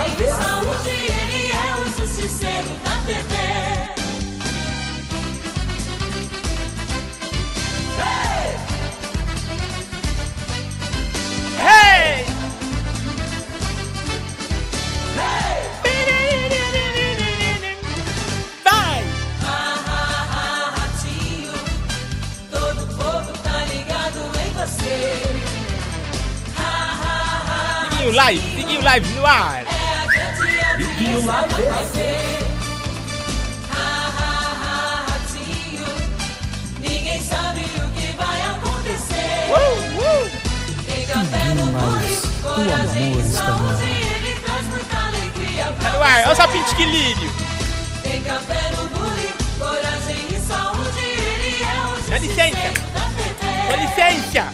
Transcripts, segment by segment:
Riquinho na saúde, ele é o justiceiro da TV. Hey! Vai! Ratinho, todo povo tá ligado em você. Live, Diguinho Live no ar. TV. Ratinho, ninguém sabe o que vai acontecer. Tem café no alegria Tá no ar, olha você. Pinte que lírio. Tem café no bule, coragem e saúde, ele é o Dá licença. Com licença!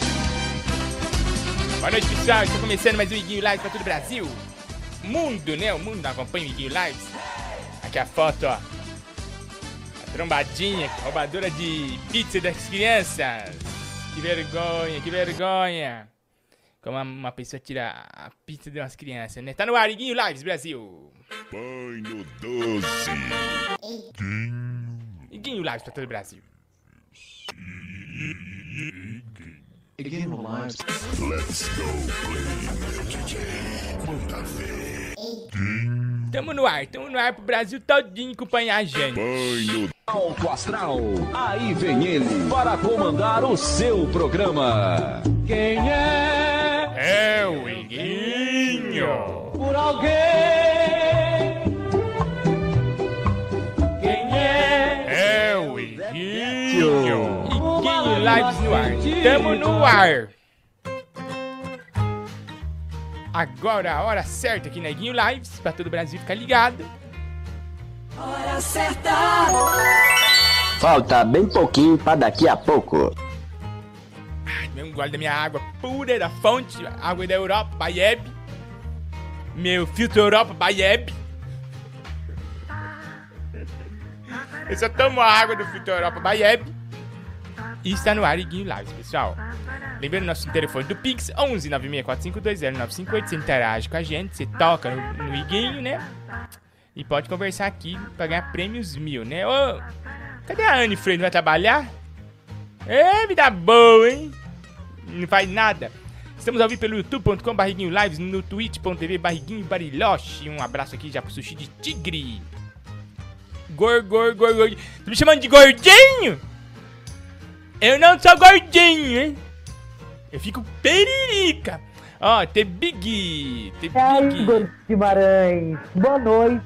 Boa noite, pessoal. Está começando mais um Iguinho Live para todo o Brasil. Mundo, né? O mundo acompanha o Iguinho Lives. Aqui a foto, ó. A trombadinha, roubadora de pizza das crianças. Que vergonha, que vergonha. Como uma, pessoa tira a pizza de umas crianças, né? Tá no ar, Iguinho Lives, Brasil. Banho doce. Iguinho Lives para todo o Brasil. Let's go play DJ. Manda ver. Tamo no ar, tamo no ar pro Brasil todinho acompanhar a gente. Banho Alto Astral. Aí vem ele para comandar o seu programa. Quem é É o Iguinho. por alguém? Quem é? É o Iguinho. Iguinho Lives no ar. Tamo no ar. Agora a hora certa aqui na Iguinho Lives, pra todo o Brasil ficar ligado. Hora certa. Falta bem pouquinho pra daqui a pouco. Ai, meu gole da minha água pura da fonte, água da Europa, Baeb. Meu filtro Europa, Baeb. Eu só tomo a água do filtro Europa, Baeb. E está no ar Iguinho Lives, pessoal. Lembrando nosso telefone do Pix, 11 964520958. Você interage com a gente, você toca no, no Iguinho, né? E pode conversar aqui pra ganhar prêmios mil, né? Ô, cadê a Anne Freire? Não vai trabalhar? É, vida boa, hein? Não faz nada. Estamos ao vivo pelo youtube.com barriguinho lives, no twitch.tv barriguinho bariloche. Um abraço aqui já pro sushi de tigre. Gor, gor, gor, gor. Tá me chamando de gordinho? Eu não sou gordinho, hein? Eu fico peririca. Ó, tem Big. Tem aí, Big. Igor Guimarães, boa noite.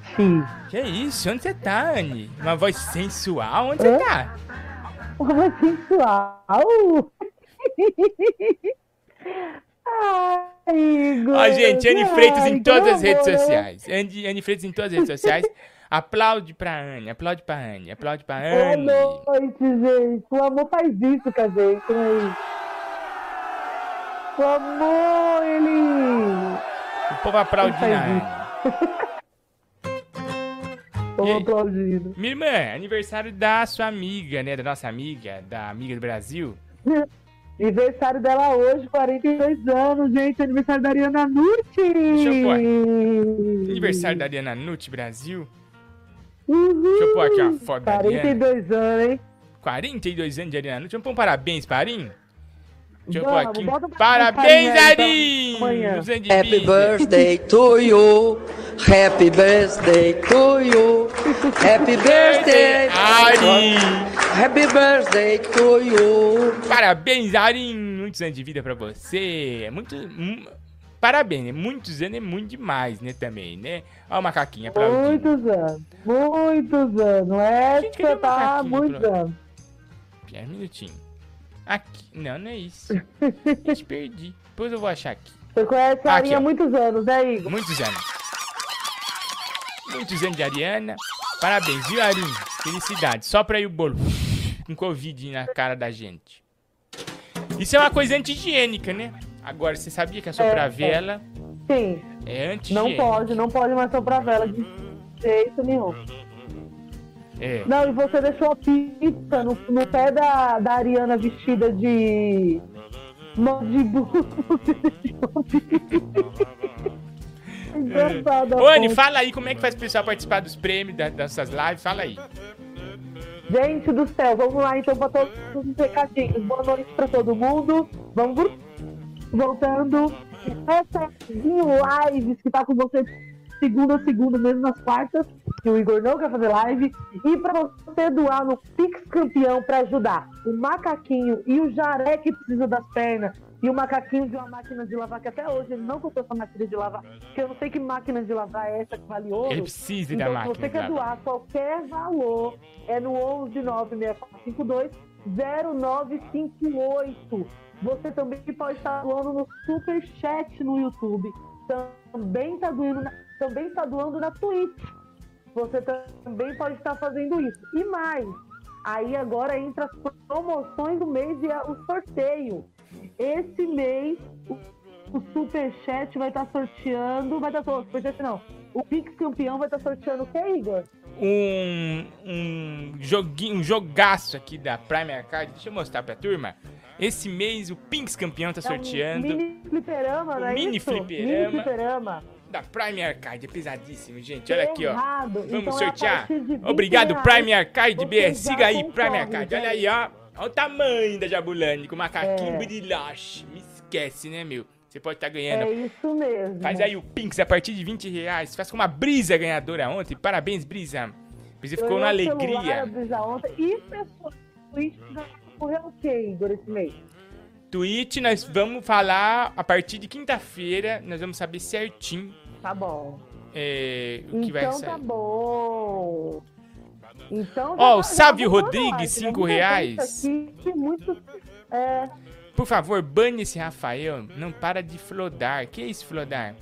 Que isso? Onde você tá, Anne? Uma voz sensual? Onde você tá? Uma sensual. Ai, Igor. Ó, gente, Anne ai, Freitas em todas as redes amor. sociais. Anne, Anne Freitas em todas as redes sociais. Aplaude pra Anne, aplaude pra Anne, aplaude pra Boa Anne. noite, gente. O amor faz isso com a gente, né? O amor, ele... O povo aplaudindo a Faz Anne. Tô aplaudindo. Minha irmã, aniversário da sua amiga, né? Da nossa amiga, da amiga do Brasil. Aniversário dela hoje, 42 anos, gente. Aniversário da Ariana pôr. Aniversário da Ariana Nucci Brasil. Uhul. Deixa eu pôr aqui uma foto da Ariana. 42 anos, hein? 42 anos de Ariana Nucci. Vamos pôr um parabéns para Arim? Deixa eu pôr aqui. um Parabéns, Arim! então, Happy birthday to you. Happy birthday to you. Happy birthday. Arim! Happy birthday to you. Parabéns, Arim! Muitos anos de vida pra você. Muito. Parabéns, né? Muitos anos é muito demais, né? Também, né? Olha o macaquinho aplaudindo. Muitos anos. Muitos anos. É você tá muitos anos. Espera um minutinho. Aqui. Não, não é isso. Gente, perdi. Depois eu vou achar aqui. Você conhece a ó. há muitos anos, né, Igor? Muitos anos. Muitos anos de Ariana. Parabéns, viu, Arim? Felicidade. Só pra ir o bolo. Com Covid na cara da gente. Isso é uma coisa anti-higiênica, né? Agora, você sabia que a sopravela Sim. é Não anti-higiênica? pode, não pode mais soprar vela de jeito nenhum. É. Não, e você deixou a pizza no, no pé da, da Ariana vestida de. Burro. engraçada. Ô, Anny, pô. fala aí como é que faz o pessoal participar dos prêmios, das suas lives. Fala aí. Gente do céu, vamos lá então para todos os recadinhos. Boa noite para todo mundo. Vamos pro- voltando. Essa lives que tá com você segunda a segunda, mesmo nas quartas, que o Igor não quer fazer live. E para você doar no Pix Campeão para ajudar o macaquinho e o jaré que precisa das pernas. E o macaquinho de uma máquina de lavar, que até hoje ele não comprou essa máquina de lavar. Porque eu não sei que máquina de lavar é essa que vale ouro. Ele precisa da Então, se máquina. você de quer doar qualquer valor, é no 1196452 0958. Você também pode estar doando no Super Chat no YouTube. Também está doando, na, também está doando na Twitch. Você também pode estar fazendo isso. E mais, aí agora entra as promoções do mês e a- o sorteio. Esse mês, o, o Super Chat vai estar sorteando. Vai estar sorteando, Super Chat não. O Pix campeão vai estar sorteando o que, Igor? um, um joguinho, um jogaço aqui da Prime Arcade. Deixa eu mostrar pra turma. Esse mês o Pinks campeão tá É um sorteando mini fliperama, não é mini isso? fliperama. Mini fliperama. da Prime Arcade. É pesadíssimo, gente. Olha aqui, ó. Vamos Então é sortear. partir de 20 Obrigado. Prime Arcade BR. Siga aí, Prime Arcade. Olha aí, ó. Olha o tamanho da Jabulani com o macaquinho É. brilhoche. Me esquece, né, meu? Você pode estar ganhando. É isso mesmo. Faz aí o Pinks a partir de 20 reais. Faz com uma brisa ganhadora ontem. Parabéns, Brisa. Brisa ficou na Ganhou celular, alegria. brisa ontem. E pessoas do Twitch já correu o quê, Igor, esse mês? Twitch, nós vamos falar a partir de quinta-feira. Nós vamos saber certinho Tá bom. é, o que vai Então sair. tá bom. Então, Ó, o já- já Sávio Rodrigues, lá, cinco tivemos reais. evento Aqui, muito, é, Por favor, bane esse Rafael. Não para de flodar. Que é isso, flodar?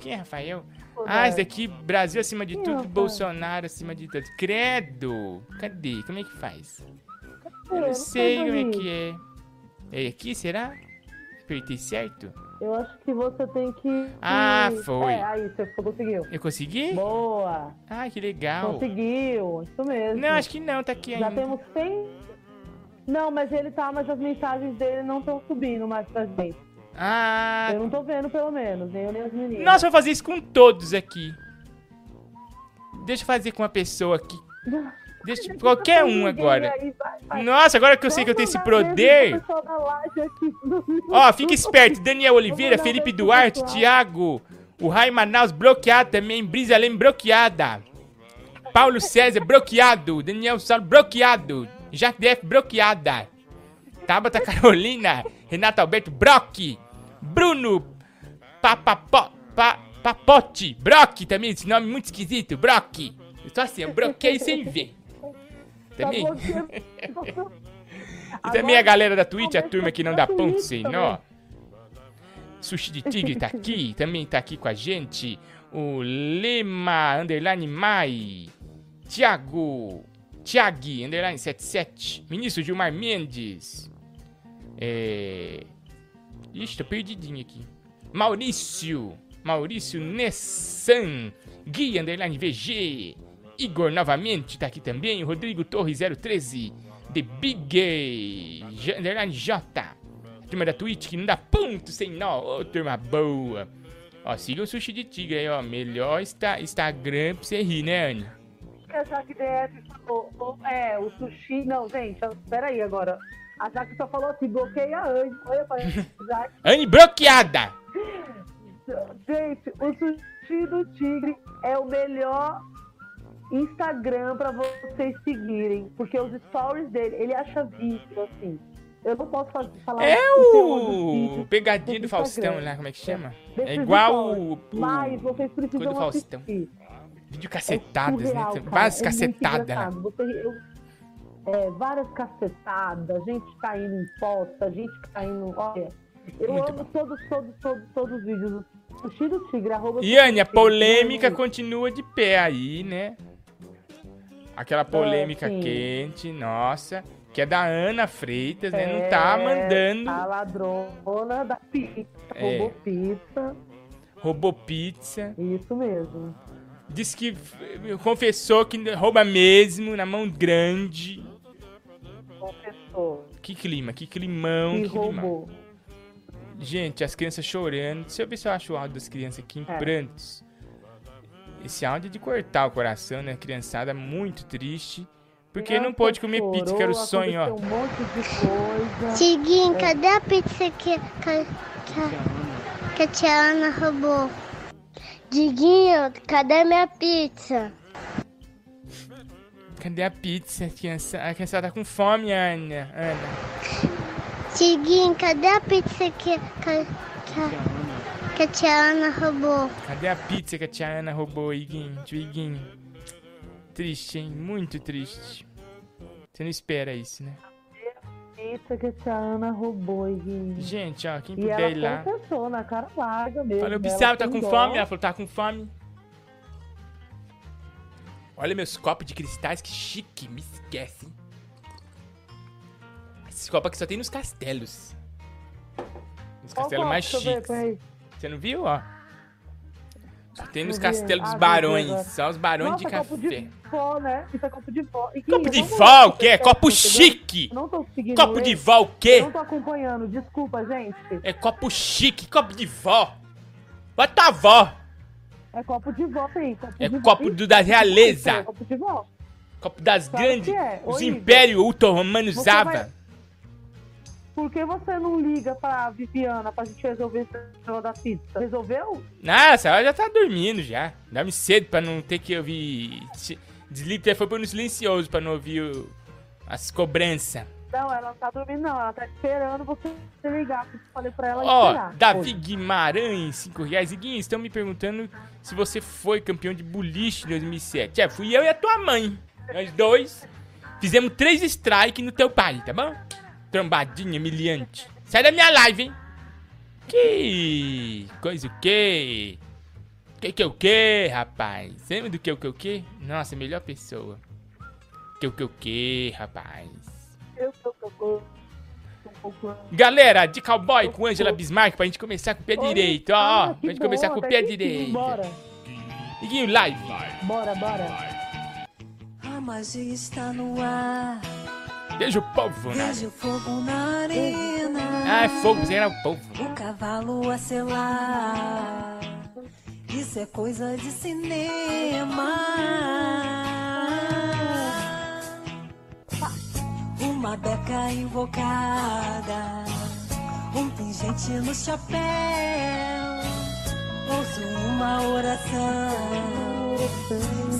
Quem é Rafael? Ah, esse daqui, Brasil acima de Quem é tudo, Rafael? Bolsonaro acima de tudo. Credo! Cadê? Como é que faz? Eu não sei como é que é. É aqui, será? Apertei certo? Eu acho que você tem que. Ah, foi. É, aí, você conseguiu. Eu consegui? Boa. Ah, que legal. Conseguiu. Isso mesmo. Não, acho que não, tá aqui Já ainda. temos 100. Não, mas ele tá, mas as mensagens dele não estão subindo mais pra gente. Ah, Eu não tô vendo, pelo menos, nem eu nem as meninas. Nossa, eu vou fazer isso com todos aqui. Deixa eu fazer com uma pessoa aqui. Deixa qualquer um agora. Aí, vai, vai. Nossa, agora que eu sei que eu tenho esse poder. Ó, fica esperto. Daniel Oliveira, Felipe Duarte. Thiago. O Rai Manaus bloqueado também. Brisa Leme bloqueada. Paulo César bloqueado. Daniel Saulo bloqueado. JDF bloqueada. Tabata Carolina. Renato Alberto Brock. Bruno Papapo, pa, Papote. Brock também. Esse nome muito esquisito. Brock. Eu tô assim, eu bloqueei sem ver. Tá Também. bloqueando. E também a galera da Twitch, a turma que não tá dá ponto sem nó. Sushi de Tigre tá aqui, também tá aqui com a gente. O Lema, underline Mai. Thiago, Thiag, underline 77. Ministro Gilmar Mendes. É... Ixi, tô perdidinho aqui. Maurício, Maurício Nessan. Gui, underline VG. Igor novamente tá aqui também. Rodrigo Torres 013. The Big J, underline J. Turma da Twitch que não dá ponto sem nó. Ô, turma boa. Ó, siga o Sushi de Tigre aí, ó. Melhor insta Instagram pra você rir, né, Anny? a Jaque DF falou, oh, é, o sushi. Não, gente, peraí agora. A Jaque só falou assim: bloqueia antes. Olha pra Jaque. Anny bloqueada! Gente, o sushi do Tigre é o melhor Instagram pra vocês seguirem. Porque os stories dele, ele acha vídeo assim. Eu não posso fazer, falar É o pegadinha do Instagram. Faustão lá, como é que chama? desses É igual o, o Mas vocês precisam do Faustão. assistir. vídeo É cacetadas, surreal, né? cara. Várias É cacetadas engraçado. Você, eu- é, várias cacetadas, a gente caindo em foto, a gente caindo. Olha, eu Muito amo todos, todos, todos, todos os vídeos do Sushi do Tigre. Arroba E Anny, a do polêmica continua de pé aí, né? Aquela polêmica sim. quente, nossa, que é da Ana Freitas, né? Não tá É, mandando A ladrona da pizza, É. roubou pizza. robô pizza. Isso mesmo. Diz que confessou que rouba mesmo, na mão grande. Confessou Que clima, que climão, que que climão. roubou. Gente, as crianças chorando. Deixa eu ver se eu acho o áudio das crianças aqui em É. prantos. Esse áudio é de cortar o coração, né? Criançada muito triste. Porque não pode comer pizza, que era o chorou, sonho, ó. Um monte de coisa. Tiguinho, cadê a pizza que, que, que, que a tia Ana roubou? Diguinho, cadê minha pizza? Cadê a pizza? A criança, a criança tá com fome, Ana. Ana. Tiguinho, cadê a pizza que, que, que, que a tia Ana roubou? Cadê a pizza que a tia Ana roubou, Iguinho? Tio Iguinho. Triste, hein? Muito triste. Você não espera isso, né? Pizza que a tia Ana roubou, Iguinho. Gente, ó, quem E puder ir ela lá. confessou na cara larga mesmo. Falei, o Ela Bissau tá com dó. fome? Ela falou, tá com fome. Olha meus copos de cristais, que chique. Me esquece, hein? Esses copos aqui só tem nos castelos. Nos Qual castelos mais chiques. Você não viu, ó? Só tem nos castelos Ah, dos vi barões. Só os barões Nossa, de copo café. de vó, né? Isso é copo de vó. E, Copo de vó, o quê? Copo entendeu? chique! Não tô conseguindo Copo ler. de vó, o Eu quê? não tô acompanhando, desculpa, gente. É copo chique, copo de vó. Vai tua vó. É copo de vó, tem. Copo É de copo do, da realeza. É copo de vó. Copo das Claro grandes. é. Os impérios você usavam. vai- Por que você não liga pra Viviana pra gente resolver esse negócio da pizza? Resolveu? Nossa, ela já tá dormindo já. Dorme cedo pra não ter que ouvir. Desliga o telefone no silencioso pra não ouvir o- as cobranças. Não, ela não tá dormindo, não. Ela tá esperando você ligar. Eu falei pra ela Ó, esperar. Davi. Guimarães, 5 reais. Iguinho, estão me perguntando se você foi campeão de boliche em 2007. É, fui eu e a tua mãe. Nós dois fizemos três strikes no teu pai, tá bom? Trombadinha, humilhante. Sai da minha live, hein? Que coisa o quê? Que que o quê, rapaz? Lembra do que o que o quê? Nossa, melhor pessoa. Que o que o quê, rapaz? Eu tô. Galera, de cowboy com Angela Bismarck pra gente começar com o pé direito, ó, ó. Ah, Pra que gente começar bom, com o tá pé aqui, direito. Bora, Iguinho live. bora, bora. A magia está no ar. Beijo o povo, né? Vejo fogo na arena. Ah, é fogo, você era o povo. O cavalo a selar. Isso é coisa de cinema. Uma beca invocada. Um pingente no chapéu. Ouço uma oração.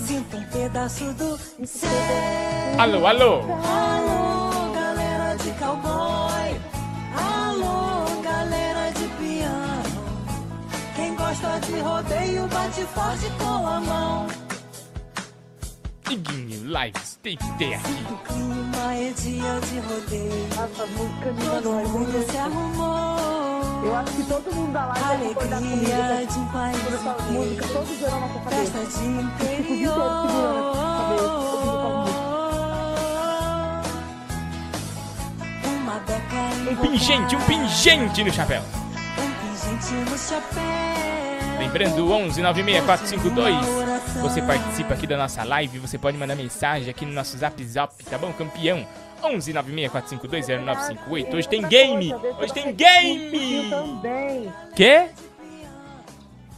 Sinto um pedaço do céu. Alô, alô. Alô, galera de cowboy. Alô, galera de piano. Quem gosta de rodeio, bate forte com a mão. Iguinho live, tem que ter aqui. O clima é dia de rodeio. Nossa, música de Todo mundo se arrumou. Eu acho que todo mundo da live concordar comigo. Alegria né? de um país essa música, todos verão na nossa cabeça. Festa de beca Um pingente, um pingente no chapéu. Um pingente no chapéu. Lembrando, 11 96452. Você participa aqui da nossa live, você pode mandar mensagem aqui no nosso zap zap, tá bom, campeão? 11 964520958. Hoje tem game! Hoje tem game! Também. Quê?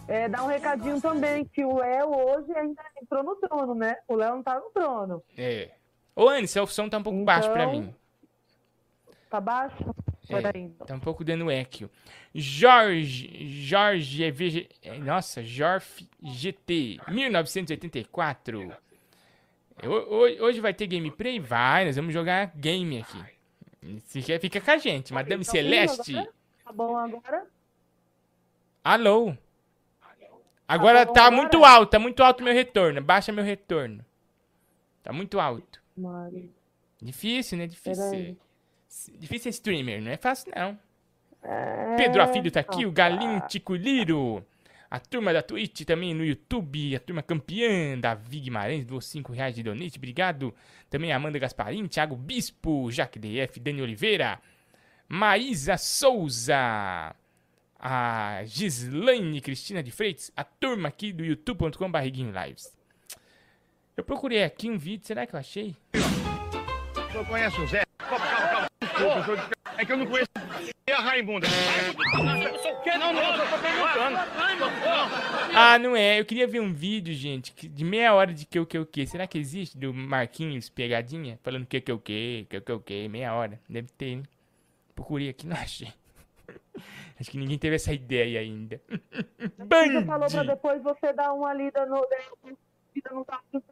É, dá um recadinho também, que o Léo hoje ainda entrou no trono, né? O Léo não tá no trono. É. Ô, Anne, seu som tá um pouco baixo pra Então, mim. Tá baixo? É, tá um pouco dando eco. Jorge, Jorge, EVG, é, nossa, Jorf GT, 1984. É, ho- ho- Hoje vai ter gameplay? Vai, nós vamos jogar game aqui. Se quer, fica com a gente. Madame Tá Celeste. agora? Tá bom agora? Alô? Agora bom tá agora? muito alto, tá muito alto meu retorno. Baixa meu retorno. Tá muito alto. Mari. Difícil, né? Difícil. Difícil ser streamer, não é fácil não. É, Pedro Afilho tá aqui, o rapaz. Galinho Tico Liro. A turma da Twitch também no YouTube, a turma campeã, Davi Guimarães, doou 5 reais de donate, obrigado. Também a Amanda Gasparim, Thiago Bispo, Jaque DF, Dani Oliveira, Maísa Souza, a Gislaine Cristina de Freitas, a turma aqui do youtube.com barriguinho lives. Eu procurei aqui um vídeo, será que eu achei? O senhor conhece o Zé? Calma, calma, calma. Eu É que eu não conheço. E a Raimunda? Não, não, eu tô perguntando. Ah, não é. Eu queria ver um vídeo, gente, que- de meia hora de que o que o que. Será que existe? Do Marquinhos Pegadinha? Falando que que o que, que que o que, meia hora. Deve ter, hein? Procurei aqui, não achei. Acho que ninguém teve essa ideia ainda. Você falou pra depois você dar uma lida no. Lida no carro, não-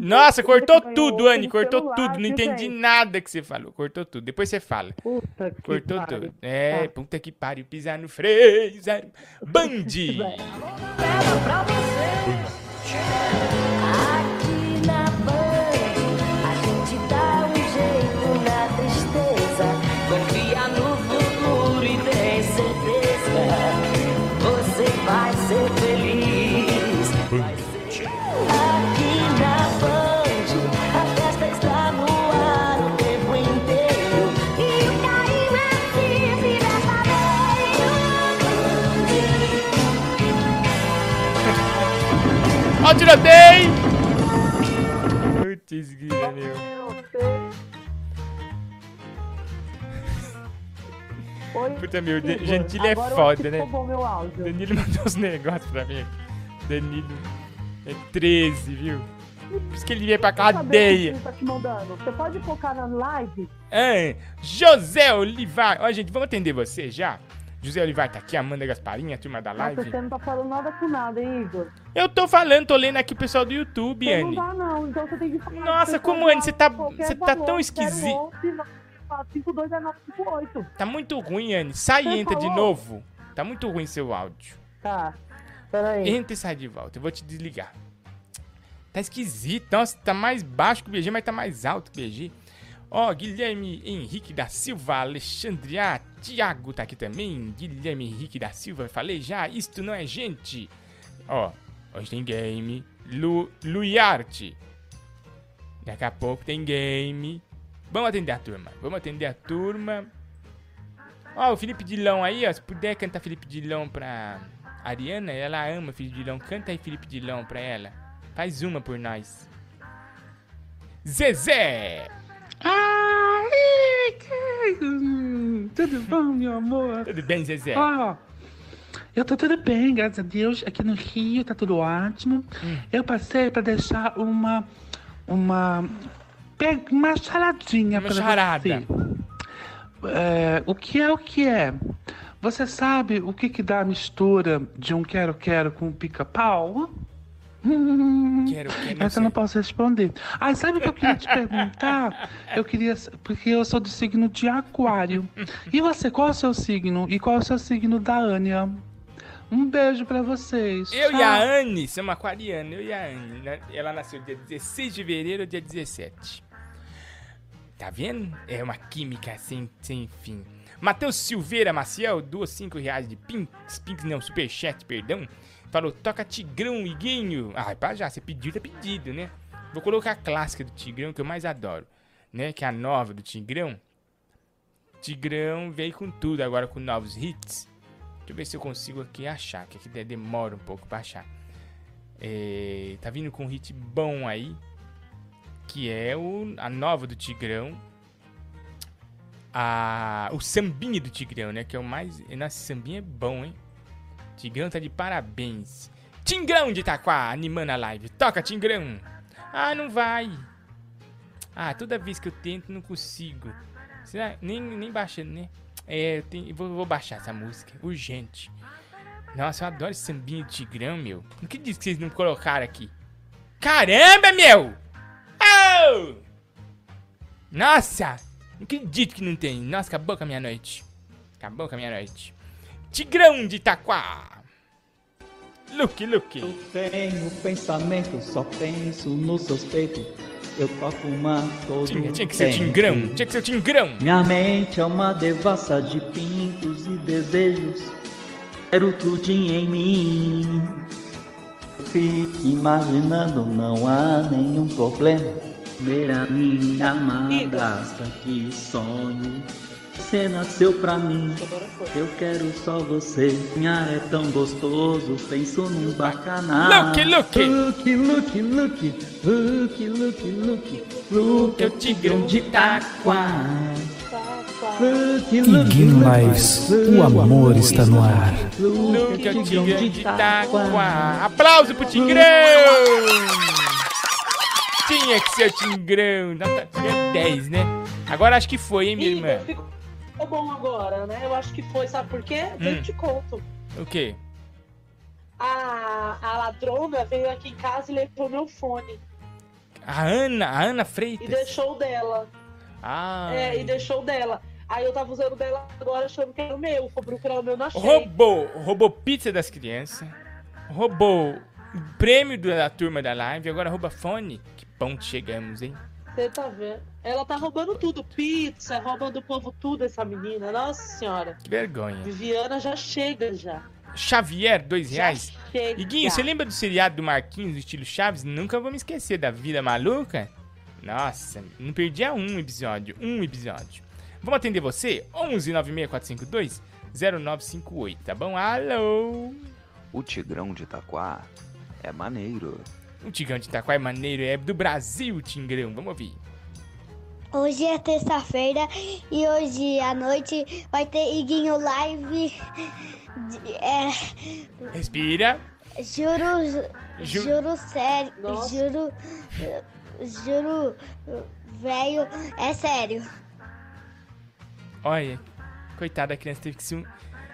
Nossa, cortou tudo, Anne. Cortou celular, tudo. Não entendi gente? nada que você falou. Cortou tudo. Depois você fala. Puta que Cortou pariu. tudo. É, Tá. puta que pariu. Pisar no freio. zero. Ó tiroteio! Putz, grila, meu. Oi, Puta, meu, Igor. de- Gentili é foda, né? Danilo mandou uns negócios pra mim. Danilo é 13, viu? Por isso que ele veio pra cadeia. tá? Você pode focar na live? Ah, José Olivar. Ó, gente, vamos atender você já? José Olivar tá aqui, Amanda Gasparinha, a turma da Nossa, live. você não tá falando nada com nada, hein, Igor? Eu tô falando, tô lendo aqui o pessoal do YouTube, Você não Anne. dá, não. Então você tem que falar. Nossa, como, Anne, você tá- você tá valor, tão esquisito. 520958. Tá muito ruim, Anne. Sai e entra de falou? novo. Tá muito ruim seu áudio. Tá. Peraí. Entra e sai de volta. Eu vou te desligar. Tá esquisito. Nossa, tá mais baixo que o BG, mas tá mais alto que o BG. Ó, Guilherme Henrique da Silva, Alexandre A. Thiago tá aqui também. Guilherme Henrique da Silva, falei já. Isto não é gente. Ó, hoje tem game. Lu, Luiarte. Daqui a pouco tem game. Vamos atender a turma. Vamos atender a turma. Ó, o Felipe Dilão aí, ó. Se puder cantar Felipe Dilão pra Ariana, ela ama Felipe Dilão. Canta aí Felipe Dilão pra ela. Faz uma por nós. Zezé! Tudo bom, meu amor? Tudo bem, Zezé? Ó, eu tô tudo bem, graças a Deus. Aqui no Rio tá tudo ótimo. Hum. Eu passei pra deixar uma. Uma. Uma charadinha Uma pra charada. você. É, o que é o que é? Você sabe o que que dá a mistura de um quero-quero com um pica-pau? Quero, quero, não Essa eu não posso responder. Ah, sabe o que eu queria te perguntar? Eu queria. Porque eu sou do signo de Aquário. E você, qual é o seu signo? E qual é o seu signo da Ania? Um beijo pra vocês. Eu e a Anne somos aquarianos, eu e a Anne. né? Ela nasceu dia 16 de fevereiro, dia 17. Tá vendo? É uma química sem, sem fim. Matheus Silveira Maciel, doou 5 reais de Pinks, Pinks não, Superchat, perdão. Falou, toca Tigrão, Iguinho. Ah, pá, já, você pediu, tá pedido, né? Vou colocar a clássica do Tigrão, que eu mais adoro, né? Que é a nova do Tigrão. Tigrão veio com tudo agora, com novos hits. Deixa eu ver se eu consigo aqui achar, que aqui de- demora um pouco pra achar. É, tá vindo com um hit bom aí, que é o, a nova do Tigrão. A, o sambinha do Tigrão, né? Que é o mais. Nossa, sambinha é bom, hein? Tigrão tá de parabéns. Tingrão de Itaquá, animando a live. Toca, Tingrão! Ah, não vai. Ah, toda vez que eu tento, não consigo. Será? Nem, nem baixando, né? É, eu tenho, vou, vou baixar essa música. Urgente. Nossa, eu adoro esse sambinho de Tigrão, meu. O que diz que vocês não colocaram aqui? Caramba, meu! Oh! Nossa! Não acredito que não tem. Nossa, acabou com a minha noite. Acabou com a minha noite. Tigrão de Itaquá. Luke, Luke. Tenho pensamento, só penso nos seus peitos. Eu toco uma todo Tinha, tinha que ser tempo. Tingrão. Tinha que ser Tingrão. Minha mente é uma devassa de pintos e desejos. Quero tudo em mim. Fique imaginando, não há nenhum problema. Ver a minha madrasta, que sonho. Você nasceu pra mim, eu quero só você. Minha é tão gostoso, penso num bacanal. Luke, Luke. Luke, Luke, Luke, Luke, Luke, Luke, Luke, é o tigrão de Itaquá. Iguinho Lives, o amor está no ar. Nunca Tigrão de Itaquá. Aplauso pro Tigrão! Tinha que ser o Tigrão. Nota 10, né? Agora acho que foi, hein, minha Ih, irmã? ficou bom agora, né? Eu acho que foi, sabe por quê? Hum. Eu te conto. O quê? A, a ladrona veio aqui em casa e levou meu fone. A Ana, a Ana E Freitas. deixou dela. Ah. É, e deixou dela. Aí eu tava usando dela agora achando que era o meu. Fui procurar o meu, achei. Roubou, roubou pizza das crianças. Roubou prêmio da turma da live. Agora rouba fone. Que ponto chegamos, hein? Você tá vendo? Ela tá roubando tudo. Pizza, roubando o povo tudo, essa menina. Nossa senhora. Que vergonha. Viviana já chega já. Xavier, dois reais. chega. Iguinho, você lembra do seriado do Marquinhos, do estilo Chaves? Nunca vou me esquecer da vida maluca. Nossa, não perdia um episódio. Um episódio. Vamos atender você? 11 96452 0958, tá bom? Alô? O Tigrão de Itaquá é maneiro. O Tigrão de Itaquá é maneiro, é do Brasil, Tigrão. Vamos ouvir. Hoje é terça-feira e hoje à noite vai ter Iguinho Live. de- É, Respira. juro, Ju- juro sério, Nossa. juro, juro, velho, é sério. Olha, coitada da criança, teve que ser, um-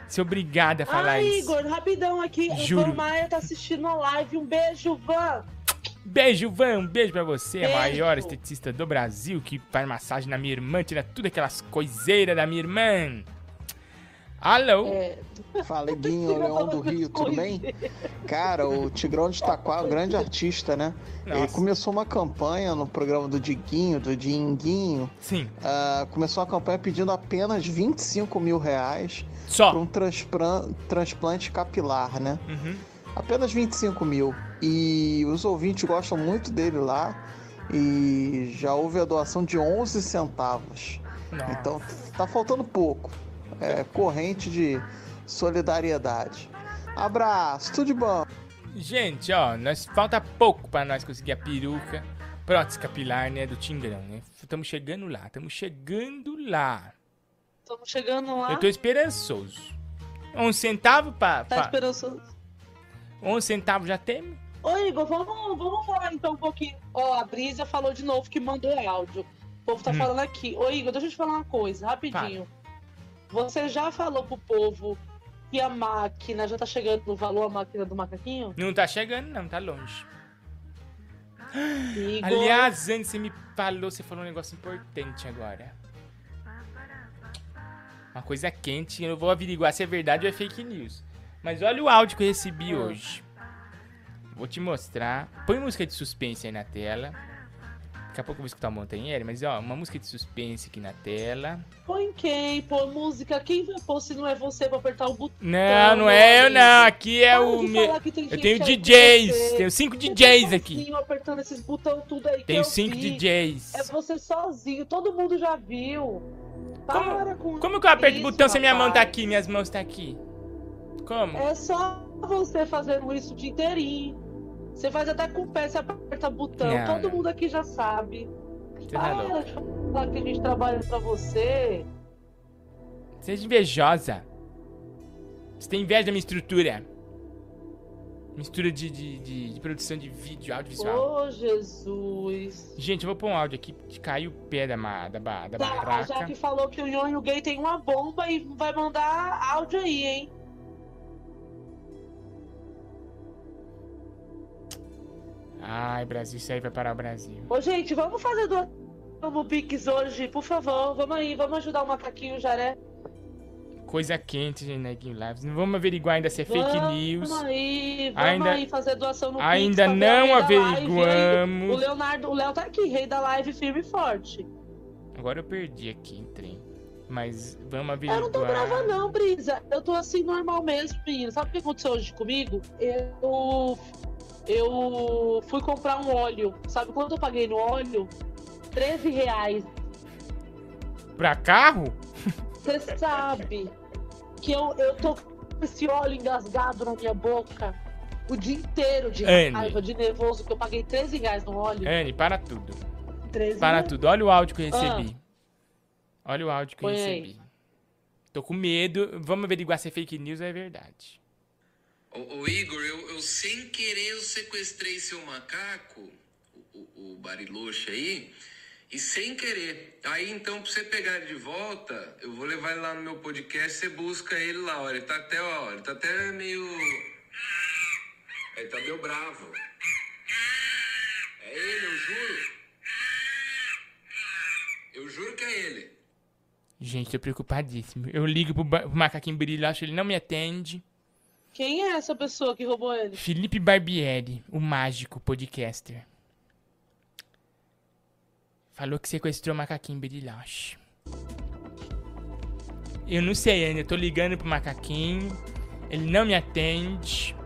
ser obrigada a falar Ai, isso. Igor, rapidão aqui. Juro. O Van Maia tá assistindo a live. Um beijo, Van. Beijo, Van. Um beijo pra você, a Beijo. maior esteticista do Brasil, que faz massagem na minha irmã, tira tudo aquelas coiseiras da minha irmã. Alô? É, Fala, Guinho, Leão do Rio, tudo bem? Cara, o Tigrão de Itaquá é um grande artista, né? Ele Nossa. começou uma campanha no programa do Diguinho, do Dinguinho. Sim. Ah, começou a campanha pedindo apenas 25 mil reais Só. para um transplan- transplante capilar, né? Uhum. Apenas 25 mil. E os ouvintes gostam muito dele lá. E já houve a doação de 11 centavos. Nossa. Então tá faltando pouco. É corrente de solidariedade. Abraço, tudo de bom. Gente, ó, nós, falta pouco pra nós conseguir a peruca, prótese capilar, né, do Tingrão, né? Estamos chegando lá, estamos chegando lá. Estamos chegando lá. Eu tô esperançoso. Um centavo pra... Tá pra... esperançoso. Um centavo já tem? Ô, Igor, vamos, vamos falar então um pouquinho. Ó, a Brisa falou de novo que mandou áudio. O povo tá Hum. falando aqui. Ô, Igor, deixa eu te falar uma coisa, rapidinho. Você já falou pro povo que a máquina já tá chegando no valor, a máquina do macaquinho? Não tá chegando, não, tá longe. Igor, Aliás, antes você me falou, você falou um negócio importante agora. Uma coisa quente, eu vou averiguar se é verdade ou é fake news. Mas olha o áudio que eu recebi Ah. hoje. Vou te mostrar. Põe música de suspense aí na tela. Daqui a pouco eu vou escutar o Montanheiro, mas ó, uma música de suspense aqui na tela. põe quem? Pô, música. Quem vai pôr se não é você pra apertar o botão? Não, não é eu não. Aqui é Para o meu. Eu tenho DJs. Tenho cinco Você DJs tá aqui. apertando esses botões tudo aí Tenho cinco vi. DJs. É você sozinho, todo mundo já viu. Para com Como que eu aperto o botão se minha mão tá rapaz. aqui, minhas mãos tá aqui? Como? É só você fazendo isso o dia inteirinho. Você faz até com o pé, você aperta botão. Não, todo não. mundo aqui já sabe. Você tá Para louco. de falar que a gente trabalha pra você. Seja invejosa. Você tem inveja da minha estrutura. Mistura de, de, de- de produção de vídeo, audiovisual. Ô, Jesus. Gente, eu vou pôr um áudio aqui que caiu o pé da, ma- da, da Tá, barraca. Jaque falou que o Nhonho Gay tem uma bomba e vai mandar áudio aí, hein? Ai, Brasil, isso aí vai parar o Brasil. Ô, gente, vamos fazer doação no Pix hoje, por favor. Vamos aí, vamos ajudar o macaquinho o Jaré. Coisa quente, gente, Neguinho Lives. Não vamos averiguar ainda se é fake vamos news. aí, vamos Ainda- aí fazer doação no ainda Pix. o não averiguamos. O Leonardo, o Léo tá aqui, rei da live firme e forte. Agora eu perdi aqui, entrei. Mas vamos Eu averiguar. não tô brava não, Brisa. Eu tô assim normal mesmo, menino. Sabe o que aconteceu hoje comigo? Eu eu fui comprar um óleo. Sabe quanto eu paguei no óleo? 13 reais. Pra carro? Você sabe que eu, eu tô com esse óleo engasgado na minha boca o dia inteiro de Anne. raiva, de nervoso, que eu paguei 13 reais no óleo. Anne, para tudo. 13 Para reais. tudo. Olha o áudio que eu Ah. recebi. Olha o áudio que eu aí. recebi. Tô com medo. Vamos averiguar se é fake news ou é verdade. Ô, Igor, eu, eu sem querer eu sequestrei seu macaco, o, o, o Bariloche aí, e sem querer. Aí então, pra você pegar ele de volta, eu vou levar ele lá no meu podcast, você busca ele lá. Ele tá até, ó, ele tá até meio. Ele tá meio bravo. É ele, eu juro. Eu juro que é ele. Gente, tô preocupadíssimo. Eu ligo pro, pro macaquinho brilhoso, ele não me atende. Quem é essa pessoa que roubou ele? Felipe Barbieri, o mágico podcaster. Falou que sequestrou o macaquinho brilhoso. Eu não sei ainda, eu tô ligando pro macaquinho. Ele não me atende.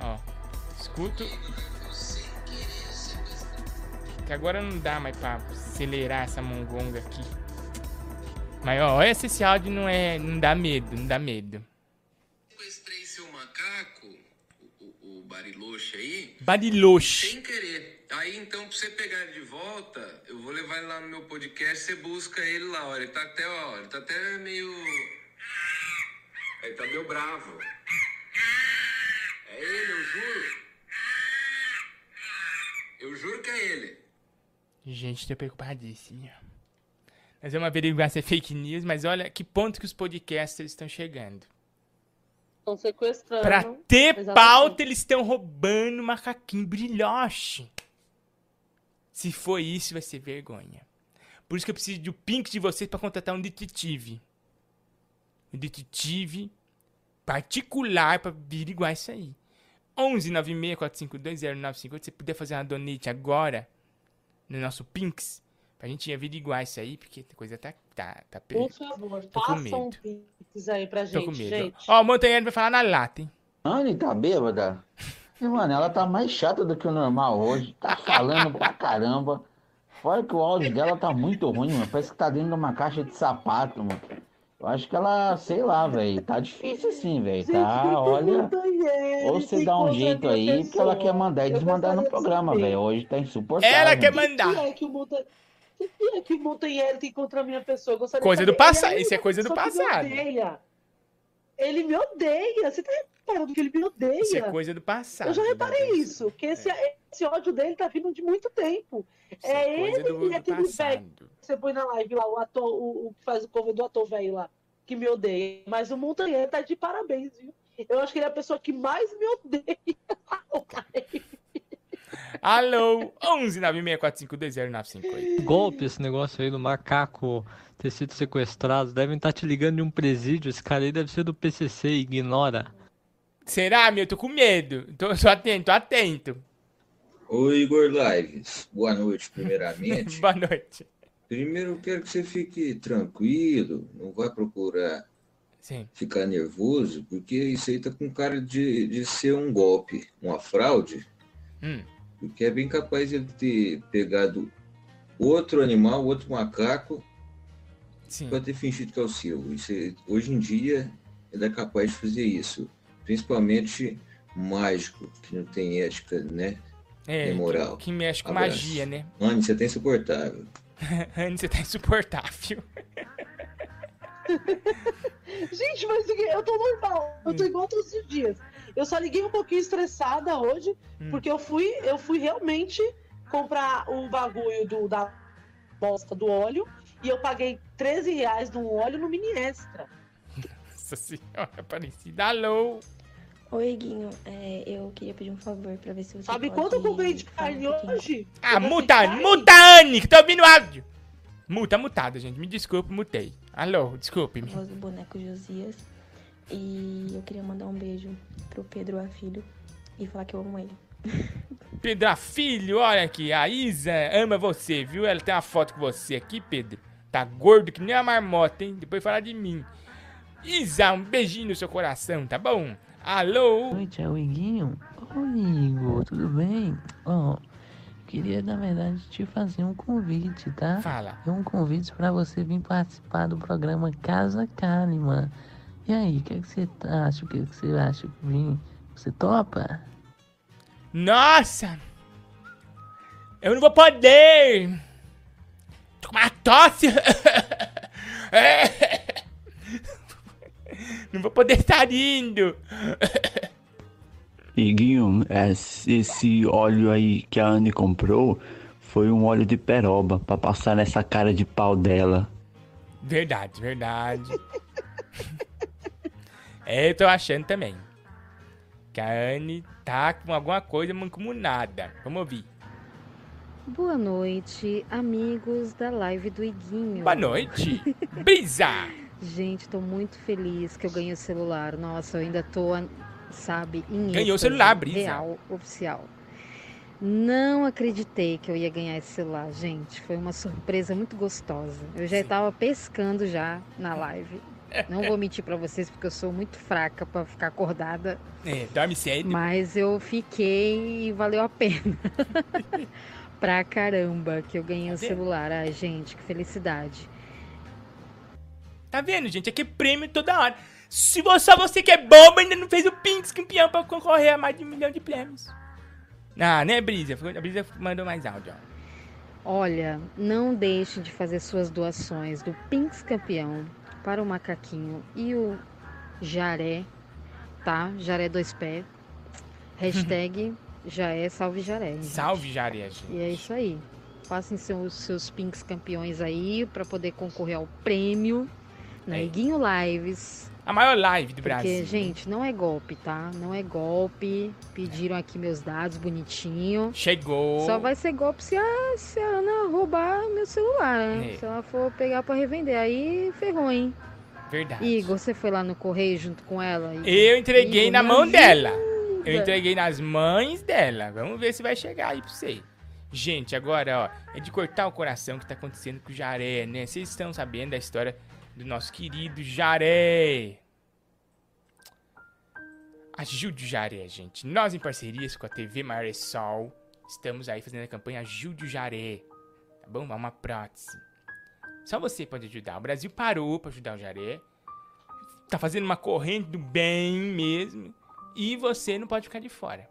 Ó, escuto. Que agora não dá mais pra acelerar essa mongonga aqui. Mas ó, olha se esse áudio não é. não dá medo, não dá medo. Sequestrei seu macaco, o, o, Bariloche aí, Bariloche. Sem querer. Aí então, pra você pegar ele de volta, eu vou levar ele lá no meu podcast, você busca ele lá, ó. Ele tá até, ó, ele tá até meio. Ele tá meio bravo. É ele, eu juro. Eu juro que é ele. Gente, tô preocupadíssimo. Nós vamos averiguar se é fake news, mas olha que ponto que os podcasters estão chegando. Estão sequestrando. Pra ter Exatamente. pauta, eles estão roubando macaquinho brilhoche. Se for isso, vai ser vergonha. Por isso que eu preciso do pink de vocês pra contratar um detetive. Um detetive particular pra averiguar isso aí. 11 96 452 0958. Se puder fazer uma donate agora no nosso Pinks, pra gente averiguar isso aí, porque a coisa tá, tá, tá Por favor, Tô façam um pix aí pra Tô gente, com medo. gente. Ó, o Montanheiro vai falar na lata, hein? Anne tá bêbada? E, mano, ela tá mais chata do que o normal hoje. Tá falando pra caramba. Fora que o áudio dela tá muito ruim, mano. Parece que tá dentro de uma caixa de sapato, mano. Eu acho que ela, sei lá, velho. Tá difícil assim, velho. Tá, olha. Ou você dá um jeito aí, porque ela quer mandar e desmandar no programa, velho. Hoje tá insuportável. Ela quer mandar. O que é que o Monta... O que é que o Montanheiro tem contra a minha pessoa? Gostaria Coisa do passado, isso é coisa do que passado. Me odeia. Ele me odeia. Você tá reparando que ele me odeia? Isso é coisa do passado. Eu já reparei isso, que esse, esse ódio dele tá vindo de muito tempo. Isso é coisa ele do- e do aquele velho que você põe na live lá, o ator, o, o que faz o cover do ator velho lá, que me odeia. Mas o Montanheiro tá de parabéns, viu? Eu acho que ele é a pessoa que mais me odeia. Alô, 11 964520958. Golpe esse negócio aí do macaco ter sido sequestrado. Devem estar te ligando de um presídio. Esse cara aí deve ser do PCC, ignora. Será, meu? Eu tô com medo. Tô, tô atento, tô atento. Oi, Igor Lives. Boa noite, primeiramente. Boa noite. Primeiro, eu quero que você fique tranquilo, não vai procurar Sim. ficar nervoso, porque isso aí tá com cara de, de ser um golpe, uma fraude, Hum. Porque é bem capaz de ele ter pegado outro animal, outro macaco, para ter fingido que é o seu. Isso é- hoje em dia, ele é capaz de fazer isso, principalmente mágico, que não tem ética, né? É, nem moral. que- que mexe com Abraço. magia, né? Anne, você tá insuportável. Antes você tá insuportável. Gente, mas eu tô normal. Eu tô Hum. igual todos os dias. Eu só liguei um pouquinho estressada hoje, Hum. porque eu fui, eu fui realmente comprar o bagulho do, da bosta do óleo e eu paguei 13 reais num óleo no mini extra. Nossa senhora, Aparecida. Alô. Oi, Guinho. É, eu queria pedir um favor pra ver se você Sabe pode quanto eu comprei de um carne hoje? Ah, muta, muta, Anne, que tá ouvindo o áudio. Muta, mutada, gente. Me desculpe, mutei. Alô, desculpe-me. Voz do boneco Josias. E eu queria mandar um beijo pro Pedro Afilho e falar que eu amo ele. Pedro, ah, filho, olha aqui. A Isa ama você, viu? Ela tem uma foto com você aqui, Pedro. Tá gordo que nem a marmota, hein? Depois fala de mim. Isa, um beijinho no seu coração, tá bom? Alô? Oi, tchau, Iguinho. Oi, Igor, tudo bem? Ó, queria, na verdade, te fazer um convite, tá? Fala. É um convite pra você vir participar do programa Casa Kahneman. E aí, o que, é que você acha? O que, é que você acha? Vim? Você topa? Nossa! Eu não vou poder! Tô com uma tosse. É. Não vou poder estar indo. Iguinho, esse esse óleo aí que a Anne comprou foi um óleo de peroba pra passar nessa cara de pau dela. Verdade, verdade. é, eu tô achando também. Que a Anne tá com alguma coisa mancomunada. Vamos ouvir. Boa noite, amigos da live do Iguinho. Boa noite. Brisa! Gente, tô muito feliz que eu ganhei o celular. Nossa, eu ainda tô, sabe, em Ganhou o celular, Brisa. Real, oficial. Não acreditei que eu ia ganhar esse celular, gente. Foi uma surpresa muito gostosa. Eu já estava pescando já na live. Não vou mentir pra vocês porque eu sou muito fraca pra ficar acordada, É, dorme cedo. mas eu fiquei e valeu a pena. pra caramba que eu ganhei o celular. Ai, gente, que felicidade. Tá vendo, gente? Aqui é prêmio toda hora. Se você, só você que é bobo ainda não fez o Pinks campeão pra concorrer a mais de um milhão de prêmios. Ah, né, Brisa? A Brisa mandou mais áudio, ó. Olha, não deixe de fazer suas doações do Pinks Campeão para o Macaquinho e o Jaré, tá? Jaré dois pés. Hashtag já é salve Jaré. gente. Salve, Jaré, gente. E é isso aí. Façam seus, seus Pinks Campeões aí para poder concorrer ao prêmio É. Iguinho Lives. A maior live do Porque, Brasil. gente, não é golpe, tá? Não é golpe. Pediram aqui meus dados bonitinho. Chegou. Só vai ser golpe se a, se a Ana roubar meu celular, né? É. Se ela for pegar pra revender. Aí ferrou, hein? Verdade. Igor, você foi lá no correio junto com ela? Igor? Eu entreguei Igor, na mão ajuda. dela. Eu entreguei nas mães dela. Vamos ver se vai chegar aí pra você. Gente, agora, ó, é de cortar o coração que tá acontecendo com o Jaré, né? Vocês estão sabendo da história do nosso querido Jaré. Ajude o Jaré, gente. Nós, em parcerias com a TV Maressol, estamos aí fazendo a campanha Ajude o Jaré. Tá bom? É uma prótese. Só você pode ajudar. O Brasil parou pra ajudar o Jaré. Tá fazendo uma corrente do bem mesmo. E você não pode ficar de fora.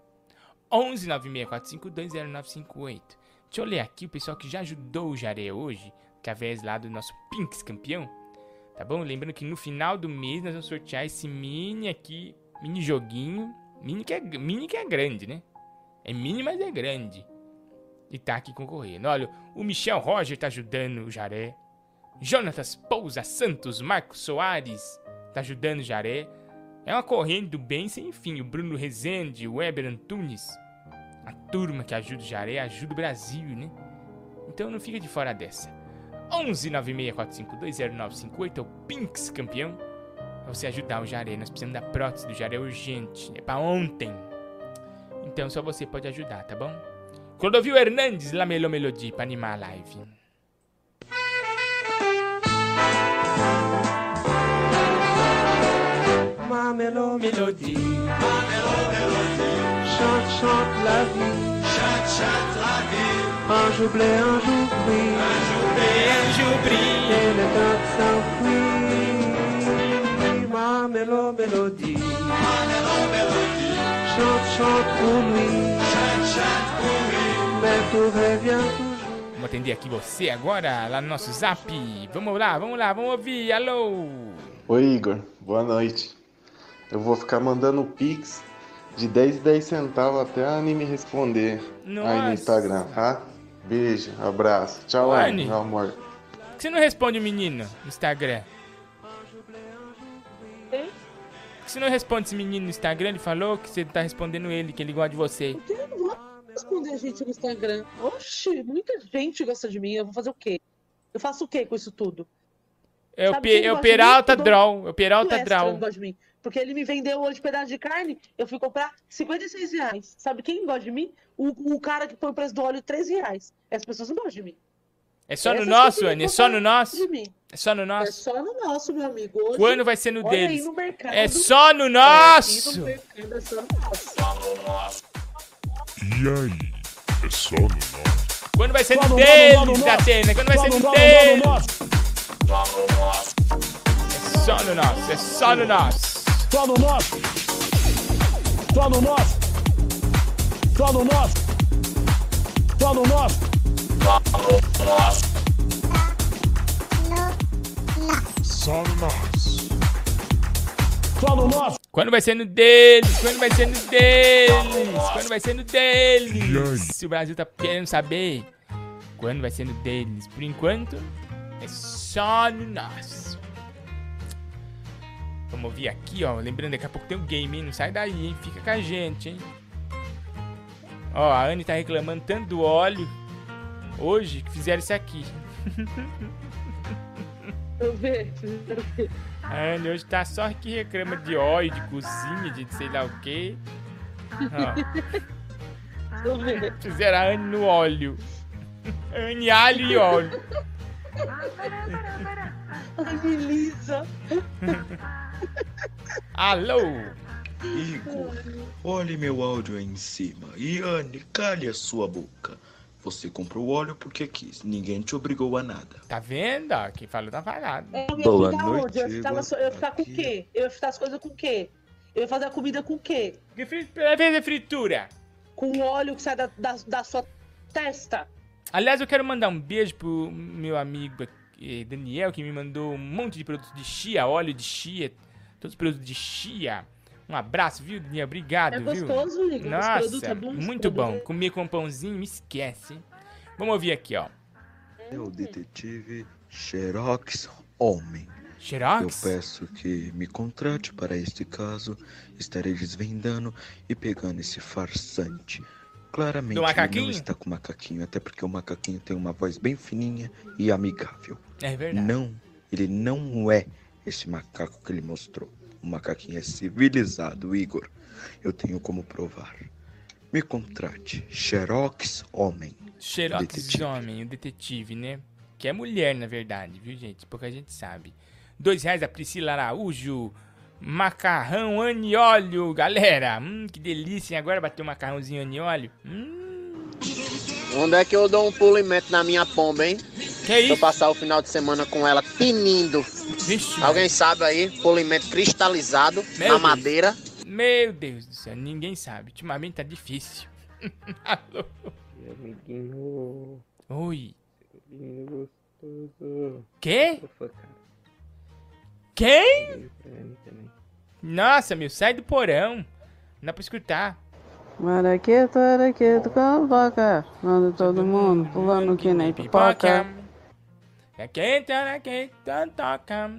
11 964520958. Deixa eu ler aqui o pessoal que já ajudou o Jaré hoje, através lá do nosso Pinks campeão. Tá bom? Lembrando que no final do mês nós vamos sortear esse mini aqui, mini joguinho. Mini que é, mini que é grande, né? É mini, mas é grande. E tá aqui concorrendo. Olha, o Michel Roger tá ajudando o Jaré. Jonatas Pousa Santos, Marcos Soares tá ajudando o Jaré. É uma corrente do bem sem fim. O Bruno Rezende, o Weber Antunes. A turma que ajuda o Jaré ajuda o Brasil, né? Então não fica de fora dessa. 11 964520958 é o Pinks campeão. Pra você ajudar o Jaré. Nós precisamos da prótese do Jaré urgente. É pra ontem. Então só você pode ajudar, tá bom? Clodovil Hernandes, Lamelô Melody, pra animar a live. Ma mélo mélodie, ma mélo mélodie, chante, chante la vie, chante, chante la vie, un jour blé, un jour gris, un temps s'enfuit. Ma mélo mélodie, ma mélo mélodie, chante, chante pour lui, chante, chante pour lui, mais tout revient toujours. Vamos atender aqui você agora, lá no nosso zap. Vamos lá, vamos lá, vamos ouvir. Alô! Oi, Igor. Boa noite. Eu vou ficar mandando pix de 10 e 10 centavos até a Anne me responder aí Nossa. no Instagram, tá? Beijo, abraço. Tchau, Anne, meu amor. Por que você não responde o menino no Instagram? Por que você não responde esse menino no Instagram? Ele falou que você tá respondendo ele, que ele gosta de você. Eu não vou responder a gente no Instagram. Oxi, muita gente gosta de mim. Eu vou fazer o quê? Eu faço o quê com isso tudo? É o, Pe- quem é o? Peralta Draw. É o Peralta Draw. Porque ele me vendeu hoje pedaço de carne, eu fui comprar 56 reais. Sabe quem gosta de mim? O, o cara que põe o preço do óleo 3 reais. Essas pessoas não gostam de mim. É só no Essas nosso, que Anne? É só no nosso? de mim. É só no É nosso? só no nosso, meu amigo. Hoje, Quando vai ser no olha deles? Aí no mercado, É só no É, nosso! no mercado é só no nosso. E aí? É só no nosso. Quando vai ser Só no no deles, nosso, no nosso. Datena? Quando vai Só ser no no nosso, deles? no É só no nosso, é só no nosso. Só no nosso. Só no nosso. Só no nosso. Só no nosso. só no nosso. Só no nosso. Quando vai ser no deles? Quando vai ser no deles? Quando vai ser no deles? Se o Brasil tá querendo saber quando vai ser no deles. Por enquanto, é só no nosso. Vamos ouvir aqui, ó. Lembrando, daqui a pouco tem um game, hein? Não sai daí, hein? Fica com a gente, hein? Ó, a Anne tá reclamando tanto do óleo hoje que fizeram isso aqui. Eu vejo, eu vejo. A Anne hoje tá só que reclama de óleo, de cozinha, de sei lá o quê. Ó, Eu vejo. fizeram a Anne no óleo. Anne, alho e óleo. Ai, Lisa. Alô? Igor, olhe meu áudio aí em cima. E Anne, cale a sua boca. Você comprou óleo porque quis. Ninguém te obrigou a nada. Tá vendo? Quem falou tá falado. Eu ia Boa ficar noite, onde? Eu ia ficar, na Igor. sua- eu ia ficar com o quê? Eu ia ficar as coisas com o quê? Eu ia fazer a comida com o quê? Que fazer fritura? Com o óleo que sai da, da, da sua testa. Aliás, eu quero mandar um beijo pro meu amigo Daniel, que me mandou um monte de produtos de chia, óleo de chia, todos os produtos de chia. Um abraço, viu, Daniel? Obrigado, É viu? gostoso, Nossa, produto é bom, muito bom. é- Comer com pãozinho, me esquece. Vamos ouvir aqui, ó. É o detetive Xerox Homem. Xerox? Eu peço que me contrate para este caso. Estarei desvendando e pegando esse farsante. Claramente Do ele macaquinho? não está com o macaquinho, até porque o macaquinho tem uma voz bem fininha e amigável. É verdade. Não, ele não é esse macaco que ele mostrou. O macaquinho é civilizado, Igor. Eu tenho como provar. Me contrate, Xerox Homem. Xerox Homem, o detetive, né? Que é mulher, na verdade, viu, gente? Pouca gente sabe. Dois reais a Priscila Araújo. Macarrão anióleo, galera. Hum, que delícia. hein? Agora bateu um macarrãozinho anióleo. Hum, Onde é que eu dou um pulimento na minha pomba, hein? Que isso? Pra passar o final de semana com ela tinindo. Vixe, Alguém sabe aí? Polimento cristalizado Meu na Deus. madeira. Meu Deus do céu, ninguém sabe. Ultimamente tá difícil. Alô? Amiguinho. Oi. Amiguinho gostoso. Quê? Quem? Nossa, meu, sai do porão. Não dá pra escutar. Maraqueto, araqueto, coloca. Manda todo mundo pulando que nem pipoca. É quem tá na quem tá toca.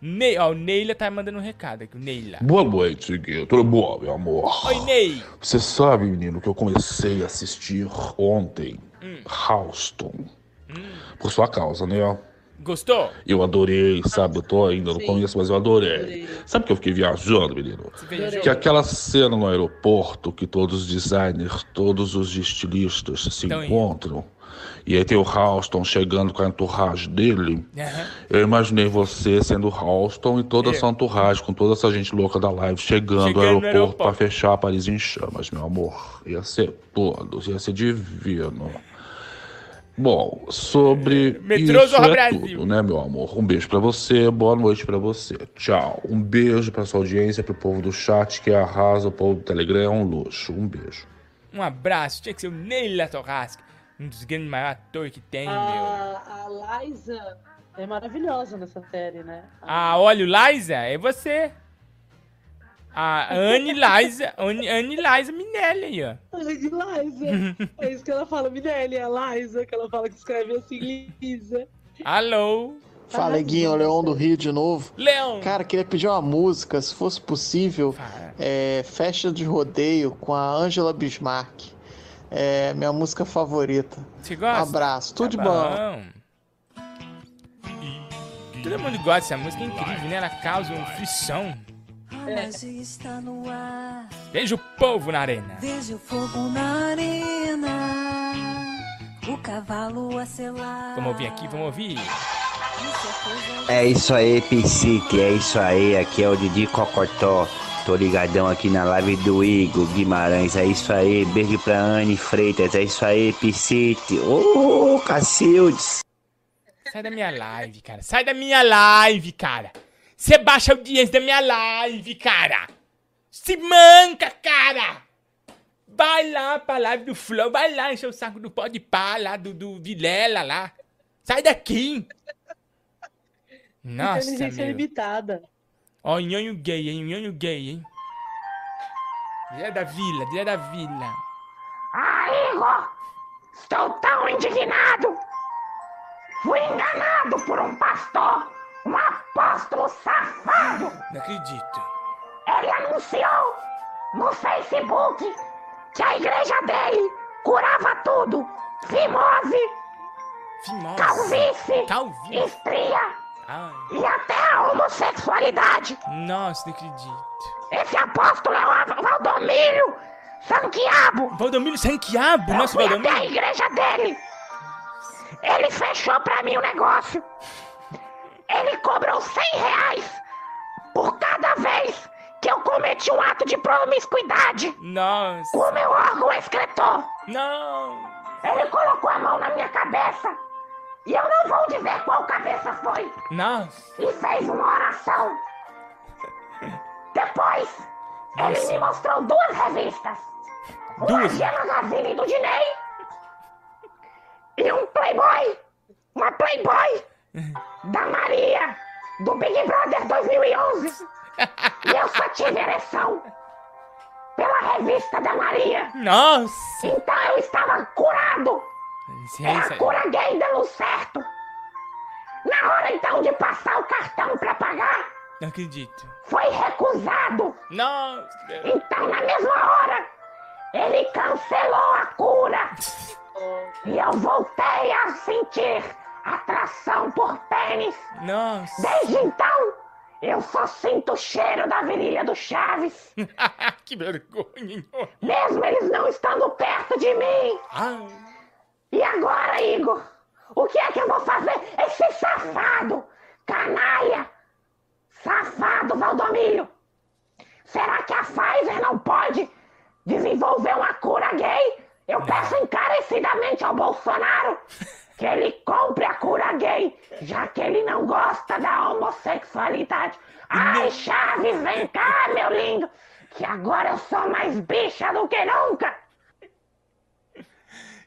Ney, ó, o Neila tá mandando um recado aqui, o Neila. Boa noite, Gui. Tudo bom, meu amor? Oi, Ney. Você sabe, menino, que eu comecei a assistir ontem Hum. Houston. Por sua causa, né? Gostou? Eu adorei, sabe? Eu tô ainda no começo, mas eu adorei. Sabe que eu fiquei viajando, menino? viajou? Que aquela cena no aeroporto que todos os designers, todos os estilistas se encontram. E aí tem o Houston chegando com a entourage dele. Aham. Eu imaginei você sendo Houston e toda Eu. essa entourage, com toda essa gente louca da live chegando, Chegando no aeroporto aeroporto. pra fechar Paris em chamas, meu amor. Ia ser todos, ia ser divino. Bom, sobre Metrô isso é Brasil. tudo, né, meu amor? Um beijo pra você, boa noite pra você. Tchau. Um beijo pra sua audiência, pro povo do chat que arrasa, o povo do Telegram é um luxo. Um beijo. Um abraço. Tinha que ser o Neila Torrasca. Um dos grandes maiores atores que tem, meu. A, a Liza é maravilhosa nessa série, né? Ah, olha, o Liza, é você. A Anne Liza, Anne, Anne Liza Minelli aí, ó. Ai, de Liza. É isso que ela fala, Minelli, é a Liza, que ela fala que escreve assim, Lisa. Alô? Fala, Guinho, Leão do Rio de novo. Leão! Cara, queria pedir uma música, se fosse possível, é, Festa de Rodeio com a Angela Bismarck. É minha música favorita. Você gosta? Um abraço, tudo de Tá bom. Todo mundo gosta dessa música, é incrível, né? Ela causa um frição. Brasil está no ar. Veja o povo na arena. Vejo fogo na arena. O cavalo a selar. Vamos ouvir aqui, vamos ouvir. É isso aí, Psique, é isso aí. Aqui é o Didi Cocotó. Tô ligadão aqui na live do Igor Guimarães. É isso aí. Beijo pra Anne Freitas. É isso aí, Psique. Ô, Cacildes. Sai da minha live, cara. Sai da minha live, cara. Você baixa a audiência da minha live, cara. Se manca, cara. Vai lá pra live do Flow. Vai lá encher o saco do pó de pá lá, do, do Vilela lá. Sai daqui. Nossa, Inteligência meu. limitada. Ó, nhonho gay, hein? Nhonho gay, hein? Dia da vila, dia da vila. Ah, Igor! Estou tão indignado! Fui enganado por um pastor, um apóstolo safado! Não acredito. Ele anunciou no Facebook que a igreja dele curava tudo: fimose, Fimose. calvície, Calvície. estria Ai, e até a homossexualidade. nossa, não acredito. Esse apóstolo é o Valdomiro Sanquiabo. Valdomiro Sanquiabo? Eu Nossa, fui até a Valdomiro. igreja dele. Ele fechou pra mim o negócio. Ele cobrou 100 reais por cada vez que eu cometi um ato de promiscuidade Nossa. com o meu órgão excretor. Não. Ele colocou a mão na minha cabeça e eu não vou dizer qual cabeça foi. Nossa. E fez uma oração. Depois, ele me mostrou duas revistas. Uma Duas? G Magazine do Dinei e um Playboy. Uma Playboy da Maria do Big Brother 2011. e eu só tive ereção pela revista da Maria. Nossa. Então eu estava curado. É a cura gay dando certo. Na hora então de passar o cartão pra pagar, Não acredito. foi recusado. Nossa. Então na mesma hora, ele cancelou a cura. E eu voltei a sentir atração por pênis. Nossa. Desde então, eu só sinto o cheiro da virilha do Chaves. que vergonha. Mesmo eles não estando perto de mim. Ai. E agora, Igor? O que é que eu vou fazer? Esse safado, canalha, safado Valdomiro. Será que a Pfizer não pode desenvolver uma cura gay? Eu peço encarecidamente ao Bolsonaro que ele compre a cura gay, já que ele não gosta da homossexualidade. Ai, Chaves, vem cá, meu lindo, que agora eu sou mais bicha do que nunca.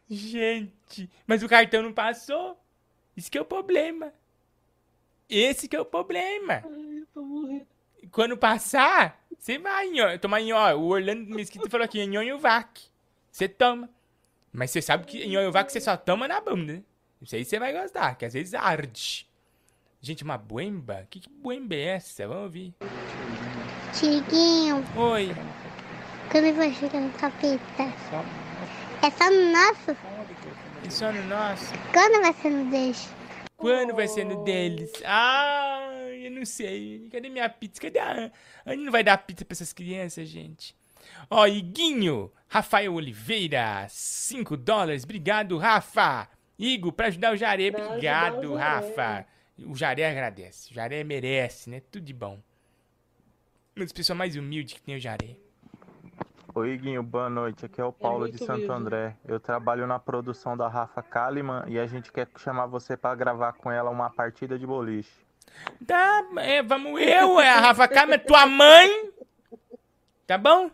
Gente, mas o cartão não passou. Isso que é o problema. Esse que é o problema. Quando passar, você vai nho- tomar nho. O Orlando Mesquita falou aqui, nhonhovac. Você toma. Mas você sabe que nhonhovac você só toma na bunda, né? Isso aí você vai gostar, que às vezes arde. Gente, uma buemba? Que, que buemba é essa? Vamos ouvir. Chiquinho, Oi. quando vai chegar no capeta? É só no nosso? É só no nosso. Quando vai ser no deixo? Quando vai ser no deles? Ah, eu não sei. Cadê minha pizza? Cadê a... A gente não vai dar pizza pra essas crianças, gente. Ó, Iguinho, Rafael Oliveira, 5 dólares. Obrigado, Rafa. Igor, pra ajudar o Jaré. Obrigado, o Jaré. Rafa. O Jaré agradece. O Jaré merece, né? Tudo de bom. Uma das pessoas mais humildes que tem o Jaré. Oi, Iguinho, boa noite. Aqui é o Paulo de muito Santo humilde. André. Eu trabalho na produção da Rafa Kalimann e a gente quer chamar você para gravar com ela uma partida de boliche. Tá, é, vamos eu, é a Rafa Kalimann, tua mãe, tá bom?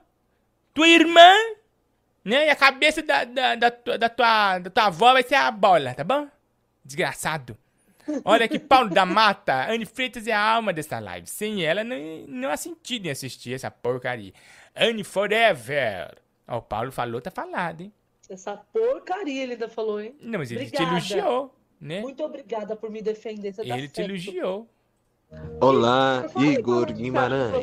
Tua irmã, né? E a cabeça da, da, da, tua, da, tua, da tua avó vai ser a bola, tá bom? Desgraçado. Olha que Paulo da Mata, Anne Freitas é a alma dessa live. Sem ela, não, não há sentido em assistir essa porcaria. Anne Forever. Ó, o Paulo falou, tá falado, hein? Essa porcaria ele ainda falou, hein? Não, mas ele Obrigada. te elogiou, né? Muito obrigada por me defender. Você tá Ele te certo. elogiou. Olá, Igor Guimarães.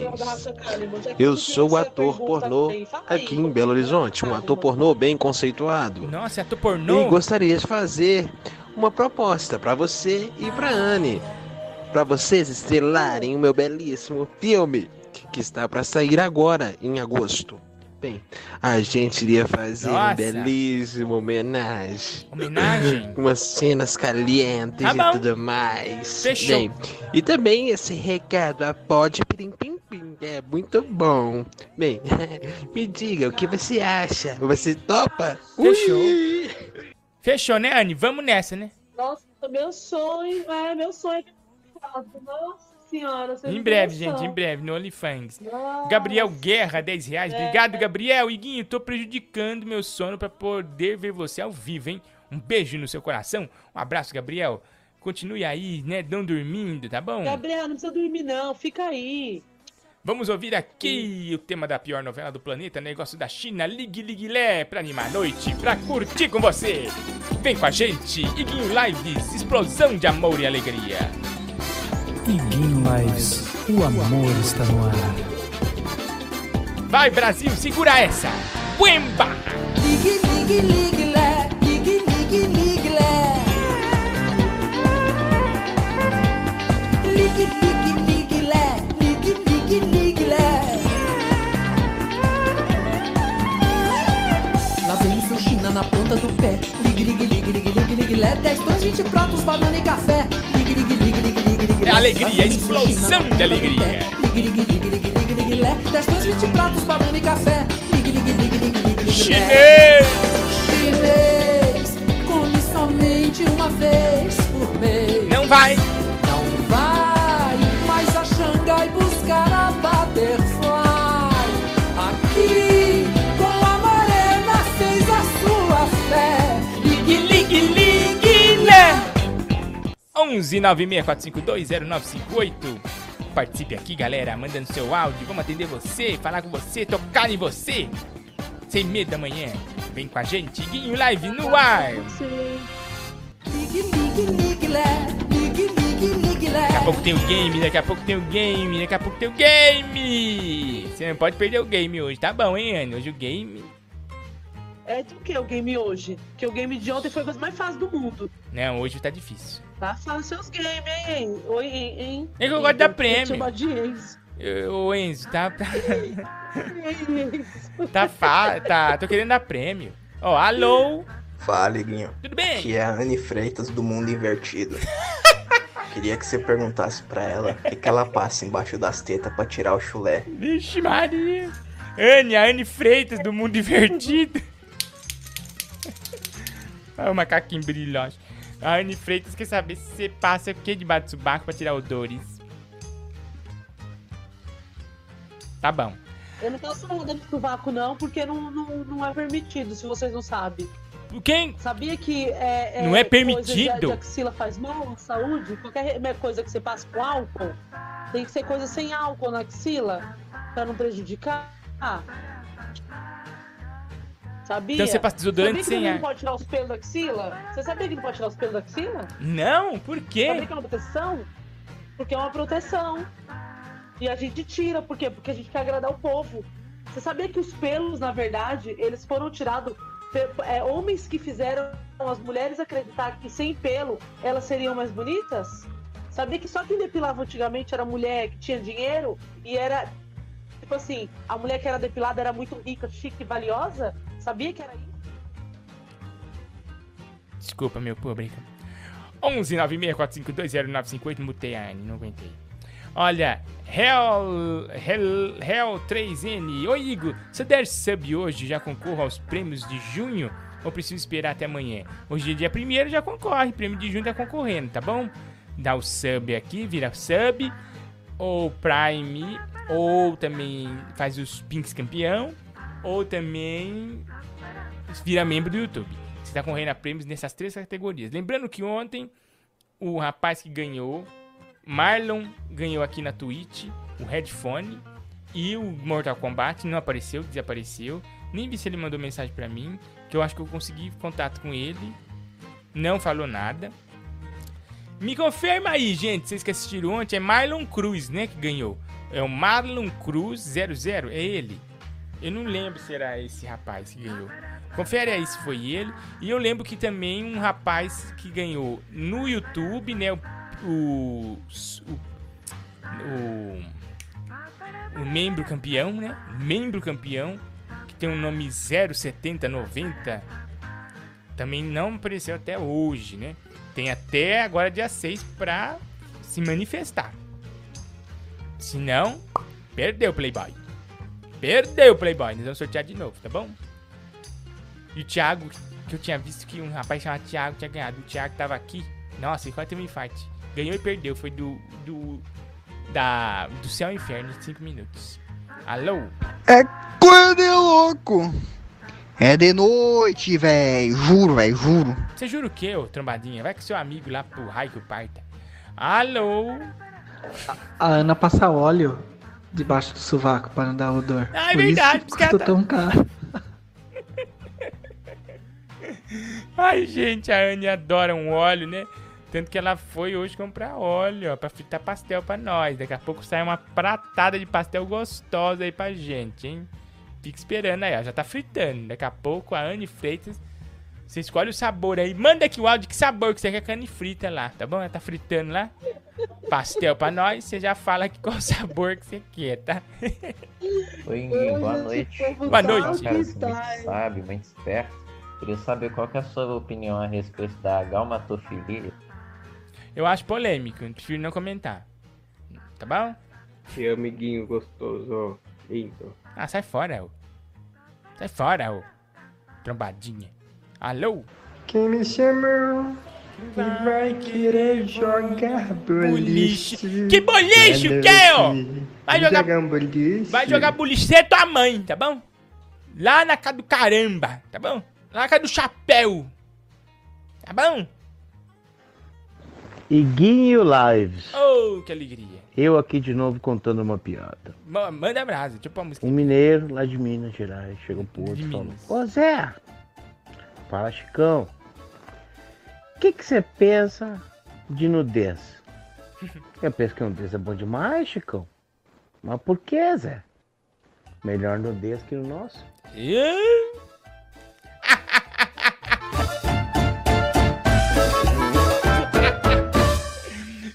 Eu sou ator pornô aqui em Belo Horizonte, um ator pornô bem conceituado. Nossa, ator pornô? E gostaria de fazer uma proposta para você e para Anne, para vocês estrelarem o meu belíssimo filme que- que está para sair agora em agosto. Bem, a gente iria fazer Nossa. um belíssimo homenagem. Homenagem? Umas cenas calientes Tá e bom. tudo mais. Fechou. Bem, e também esse recado a pode pim pim pim é muito bom. Bem, me diga o que você acha. Você topa? Fechou. Ui. Fechou, né, Anne? Vamos nessa, né? Nossa, meu sonho, é, meu sonho é Nossa senhora, Em breve, gente, em breve, no OnlyFans. Gabriel Guerra, 10 reais. É. Obrigado, Gabriel. Iguinho, tô prejudicando meu sono pra poder ver você ao vivo, hein? Um beijo no seu coração. Um abraço, Gabriel. Continue aí, né? Não dormindo, tá bom? Gabriel, não precisa dormir, não. Fica aí. Vamos ouvir aqui o tema da pior novela do planeta, negócio da China, Ligue Ligue Lé, pra animar a noite, pra curtir com você. Vem com a gente, Iguinho Lives, explosão de amor e alegria. Iguinho Lives, o amor está no ar. Vai Brasil, segura essa. Buemba! Ligue, ligue, ligue, lé. Ligue, ligue, ligue, lé. Ligue, ligue, ligue, na ponta do pé. Ligue, ligue, ligue, ligue, ligue, ligue, lé. 10 pães, 20 pratos, banana e café. Ligue, ligue, ligue, ligue, ligue, ligue, É alegria, explosão de alegria. Ligue, ligue, ligue, ligue, ligue, ligue, lé. 10 pães, 20 pratos, banana e café. Ligue, ligue, ligue, ligue, ligue, ligue, Chinês! Chinês, come somente uma vez por mês. Não vai! Não vai 11 964520958. Participe aqui, galera, mandando seu áudio. Vamos atender você, falar com você, tocar em você. Sem medo da manhã. Vem com a gente, Guinho Live no ar. Daqui a pouco tem o game, daqui a pouco tem o game, daqui a pouco tem o game. Você não pode perder o game hoje, tá bom, hein, Anne? Hoje o game. É do que o game hoje? Que o game de ontem foi a coisa mais fácil do mundo. Não, hoje tá difícil. Tá fácil seus games, hein? Oi, hein? hein? É que eu gosto da prêmio. Ô, Enzo, tá. Tá fa... tá. Tô querendo dar prêmio. Ó, alô? Fala, Liguinho. Tudo bem? Aqui é a Anne Freitas do Mundo Invertido. Queria que você perguntasse pra ela o que, que ela passa embaixo das tetas pra tirar o chulé. Vixe, Maria. Anne, a Anne Freitas do Mundo Invertido. Olha o macaquinho brilhoso. A Anne Freitas quer saber se você passa o que debaixo do subaco pra tirar odores. Tá bom. Eu não passo nada no sovaco, não, porque não, não, não é permitido, se vocês não sabem. Quem? Sabia que é, Não é coisa de- permitido? De, axila faz mal à saúde? Qualquer coisa que você passa com álcool, tem que ser coisa sem álcool na axila, pra não prejudicar. Sabia? Então você passa desodorante Sabia que sem ar. não pode tirar os pelos da axila? Você sabia que não pode tirar os pelos da axila? Não, por Sabia quê? que é uma proteção? Porque é uma proteção. E a gente tira, por quê? Porque a gente quer agradar o povo. Você sabia que os pelos, na verdade, eles foram tirados. é, homens que fizeram as mulheres acreditar que sem pelo elas seriam mais bonitas? Sabia que só quem depilava antigamente era mulher que tinha dinheiro e era. Tipo assim, a mulher que era depilada era muito rica, chique e valiosa? Sabia que era isso? Desculpa, meu público. 11 964520958, mutei a Anne, não aguentei. Olha, Hell, Hell, Hell 3N. Oi, Igor. Se eu der sub hoje, já concorro aos prêmios de junho? Ou preciso esperar até amanhã? Hoje é dia 1 já concorre. Prêmio de junho tá concorrendo, tá bom? Dá o sub aqui, vira sub. Ou Prime. Ou também faz os Pinks campeão. Ou também vira membro do YouTube. Você tá correndo a prêmios nessas três categorias. Lembrando que ontem o rapaz que ganhou, Marlon, ganhou aqui na Twitch o headphone e o Mortal Kombat não apareceu, desapareceu. Nem vi se ele mandou mensagem pra mim, que eu acho que eu consegui contato com ele. Não falou nada. Me confirma aí, gente, vocês que assistiram ontem, é Marlon Cruz, né, que ganhou. É o Marlon Cruz 00, é ele. Eu não lembro se era esse rapaz que ganhou. Confere aí se foi ele. E eu lembro que também um rapaz que ganhou no YouTube, né? O. O. O, o membro campeão, né? Membro campeão, que tem um nome 07090. Também não apareceu até hoje, né? Tem até agora dia 6 pra se manifestar. Se não, perdeu o Playboy. Perdeu o Playboy. Nós vamos sortear de novo, tá bom? E o Thiago, que eu tinha visto que um rapaz chamado Thiago tinha ganhado. O Thiago tava aqui. Nossa, ele quase teve um infarto. Ganhou e perdeu. Foi do. do. Da. Do céu ao inferno em 5 minutos. Alô? É coisa de louco. É de noite, velho. Juro, velho, juro. Você jura o quê, ô trombadinha? Vai com seu amigo lá pro raio que o parta. Alô? A Ana passa óleo debaixo do sovaco para não dar odor. Ah, é Por verdade, Isso custou tá- tão caro. Ai, gente, a Anne adora um óleo, né? Tanto que ela foi hoje comprar óleo, ó, pra fritar pastel pra nós. Daqui a pouco sai uma pratada de pastel gostosa aí pra gente, hein? Fica esperando aí, ó. Já tá fritando. Daqui a pouco a Anne Freitas. Você escolhe o sabor aí. Manda aqui o áudio que sabor que você quer que a Anne frita lá, tá bom? Ela tá fritando lá. Pastel pra nós. Você já fala aqui qual sabor que você quer, tá? Oi, Ingrid, boa noite. Boa noite. Cara assim, muito sábio, muito esperto. Queria saber qual que é a sua opinião a respeito da galmatofilia. Eu acho polêmico, eu prefiro não comentar. Tá bom? E amiguinho gostoso, lindo. Ah, sai fora, ô. Sai fora, ô. Trombadinha. Alô? Quem me chamou? Que vai querer jogar boliche. Que boliche, o quê, ó? Vai jogar, um boliche. vai jogar boliche, você é tua mãe, tá bom? Lá na casa do caramba, tá bom? Lá na casa do chapéu. Tá bom? Iguinho Lives. Oh, que alegria. Eu aqui de novo contando uma piada. Ma- Manda brasa, tipo a música. Um mineiro lá de Minas Gerais chegou pro outro e falou: Ô Zé, fala Chicão, o que você pensa de nudez? Eu penso que nudez é bom demais, Chicão. Mas por que, Zé? Melhor nudez que o nosso.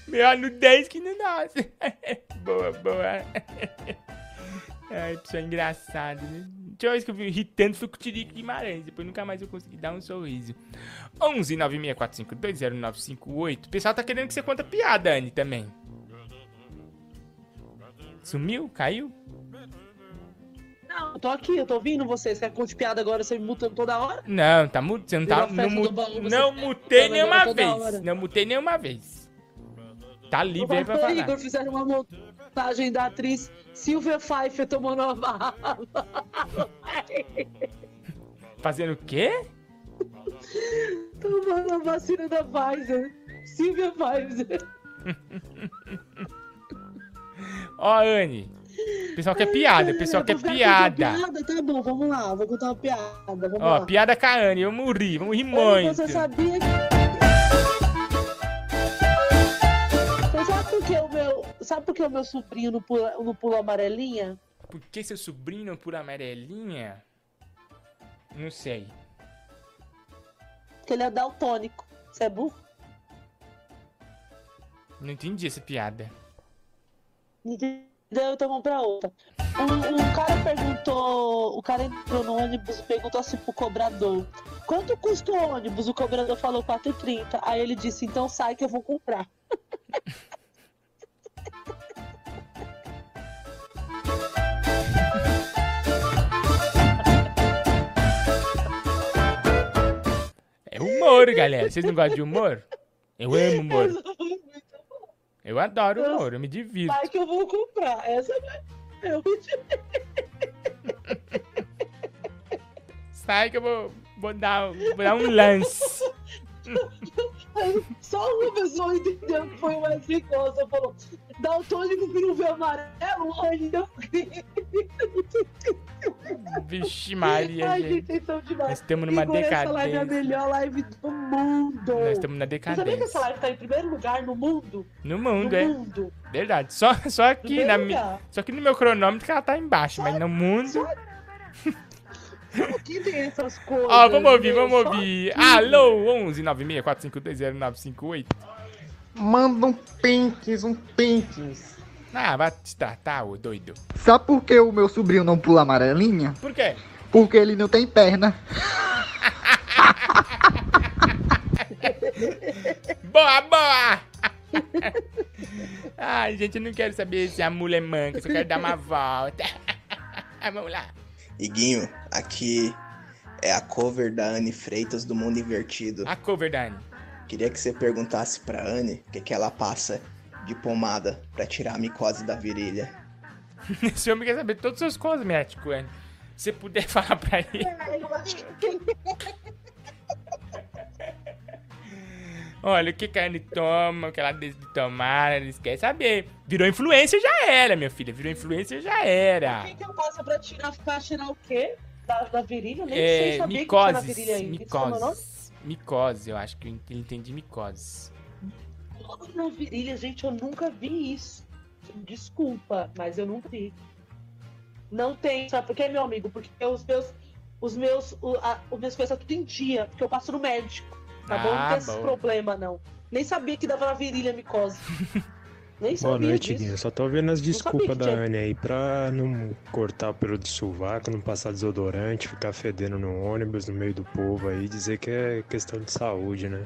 Melhor 10 que no nosso. boa, boa. Ai, pessoa engraçada, né? A última vez que eu vi irritando foi com o Tirico Guimarães. Depois nunca mais eu consegui dar um sorriso. 11 964520958. O pessoal tá querendo que você conta piada, Anne, também. Sumiu? Caiu? Não, eu tô aqui, eu tô ouvindo vocês. Quer que conte piada agora, você me mutando toda hora? Não, tá mu- Você não tá. Não, mu- baú, não tá mutei nenhuma vez. hora. Não mutei nenhuma vez. Tá livre aí pra falar. Igor fizeram uma montagem da atriz Silvia Pfeiffer tomando uma bala. Fazendo o quê? tomando a vacina da Pfizer. Silvia Pfizer. Ó, Anne. O pessoal quer piada, o pessoal quer piada. contando piada. Tá bom, vamos lá. Vou contar uma piada. Ó, lá. piada com a Anne, vamos rir, vamos rir Anne, muito. Você sabia que... Você sabe por que o meu, sabe por que o meu sobrinho não pula, não pula amarelinha? Por que seu sobrinho por amarelinha? Não sei. Porque ele é daltônico. Você é burro? Não entendi essa piada. Entendeu? Então vamos pra outra. Um, um cara perguntou. O cara entrou no ônibus e perguntou assim pro cobrador: Quanto custa o ônibus? O cobrador falou 4,30. Aí ele disse: Então sai que eu vou comprar. É humor, galera. Vocês não gostam de humor? Eu amo humor. Eu adoro humor, eu me divirto. Sai que eu vou comprar. Essa vai. Eu me Sai que eu vou, vou, dar, vou dar um lance. Só uma pessoa entendeu que foi o Wesley Costa. Falou: Daltônico que não vê amarelo, ainda. Vixe Maria, Ai, gente. são demais. Nós estamos numa Igor, Essa live é a decadência. melhor live do mundo. Nós estamos na Você sabia que essa decadência. live tá em primeiro lugar no mundo? No mundo, no é. mundo. Verdade. Só, só aqui na mi-. Só aqui no meu cronômetro que ela tá embaixo, mas no mundo. Aqui tem essas coisas. Ó, vamos ouvir, vamos só ouvir. aqui. Alô, 11 96 4520 Manda um pinks, um pinks. Ah, vai te tratar, ô doido. Sabe por que o meu sobrinho não pula amarelinha? Por quê? Porque ele não tem perna. Boa, boa! Ai, gente, eu não quero saber se a mulher é manca, só quero dar uma volta. Vamos lá. Iguinho, aqui é a cover da Anne Freitas do Mundo Invertido. A cover da Anne. Queria que você perguntasse pra Anne o que, que ela passa de pomada pra tirar a micose da virilha. Esse homem quer saber todos os seus cosméticos, Anne. você puder falar pra ele. Olha, o que que a Anne toma, o que ela deixa de tomar, eles querem saber. Virou influência, já era, minha filha. Virou influência, já era. O que, que eu faço pra tirar, pra tirar o quê? Da, da virilha? Nem É, sei saber que tira a micoses, virilha aí. Micoses. Micose, eu acho que eu entendi micoses. Logo na virilha, gente, eu nunca vi isso. Desculpa, mas eu nunca vi. Não tem, sabe por quê, meu amigo? Porque os meus, os meus, o, a, os meus coisas tá tudo em dia, porque eu passo no médico. Tá bom? Não Ah, tem esse bom. problema, não. Nem sabia que dava na virilha micose. Nem Boa noite, disso. Guinho. Só tô ouvindo as desculpas da tinha- Anne aí pra não cortar o pelo do sovaco, não passar desodorante, ficar fedendo no ônibus, no meio do povo aí, dizer que é questão de saúde, né?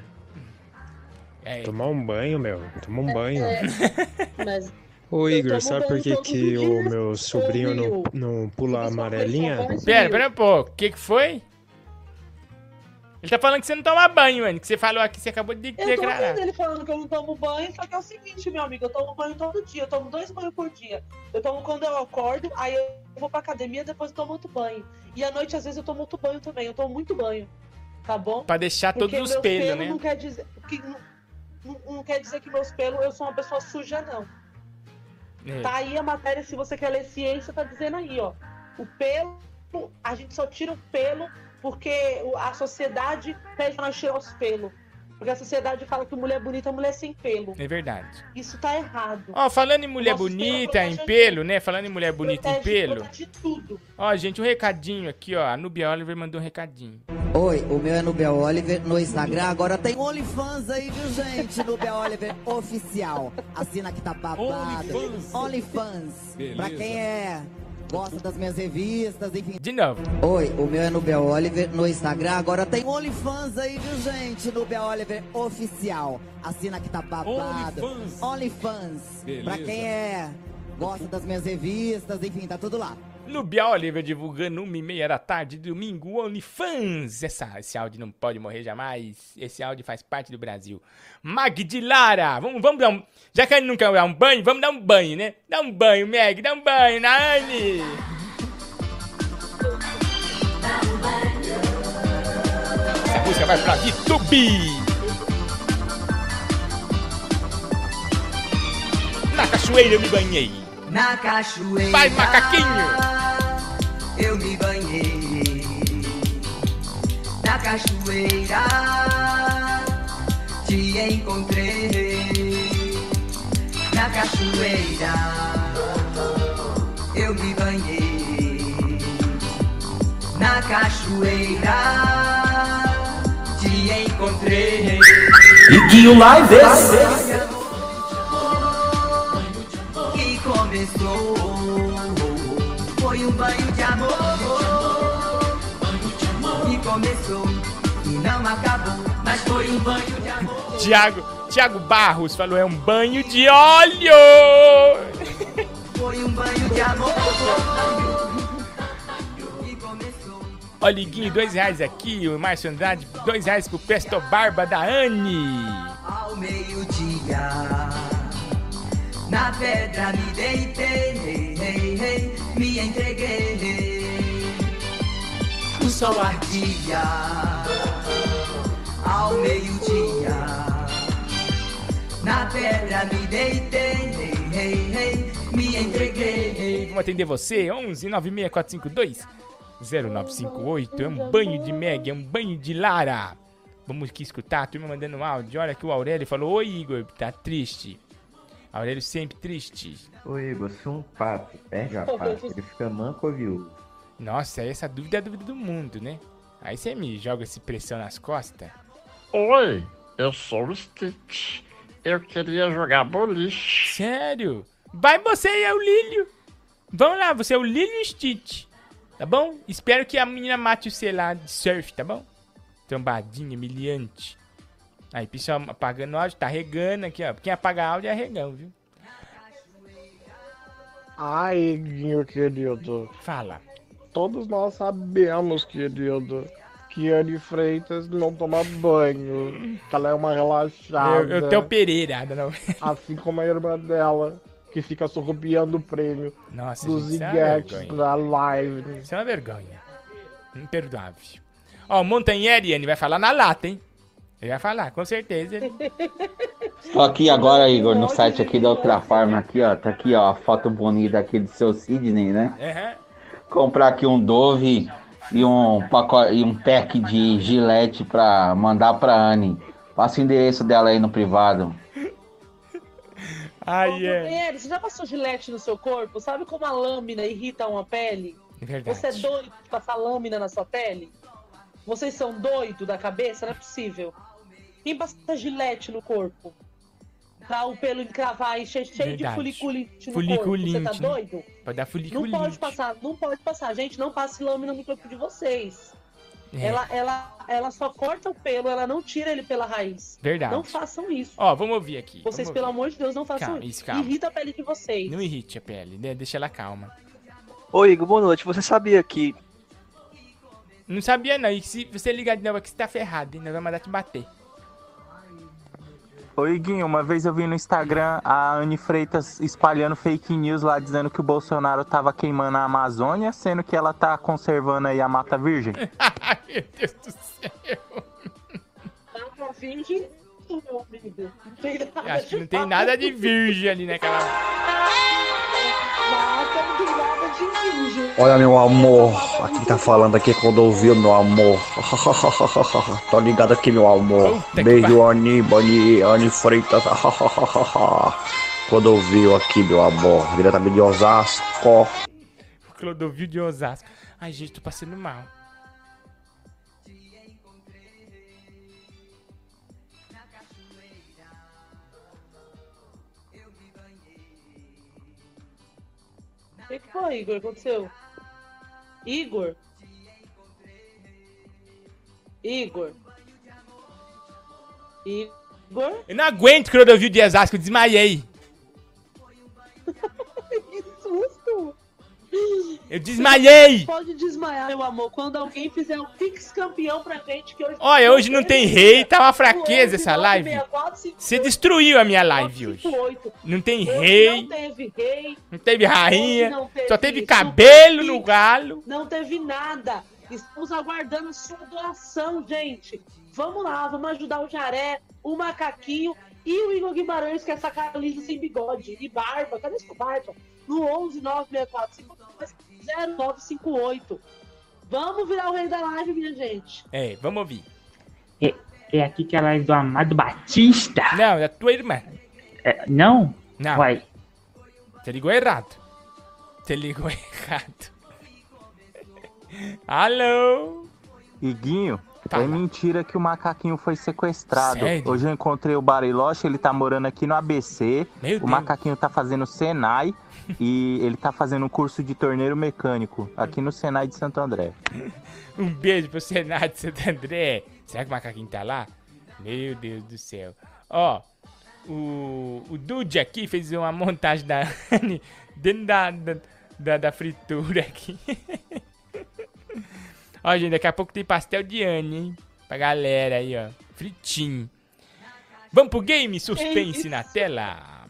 É. Tomar um banho, meu. Tomar um banho. É, mas Ô, Igor, sabe por que, que o meu sobrinho não, não pula a amarelinha? Pera, pera um pouco. O que que foi? Ele tá falando que você não toma banho, Anne. Que você falou aqui, você acabou de Eu tô declarar. ouvindo ele falando que eu não tomo banho, só que é o seguinte, meu amigo, eu tomo banho todo dia, eu tomo dois banhos por dia. Eu tomo quando eu acordo, aí eu vou pra academia, depois eu tomo outro banho. E à noite, às vezes, eu tomo outro banho também, eu tomo muito banho, tá bom? Pra deixar Porque todos os pelos, né? Não quer, dizer, que, não, não- não quer dizer que meus pelos, eu sou uma pessoa suja, não. É. Tá aí a matéria, se você quer ler ciência, tá dizendo aí, ó. O pelo, a gente só tira o pelo porque a sociedade pede pra nós tirar os pelos. Porque a sociedade fala que mulher bonita é mulher sem pelo. É verdade. Isso tá errado. Ó, falando em mulher Nossos bonita, em pelo, né? Falando em mulher bonita em Protege, pelo. protege tudo. Ó, gente, um recadinho aqui, ó. A Nubia Oliver mandou um recadinho. Oi, o meu é Nubia Oliver no Instagram. Agora tem OnlyFans aí, viu, gente? Nubia Oliver Oficial. Assina que tá babado. OnlyFans. OnlyFans. Beleza. Pra quem é. Gosta das minhas revistas, enfim. De novo. Oi, o meu é Nubia Oliver no Instagram. Agora tem OnlyFans aí, viu, gente? Nubia Oliver Oficial. Assina que tá babado. OnlyFans. OnlyFans. Pra quem é. Gosta das minhas revistas, enfim, tá tudo lá. Nubia Oliver divulgando uma e meia da tarde, domingo, OnlyFans. Essa, esse áudio não pode morrer jamais. Esse áudio faz parte do Brasil. Mag Lara, vamos, vamos dar um... Já que a Anne não quer dar um banho, vamos dar um banho, né? Dá um banho, Meg, dá um banho na Anne. Essa música vai pra YouTube. Na cachoeira eu me banhei. Na cachoeira. Vai, macaquinho. Eu me banhei. Na cachoeira. Te encontrei. Na cachoeira. Eu me banhei. Na cachoeira. Te encontrei. Lives. que começou foi um banho acabou mas foi um banho de amor Tiago, Tiago Barros falou, é um banho de óleo. foi um banho de amor que começou Olha, Iguinho, dois reais aqui. O Márcio Andrade, dois reais pro Presto Barba da Anne. ao meio-dia na pedra me deitei me entreguei o sol ardia ao meio-dia na pedra me deitei me entreguei Vamos atender você, 11 96452 0958. É um banho de Meg, é um banho de Lara. Vamos aqui escutar a turma mandando um áudio. Olha que o Aurélio falou: Oi, Igor, tá triste. Aurélio sempre triste. Ô Igor, se um pato perde a pata, ele fica manco ou viúvo? Nossa, essa dúvida é a dúvida do mundo, né? Aí você me joga essa pressão nas costas. Oi, eu sou o Stitch. Eu queria jogar boliche. Sério? Vai você e é o Lílio. Vamos lá, você é o Lílio e o Stitch. Tá bom? Espero que a menina mate o C lá de surf, tá bom? Trombadinha, humilhante. Aí, pessoal apagando áudio, tá regando aqui, ó. Quem apaga áudio é regão, viu? Ai, Guinho querido. Fala. Todos nós sabemos, querido, que Anne Freitas não toma banho. Que ela é uma relaxada. Eu, eu tenho Pereira, não. Assim como a irmã dela. que fica sorrupiando o prêmio Nossa, dos gente, isso é da live. Isso é uma vergonha. Imperdoável. Ó, o Montanheri, ele vai falar na lata, hein? Ele vai falar, com certeza. Tô aqui agora, Igor, no site aqui da outra forma aqui, ó. Tá aqui, ó, a foto bonita aqui do seu Sidney, né? Aham. Comprar aqui um Dove e um pacote e um pack de gilete pra mandar pra Anne. Passa o endereço dela aí no privado. Ai, é. Você já passou gilete no seu corpo? Sabe como a lâmina irrita uma pele? É verdade. Você é doido de passar lâmina na sua pele? Vocês são doidos da cabeça? Não é possível. Quem passa gilete no corpo? Pra o pelo encravar e cheio, cheio de Verdade. fuliculite no Fuliculite. corpo. Você tá doido? Pode dar Não fuliculite. pode passar, não pode passar. Gente, não passe lâmina no corpo de vocês. É. Ela, ela, ela só corta o pelo, ela não tira ele pela raiz. Verdade. Não façam isso. Ó, vamos ouvir aqui. Vocês, vamos pelo ouvir. amor de Deus, não façam Calma, isso. isso, calma. Irrita a pele de vocês. Não irrite a pele, né? Deixa ela calma. Ô Igor, boa noite. Você sabia que Não sabia não, e se você ligar de novo aqui, você tá ferrado, hein? Nós vamos mandar te bater. Ô Iguinho, uma vez eu vi no Instagram a Anne Freitas espalhando fake news lá dizendo que o Bolsonaro tava queimando a Amazônia, sendo que ela tá conservando aí a Mata Virgem. Ai, meu Deus do céu. Tá virgem, meu amigo. Não tem nada Acho que de não tem nada de virgem ali naquela... Mata, não tem nada de virgem. Olha, meu amor, aqui tá falando aqui quando ouviu, meu amor. Tô ligado aqui, meu amor. Beijo, Ani, Bani, Ani Freitas. quando ouviu aqui, meu amor. Diretamente de Osasco. Clodovil de Osasco. Ai, gente, tô passando mal. Que, que foi, Igor? O aconteceu? Igor? Igor? Igor? Eu não aguento Clodovil de Osasco, eu desmaiei. Eu desmaiei! Pode desmaiar, meu amor, quando alguém fizer um Pix campeão pra gente que hoje. Olha, hoje não tem rei, tá uma fraqueza essa live. Você destruiu a minha live hoje. Não tem rei, Não teve rei. não teve rainha, só teve cabelo no galo. Não teve nada. Estamos aguardando sua doação, gente. Vamos lá, vamos ajudar o Jaré, o Macaquinho e o Igor Guimarães, que é essa cara lisa sem bigode e barba. Cadê sua barba? No 11 964 0958. Vamos virar o rei da live, minha gente. É, vamos ouvir. É, é aqui que ela é do Amado Batista. Não, é tua irmã. É, não? Não. Uai, Você ligou errado. Você ligou errado. Alô? Iguinho, é mentira que o macaquinho foi sequestrado. Sério? Hoje eu encontrei o Bariloche, ele tá morando aqui no ABC. Meu o Deus. macaquinho tá fazendo Senai e ele tá fazendo um curso de torneiro mecânico aqui no Senai de Santo André. Um beijo pro Senado de Santo André. Será que o macaquinho tá lá? Meu Deus do céu. Ó, o, o Dude aqui fez uma montagem da Anne dentro da, da, da fritura aqui. Ó, gente, daqui a pouco tem pastel de Anne, hein? Pra galera aí, ó. Fritinho. Vamos pro game suspense na tela.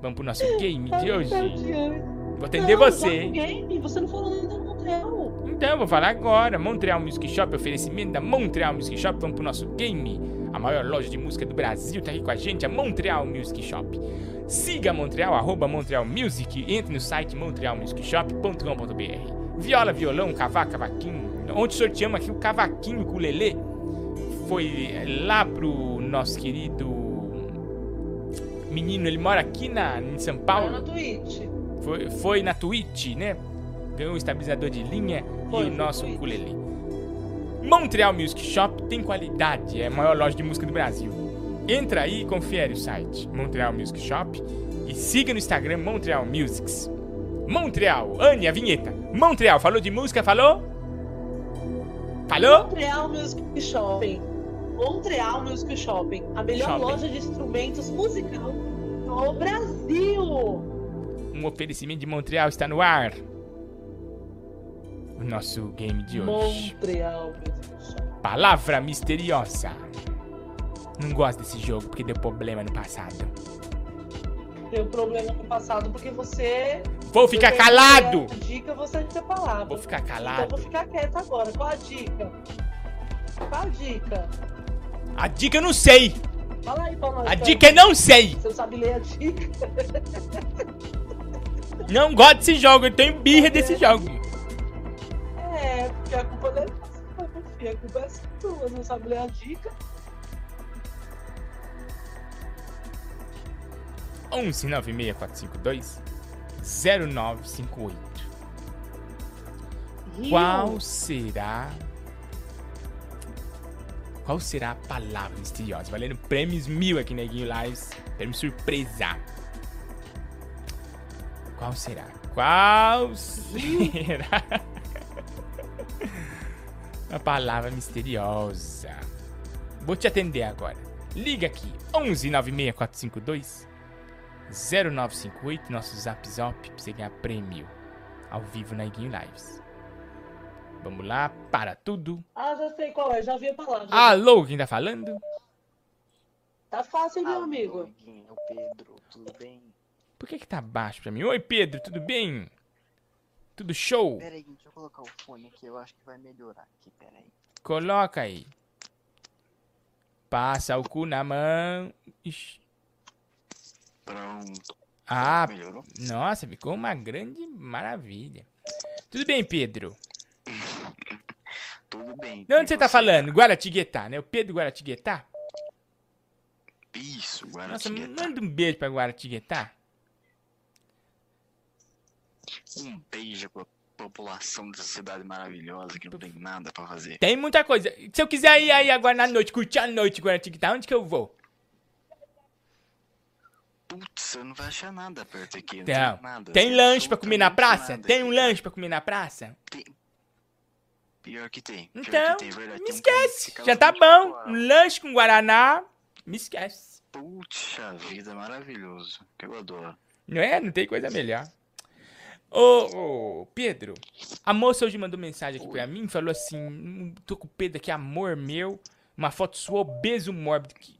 Vamos pro nosso game de hoje. Vou atender Não, você, hein? game, Você não falou ainda do Montreal. Então, vou falar agora. Montreal Music Shop, oferecimento da Montreal Music Shop. Vamos pro nosso game. A maior loja de música do Brasil tá aqui com a gente, a Montreal Music Shop. Siga Montreal, arroba Montreal Music. Entre no site montrealmusicshop.com.br. Viola, violão, cavaco, cavaquinho. Ontem sorteamos aqui o cavaquinho com o Lelê. Foi lá pro nosso querido menino, ele mora aqui na, em São Paulo. na Twitch. Foi, foi na Twitch, né? Ganhou um estabilizador de linha Foi, e foi o nosso ukulele. Montreal Music Shop tem qualidade, é a maior loja de música do Brasil. Entra aí e confere o site Montreal Music Shop e siga no Instagram Montreal Musics. Montreal, Anne, a vinheta. Montreal, falou de música, falou? Falou? Montreal Music Shopping. Montreal Music Shopping. A melhor Shopping. loja de instrumentos musical do Brasil. Um oferecimento de Montreal está no ar. O nosso game de hoje. Montreal Music Shopping. Palavra misteriosa. Não gosto desse jogo porque deu problema no passado. Deu problema no passado porque você. Vou ficar calado! a Dica você não tem palavra. Vou ficar Então calado. eu vou ficar quieta agora. Qual a dica? Qual a dica? A dica eu não sei. Fala aí pra nós. A dica é não sei. Você sabe ler a dica? Não gosto desse jogo, eu tenho birra desse jogo. É, porque a culpa não é filho. A culpa é sua. Não sabe ler a dica. 11 96452 0958. Rio. Qual será. Qual será a palavra misteriosa? Valendo prêmios mil aqui na Neguinho Lives. Prêmio surpresa. Qual será? Qual será a palavra misteriosa? Vou te atender agora. Liga aqui. 11 96452 0958, nosso zap zap, pra você ganhar prêmio ao vivo na Iguinho Lives. Vamos lá, para tudo. Ah, já sei qual é. Já vi a palavra. Alô, quem tá falando? Tá fácil, meu amigo. Pedro, tudo bem? Por que que tá baixo pra mim? Oi, Pedro, tudo bem? Tudo show? Pera aí, deixa eu colocar o fone aqui, eu acho que vai melhorar aqui, pera aí. Coloca aí. Passa o cu na mão. Ixi. Pronto. Ah, Melhorou? nossa, ficou uma grande maravilha. Tudo bem, Pedro? Tudo bem. De onde você tá falando? Guaratinguetá, né? O Pedro Guaratinguetá? Isso, Nossa, Guaratinguetá. manda um beijo pra Guaratinguetá. Um beijo pra população dessa cidade maravilhosa que não tem nada pra fazer. Tem muita coisa. Se eu quiser ir aí agora na noite, curtir a noite Guaratinguetá, onde que eu vou? Putz, você não vai achar nada perto aqui. Não Não. tem nada. Tem lanche pra comer na praça? Tem aqui. um lanche pra comer na praça? Pior que tem. Pior Então, que tem, me Tem um esquece. fica Já tá 24 bom. Um lanche com Guaraná, me esquece. Puxa vida, maravilhoso. Que eu adoro. Não é? Não tem coisa melhor. Ô, ô, Pedro, a moça hoje mandou mensagem aqui pra mim, falou assim, "Hum, tô com o Pedro aqui, amor meu, uma foto sua obeso mórbido. Que...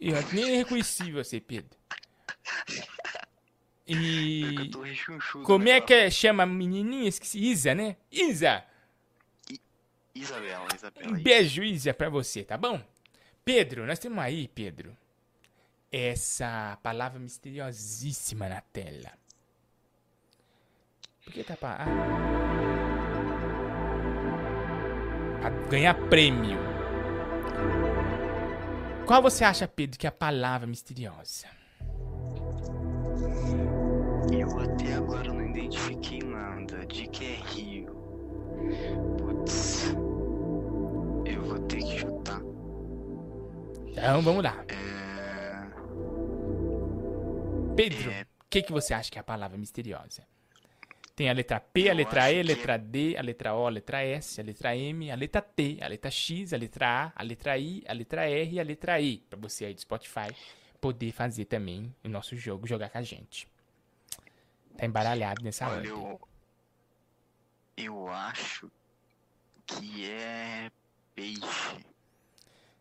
Eu nem reconheci você, Pedro. E... Como é naquela que é? chama a menininha? Esqueci. Isa, né? Isa! Isabela, Isabela. Um beijo, Isa, pra você, tá bom? Pedro, nós temos aí, Pedro, essa palavra misteriosíssima na tela. Por que tá pra... Ah. Pra ganhar prêmio. Qual você acha, Pedro, que é a palavra misteriosa? Eu até agora não identifiquei nada de que é Rio. Putz. Eu vou ter que chutar. Então, vamos lá. É... Pedro, o que, que você acha que é a palavra misteriosa? Tem a letra P, a letra E, a letra D, a letra O, a letra S, a letra M, a letra T, a letra X, a letra A, a letra I, a letra R e a letra E. Pra você aí do Spotify poder fazer também o nosso jogo, jogar com a gente. Tá embaralhado nessa Olha, ordem. eu... eu acho que é peixe.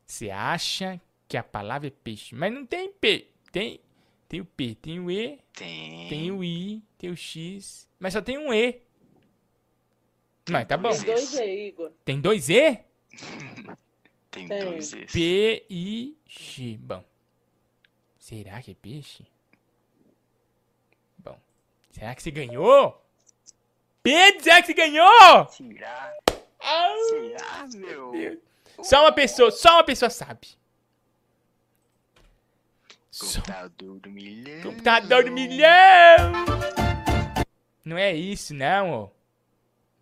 Você acha que a palavra é peixe, mas não tem P. Tem, tem o P, tem o E, Tem. tem o I, tem o X, mas só tem um E. Mas tá bom. Tem dois aí, Igor. Tem dois E? Tem Tem. dois esses. P I X. Bom. Será que é peixe? Bom. Será que você ganhou? Pedro, será que você ganhou? Será? Ah, Será, meu? Deus. Só uma pessoa, só uma pessoa sabe. Computador do milhão. Computador do milhão! Não é isso, não, ó.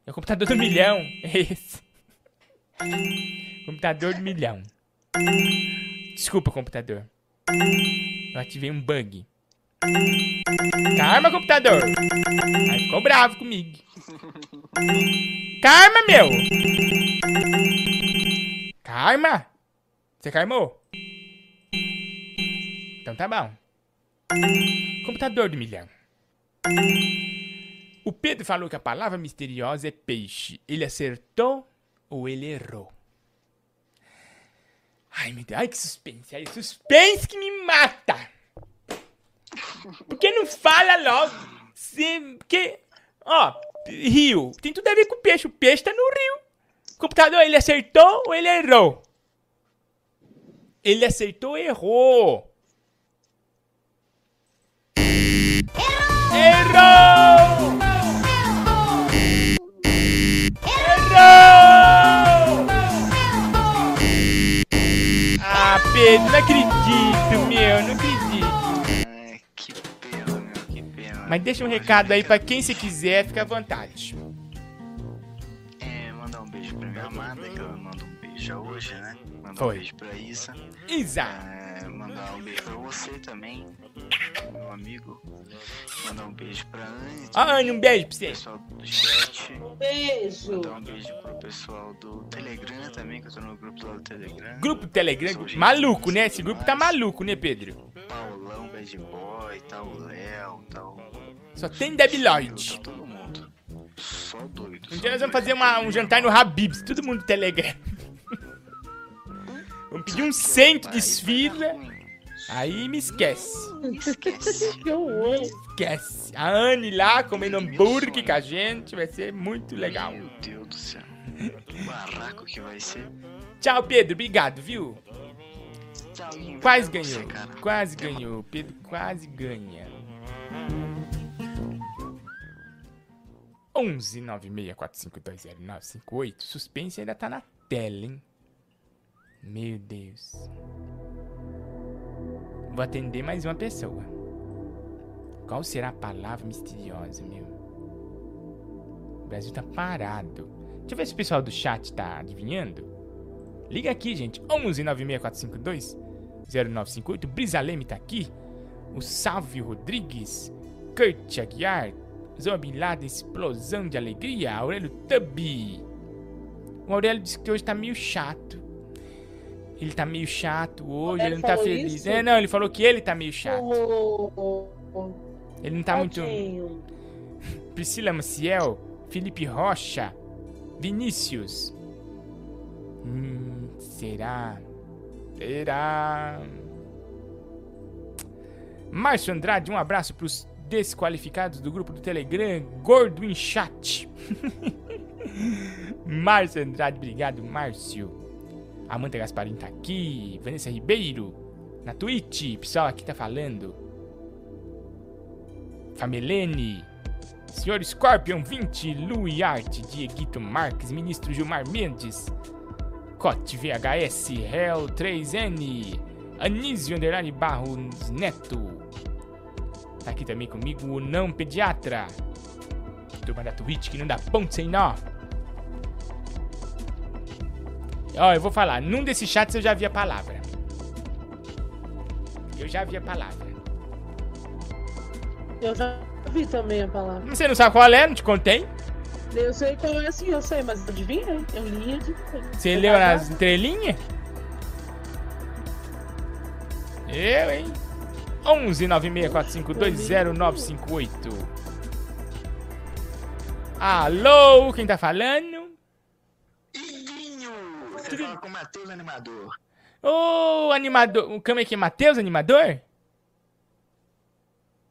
É o computador do milhão. É esse. Computador do milhão. Desculpa, computador. Eu ativei um bug. Calma, computador. Aí ficou bravo comigo. Calma, meu. Calma. Você calmou? Então tá bom. Computador do milhão. O Pedro falou que a palavra misteriosa é peixe. Ele acertou ou ele errou? Ai, meu Deus. Ai, que suspense. Ai, suspense que me mata. Por que não fala logo? Se, porque, ó, rio, tem tudo a ver com peixe. O peixe tá no rio. Computador, ele acertou ou ele errou? Ele acertou ou errou? Errou! Errou! Ah, Pedro, não acredito, meu, não acredito. Que pena, meu, que pena. Mas deixa um recado aí pra quem você quiser, fica à vontade. É, mandar um beijo pra minha amada, que ela mandou um beijo hoje, né? Mandar Foi. um beijo pra Isa. Isa! É, mandar um beijo pra você também, meu amigo. Mandar um beijo pra Anne. Ó, Anne, um beijo pra você. Pessoal do chat. Um beijo. Mandar um beijo pro pessoal do Telegram também, que eu tô no grupo lá do Telegram. Grupo Telegram, maluco, né? Esse grupo tá maluco, né, Pedro? Paulão, Bad Boy, tal o Léo, tal. Só tem Debiloid. Todo mundo. Só doido. Um dia nós vamos fazer uma- um jantar no Habibs, todo mundo do Telegram. Vamos pedir um cento de esfirra. Aí me esquece. Esquece. Esquece. A Anne lá comendo hambúrguer com a gente, vai ser muito legal. Meu Deus do céu. Que barraco que vai ser. Tchau, Pedro. Obrigado, viu? Quase ganhou. Quase ganhou. Pedro quase ganha. 11 964520958. Suspense ainda tá na tela, hein? Meu Deus. Vou atender mais uma pessoa. Qual será a palavra misteriosa, meu? O Brasil tá parado. Deixa eu ver se o pessoal do chat tá adivinhando. Liga aqui, gente. 11 96452 0958. Brisa Leme tá aqui. O Sávio Rodrigues. Kurt Aguiar. Zoma Laden, explosão de alegria. Aurélio Tubby. O Aurélio disse que hoje tá meio chato. Ele tá meio chato hoje, Ele não tá feliz. isso? É, não, ele falou que ele tá meio chato. Oh, Ele não tá muito. tadinho. Priscila Maciel, Felipe Rocha, Vinícius. Hum, será? Será? Márcio Andrade, um abraço pros desqualificados do grupo do Telegram, Gordo em Chat. Márcio Andrade, obrigado, Márcio. Amanda Gasparim tá aqui, Vanessa Ribeiro, na Twitch, pessoal aqui tá falando. Famelene, Senhor Scorpion 20, Louis Art, Dieguito Marques, Ministro Gilmar Mendes, Cote VHS, Hell 3N, Anísio Underline Barros Neto. Tá aqui também comigo o Não Pediatra. Turma da Twitch que não dá ponto sem nó. Ó, eu vou falar, num desses chats eu já vi a palavra. Eu já vi a palavra. Eu já vi também a palavra. Você não sabe qual é? Não te contei? Eu sei qual é assim, eu sei, mas adivinha? Eu li adivinha. Você leu nas entrelinhas? Eu, hein? 11 964520958. Alô, quem tá falando? Você fala com o Matheus Animador. Ô, animador. Como é que é? Matheus, animador?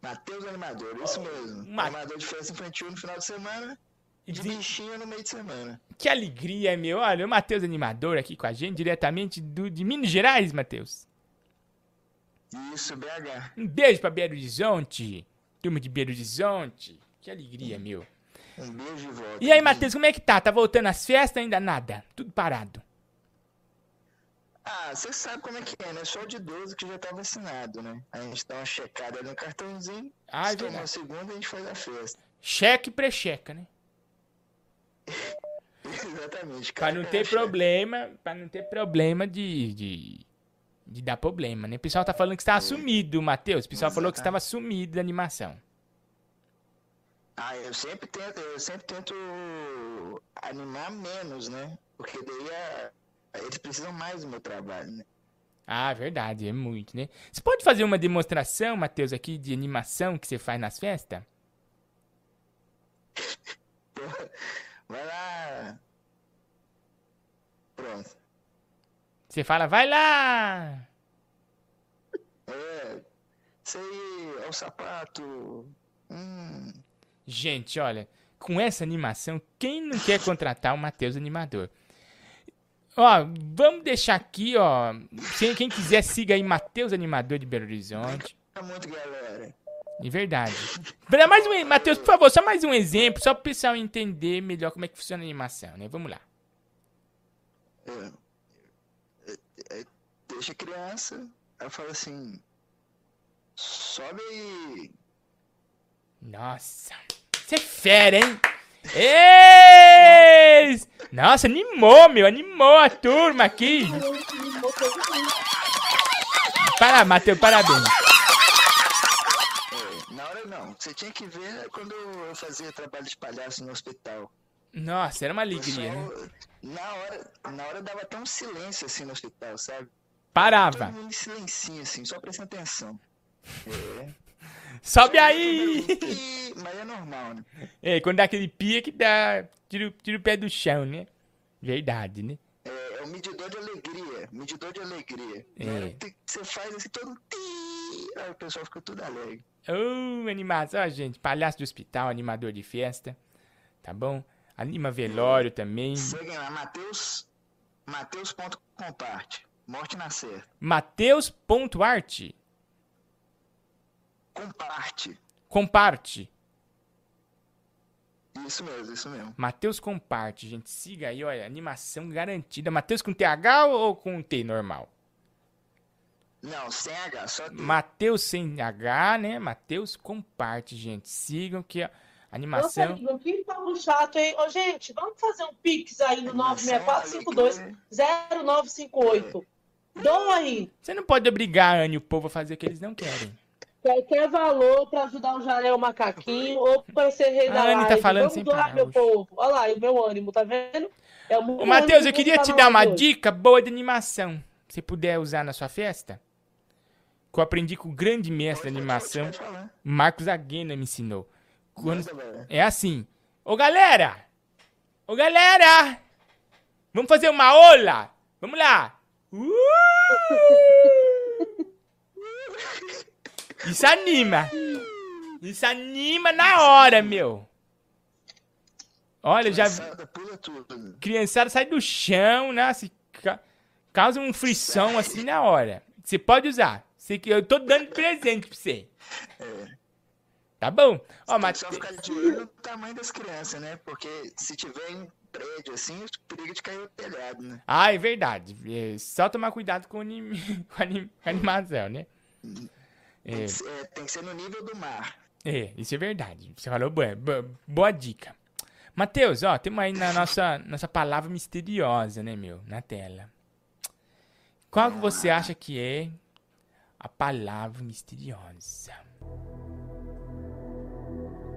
Matheus Animador, isso mesmo. Animador de festa infantil no final de semana e de bichinho no meio de semana. Que alegria, meu. Olha, o Matheus Animador aqui com a gente, diretamente do, de Minas Gerais, Matheus. Isso, BH. Um beijo pra Belo Horizonte. Turma de Belo Horizonte. Que alegria, meu. Um beijo de volta. E aí, Matheus, como é que tá? Tá voltando às festas? Ainda nada. Tudo parado. Ah, você sabe como é que é, né? Só de 12 que já tá vacinado, né? A gente dá uma checada no cartãozinho. Ah, é se tomar segunda, a gente faz a festa. Cheque e pré-checa, né? Exatamente. Pra não ter problema, pra não ter problema de, de, de dar problema, né? O pessoal tá falando que você tava sumido, Matheus. O pessoal falou que você tava sumido da animação. Ah, eu sempre tento, eu sempre tento animar menos, né? Porque daí a- eles precisam mais do meu trabalho, né? Ah, verdade, é muito, né? Você pode fazer uma demonstração, Matheus, aqui de animação que você faz nas festas? Vai lá. Pronto. Você fala, vai lá! É. Isso aí, é o sapato. Hum. Gente, olha, com essa animação, quem não quer contratar o Matheus Animador? Ó, vamos deixar aqui, ó. Quem, quiser, siga aí Matheus Animador de Belo Horizonte. É muito, galera. De verdade. Pra mais um, Matheus, por favor, só mais um exemplo, só pro pessoal entender melhor como é que funciona a animação, né? Vamos lá. É, é, é, deixa a criança, ela fala assim. Sobe aí. Nossa, você é fera, hein? Ei! Nossa, animou, meu, animou a turma aqui. Para, Matheus, parabéns. É, na hora não. Você tinha que ver quando eu fazia trabalho de palhaço no hospital. Nossa, era uma alegria, né? Na hora, na hora dava até um silêncio assim no hospital, sabe? Parava. Todo mundo em silencinho, assim, só prestando atenção. É. Sobe aí! Mas é normal, né? É, quando dá aquele pia que dá. Tira, o- tira o pé do chão, né? Verdade, né? É, é o medidor de alegria. Medidor de alegria. É. Que você faz assim, todo. Aí o pessoal fica tudo alegre. Ô, animação, ó, gente. Palhaço de hospital, animador de festa. Tá bom? Anima velório também. Seguem lá, Mateus. Mateus.comparte. Morte na certa. Mateus.art. Comparte. Comparte. Isso mesmo, isso mesmo. Mateus Comparte, gente. Siga aí, olha. Animação garantida. Mateus com TH ou com T normal? Não, sem H, só T. Mateus sem H, né? Mateus Comparte, gente. Sigam que a Nossa, animação. amigo, que papo chato, hein? Ô, gente, vamos fazer um pix aí no 964520958. Doa aí. Você não pode obrigar a Anne e o povo a fazer o que eles não querem. Qualquer valor pra ajudar o Jaré o Macaquinho ou pra ser rei da Anne tá falando Vamos sem doar, meu hoje. povo. Olha lá, o meu ânimo, tá vendo? É o Ô, Matheus, eu queria te dar uma dica boa de animação. Se puder usar na sua festa. Que eu aprendi com o grande mestre de animação, Marcos Aguena me ensinou. Quando- É assim. Ô, galera! Ô, galera! Vamos fazer uma ola? Vamos lá! Uh! Isso anima! Isso anima na hora, meu! Olha, já. Criançada, tudo. né? Criançada sai do chão, né? Se ca- causa um frição assim na hora. Você pode usar. Você que eu tô dando presente pra você. Tá bom? Ó, Mate... só ficar de olho no tamanho das crianças, né? Porque se tiver em prédio assim, perigo de cair o telhado, né? Ah, é verdade. É só tomar cuidado com, o anim... com a anim- com a animação, né? Tem, É, que ser, é, tem que ser no nível do mar. é, isso é verdade. Você falou boa, boa, dica. Matheus, ó, temos aí na nossa, nossa palavra misteriosa, né, meu? Na tela. Qual que você acha que é a palavra misteriosa?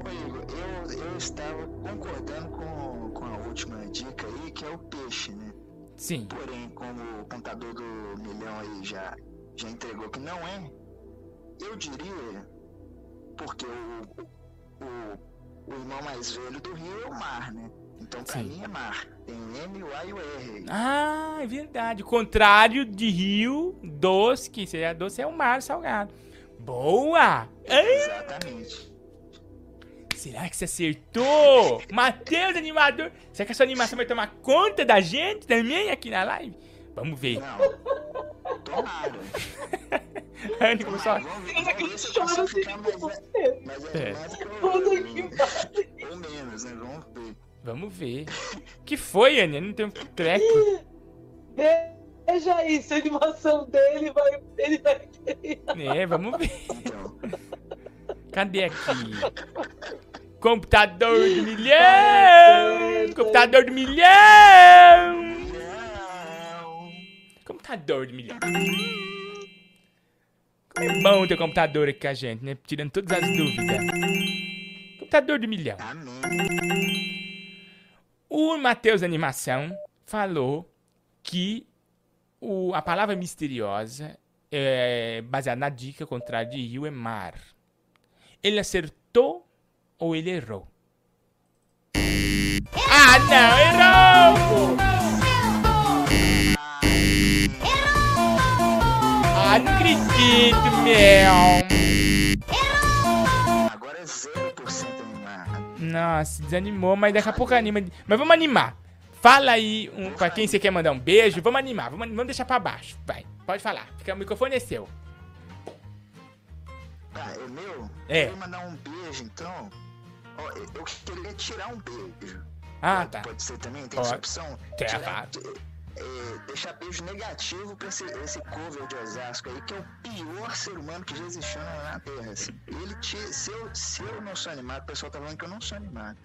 Ô, Igor, eu, eu estava concordando com, com a última dica aí, que é o peixe, né? Sim. Porém, como o contador do milhão aí já, já entregou que não é, eu diria, porque o, o, o irmão mais velho do rio é o mar, né? Então pra Sim. mim é mar. Tem M, o A e o R. Ah, é verdade. O contrário de rio, doce, que seria doce, é o mar salgado. Boa! Exatamente. será que você acertou? Matheus, animador. Será que a sua animação vai tomar conta da gente também aqui na live? Vamos ver. Não. Tomara. A Anne começou a... Vamos ver, vamos ver se eu consigo ficar mais, mais É. animado que eu, ou menos, né? Vamos ver. Vamos ver. que foi, Anne? Eu não tenho treco. Veja aí, se a animação dele vai. Ele vai querer. É, vamos ver. Cadê aqui? Computador do milhão! Computador do milhão! Computador do milhão. Como é bom ter computador aqui com a gente, né? Tirando todas as dúvidas. Computador do milhão. O Matheus Animação falou que o, a palavra misteriosa é baseada na dica contrária de rio é mar. Ele acertou ou ele errou? Ah, não! Errou! acredito, meu. Agora é 0% animado. Nossa, desanimou, mas daqui a pouco anima. Mas vamos animar. Fala aí um, pra quem você quer mandar um beijo. Vamos animar, vamos, vamos deixar pra baixo. Vai, pode falar. Fica, o microfone é seu. Ah, é meu? É. Eu vou mandar um beijo, então. Ó, eu queria tirar um beijo. Ah, pode, tá. Pode ser também? Tem Ó, essa opção? Tirar, é, deixar beijo negativo pra esse, esse cover de Osasco aí, que é o pior ser humano que já existiu na, na Terra. assim. Ele te, se, eu, se eu não sou animado, o pessoal tá falando que eu não sou animado.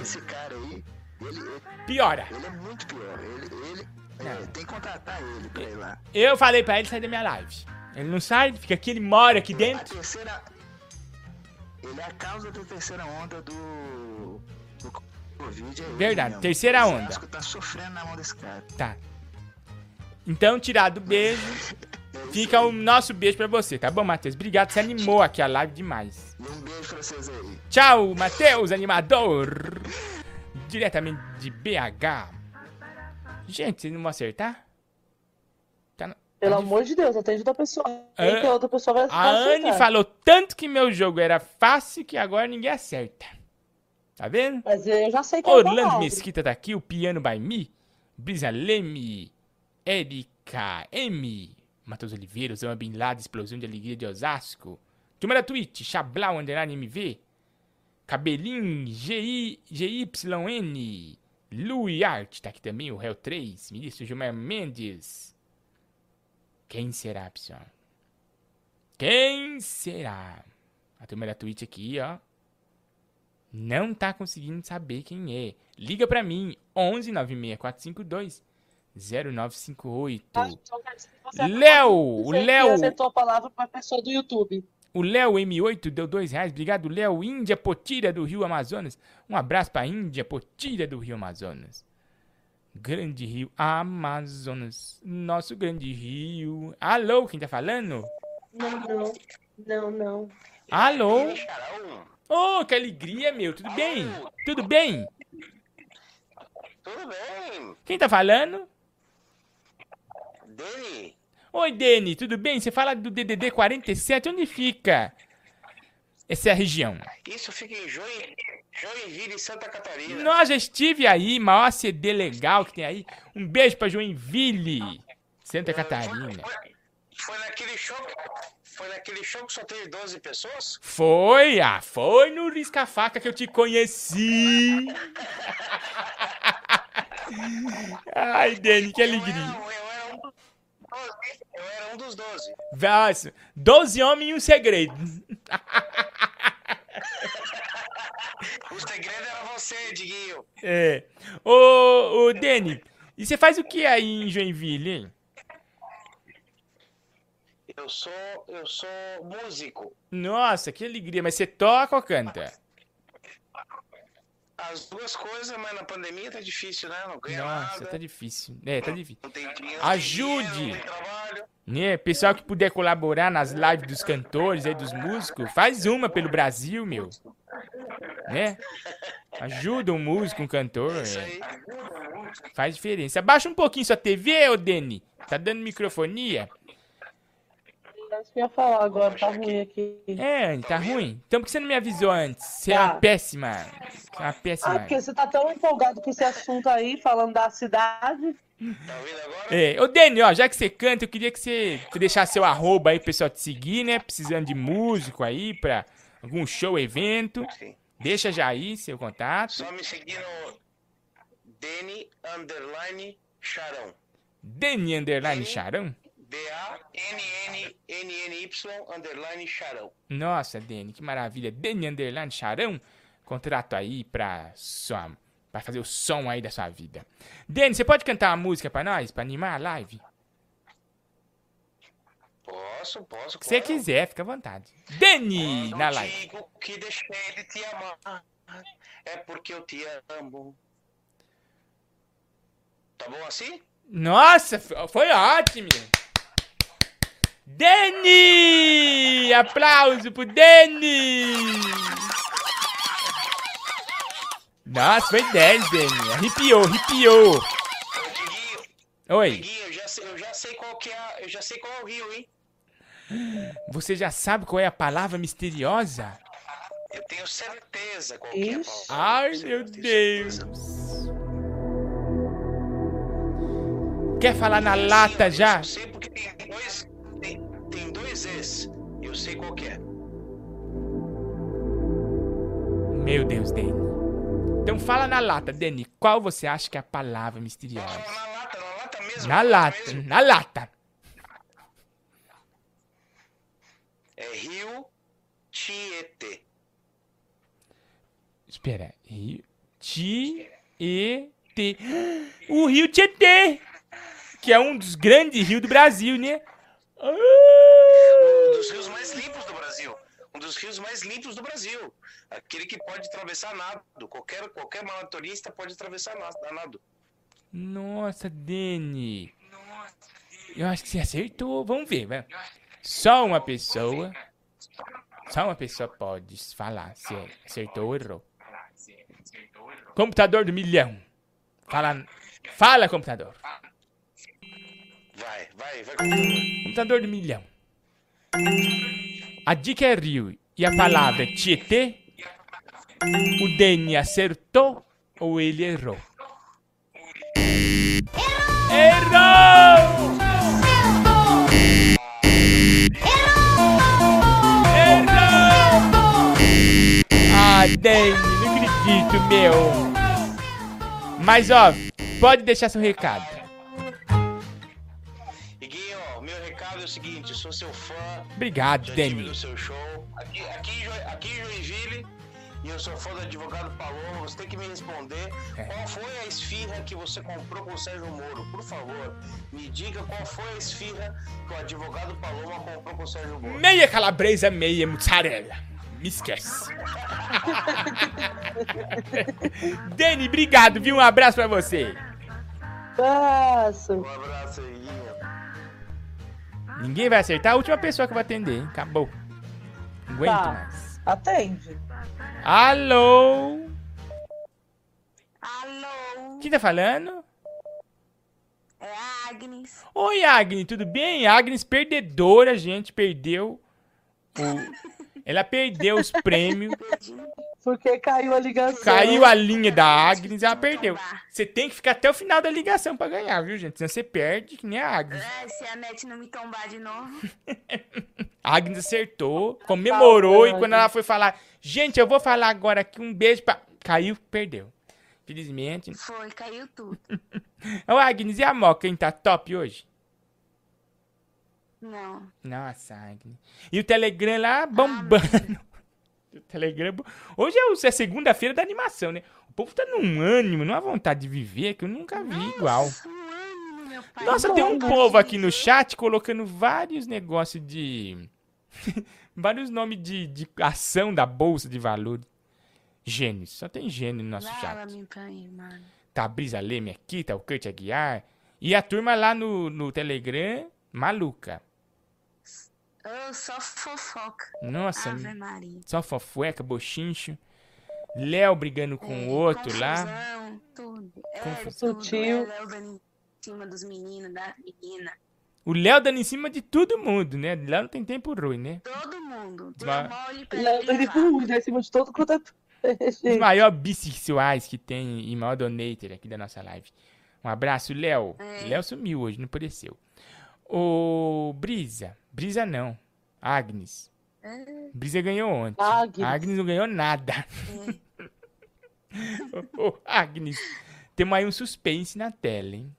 Esse cara aí, ele, Piora. Ele é muito pior. Ele, ele é, tem que contratar ele pra ir lá. Eu falei pra ele sair da minha live. Ele não sai, fica aqui, ele mora aqui A dentro. terceira. Ele é a causa da terceira onda do. do Covid. É Verdade, mesmo. terceira O onda. Osasco tá sofrendo na mão desse cara. Tá. Então, tirado o beijo, fica o nosso beijo pra você, tá bom, Matheus? Obrigado, você animou aqui a live demais. Um beijo pra vocês aí. Tchau, Matheus, animador. Diretamente de BH. Gente, vocês não vão acertar? Tá na- Pelo amor de Deus, atende outra pessoa. Tem que a outra pessoa vai A vai Anne falou tanto que meu jogo era fácil que agora ninguém acerta. Tá vendo? Mas eu já sei que é Orlando. Mesquita tá aqui, o Piano by Me, Brisa Leme, Erika M, Matheus Oliveira, Osama Bin Laden, Explosão de Alegria de Osasco, Turma da Twitch, Chablau, Underline MV, Cabelinho, GYN, Louis Art, tá aqui também, o Réu 3, Ministro Gilmar Mendes. Quem será, pessoal? Quem será? A turma da Twitch aqui, ó. Não tá conseguindo saber quem é. Liga pra mim, 11 96452 0958. Então, Léo, o Léo. acertou a palavra pra pessoa do YouTube. O Léo M8 deu dois reais. Obrigado, Léo. Índia Potira do Rio Amazonas. Um abraço pra Índia Potira do Rio Amazonas. Grande Rio Amazonas. Nosso grande rio. Alô, quem tá falando? Não, não. Não, não. Alô? Ô, que alegria, meu. Tudo bem? Tudo bem? Tudo bem? Quem tá falando? Dani? Oi, Deni, tudo bem? Você fala do DDD 47, onde fica essa região? Isso fica em Join... Joinville, Santa Catarina. Nós já estive aí, maior CD legal que tem aí. Um beijo pra Joinville, Santa Catarina. Foi naquele show... Foi naquele show que só teve 12 pessoas? Foi, ah, foi no Risca-Faca que eu te conheci. Ai, Deni, que alegria. Eu era um dos 12. Nossa, 12 homens e um segredo. O segredo era você, Diguinho. É. Ô, ô, Deni, e você faz o que aí em Joinville, hein? Eu sou... Eu sou músico. Nossa, que alegria. Mas você toca ou canta? As duas coisas, mas na pandemia tá difícil, né? Não ganha Nossa, nada. tá difícil. É, tá difícil. Não tem dinheiro. Ajude! Né? Pessoal que puder colaborar nas lives dos cantores aí, dos músicos, faz uma pelo Brasil, meu. Né? Ajuda um músico, um cantor. é. Faz diferença. Abaixa um pouquinho sua TV, ô Deni. Tá dando microfonia? É isso que eu ia falar agora, tá ruim aqui. É, tá ruim? Então por que você não me avisou antes? Você é uma Tá. péssima. Você é uma péssima. Ah, porque você tá tão empolgado com esse assunto aí, falando da cidade. É, ô Dani, ó, já que você canta, eu queria que você deixasse seu arroba aí pro pessoal te seguir, né? Precisando de músico aí pra algum show, evento. Deixa já aí seu contato. Só me seguir no Deni Underline Charão. Dani Underline Charão? D-A-N-N-N-N-Y Underline Charão. Nossa, Dani, que maravilha. Dani Underline Charão, contrato aí pra, sua, pra fazer o som aí da sua vida. Dani, você pode cantar uma música pra nós, pra animar a live? Posso, posso, Se você claro. quiser, fica à vontade. Dani, na live. Digo que deixei de te amar, é porque eu te amo. Tá bom assim? Nossa, foi ótimo! Dani! Aplauso pro Dani! Nossa, foi 10, Dani. Arrepiou, arrepiou. Oi, Diguinho, eu já sei, eu já sei qual que é, eu já sei qual é o rio, hein? você já sabe qual é a palavra misteriosa? Eu tenho certeza qual que é a palavra. Ai, meu Deus. Quer falar na lata já? Eu sei porque tem dois, Eu sei qual é. Meu Deus, Dani. Então fala na lata, Dani. Qual você acha que é a palavra misteriosa? Na lata, na lata mesmo. Na lata, na lata. É Rio Tietê. Espera. Rio. Ti. E. T. O Rio Tietê. Que é um dos grandes rios do Brasil, né? Um dos rios mais limpos do Brasil. Um dos rios mais limpos do Brasil. Aquele que pode atravessar nado. Qualquer, qualquer maratonista pode atravessar nado. Nossa, Dani. Eu acho que você acertou. Vamos ver, vai. Só uma pessoa. Só uma pessoa pode falar se acertou ou errou. Computador do milhão. Fala, fala computador. Vai, vai, vai. Computador do milhão. A dica é rio e a palavra é Tietê. O Dani acertou ou ele errou? Errou! Errou! Ah, Dani, não acredito, meu. Mas, ó, pode deixar seu recado. Sou seu fã. Obrigado, Dani. no seu show. Aqui, aqui, aqui em Joinville, e eu sou fã do advogado Paloma, você tem que me responder É. qual foi a esfirra que você comprou com o Sérgio Moro. Por favor, me diga qual foi a esfirra que o advogado Paloma comprou com o Sérgio Moro. Meia calabresa, meia mussarela. Me esquece. Dani, obrigado, viu? Um abraço pra você. Abraço. Um abraço aí. Ninguém vai acertar. A última pessoa que vai atender, hein? Acabou. Não aguento Tá. mais. Atende. Alô? Alô? Quem tá falando? É Agnes. Oi, Agnes, tudo bem? Agnes perdedora, gente, perdeu o... Ela perdeu os prêmios, Porque caiu a ligação. caiu a linha da Agnes, ela perdeu. Você tem que ficar até o final da ligação pra ganhar, viu, gente? Senão você perde, que nem a Agnes. É, se a net não me tombar de novo. A Agnes acertou, comemorou e quando ela foi falar, gente, eu vou falar agora aqui um beijo pra... Caiu, perdeu. Felizmente. Foi, caiu tudo. Ô, Agnes, e a Moca, hein? Tá top hoje? Não. Nossa, Agnes. E o Telegram lá bombando. O Telegram... Hoje é, o- é segunda-feira da animação, né? O povo tá num ânimo, numa vontade de viver que eu nunca vi igual. Nossa, tem um povo aqui no chat colocando vários negócios de. vários nomes de, de ação da Bolsa de Valores. Gênios. Só tem gênio no nosso chat. Mano. Tá a Brisa Leme aqui, tá o Kurt Aguiar. E a turma lá no, no Telegram, maluca. Só fofoca. Nossa, Ave Maria. só fofueca, bochincho. Léo brigando com o outro lá. Confusão, tudo. É, Confusão. tudo. Sutil. É, Léo dando em cima dos meninos, da menina. O Léo dando em cima de todo mundo, né? Léo não tem tempo ruim, né? Todo mundo. Léo ele. ele por em cima de todo quanto é Os maiores bissexuais que tem e maior donator aqui da nossa live. Um abraço, Léo. É. Léo sumiu hoje, não apareceu. Ô, Brisa. Brisa não. Agnes. É. Brisa ganhou ontem. Agnes. Agnes não ganhou nada. Ô, ô, Agnes. Temos aí um suspense na tela, hein?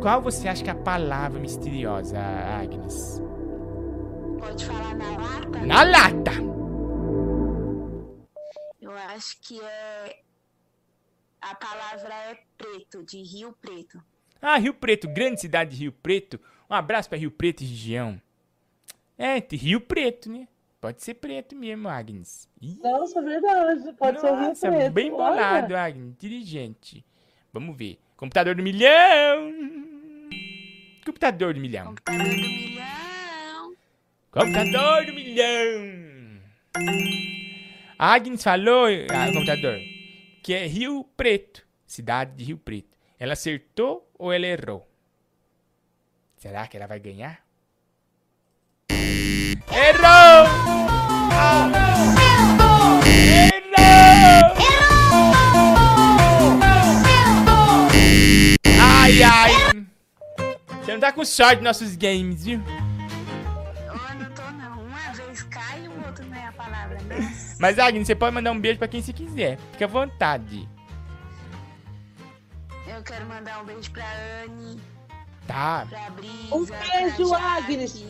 Qual você acha que é a palavra misteriosa, Agnes? Pode falar na lata? Na lata! Eu acho que é. A palavra é preto, de Rio Preto. Ah, Rio Preto, grande cidade de Rio Preto. Um abraço pra Rio Preto e região. É, Rio Preto, né? Pode ser preto mesmo, Agnes. Ih, Nossa, verdade. Pode ser o Rio Nossa, Preto. bem olha. bolado, Agnes. Inteligente. Vamos ver. Computador do milhão. Computador do milhão. Computador do milhão. Computador do milhão. A Agnes falou, ah, computador, que é Rio Preto. Cidade de Rio Preto. Ela acertou ou ela errou? Será que ela vai ganhar? Errou! Ai, ai. Você não tá com sorte nos nossos games, viu? Uma vez cai e o outro não é a palavra, né? Mas, Agnes, você pode mandar um beijo pra quem você quiser. Fica à vontade. Eu quero mandar um beijo pra Anne, Tá. pra Brisa, Um beijo, pra Agnes.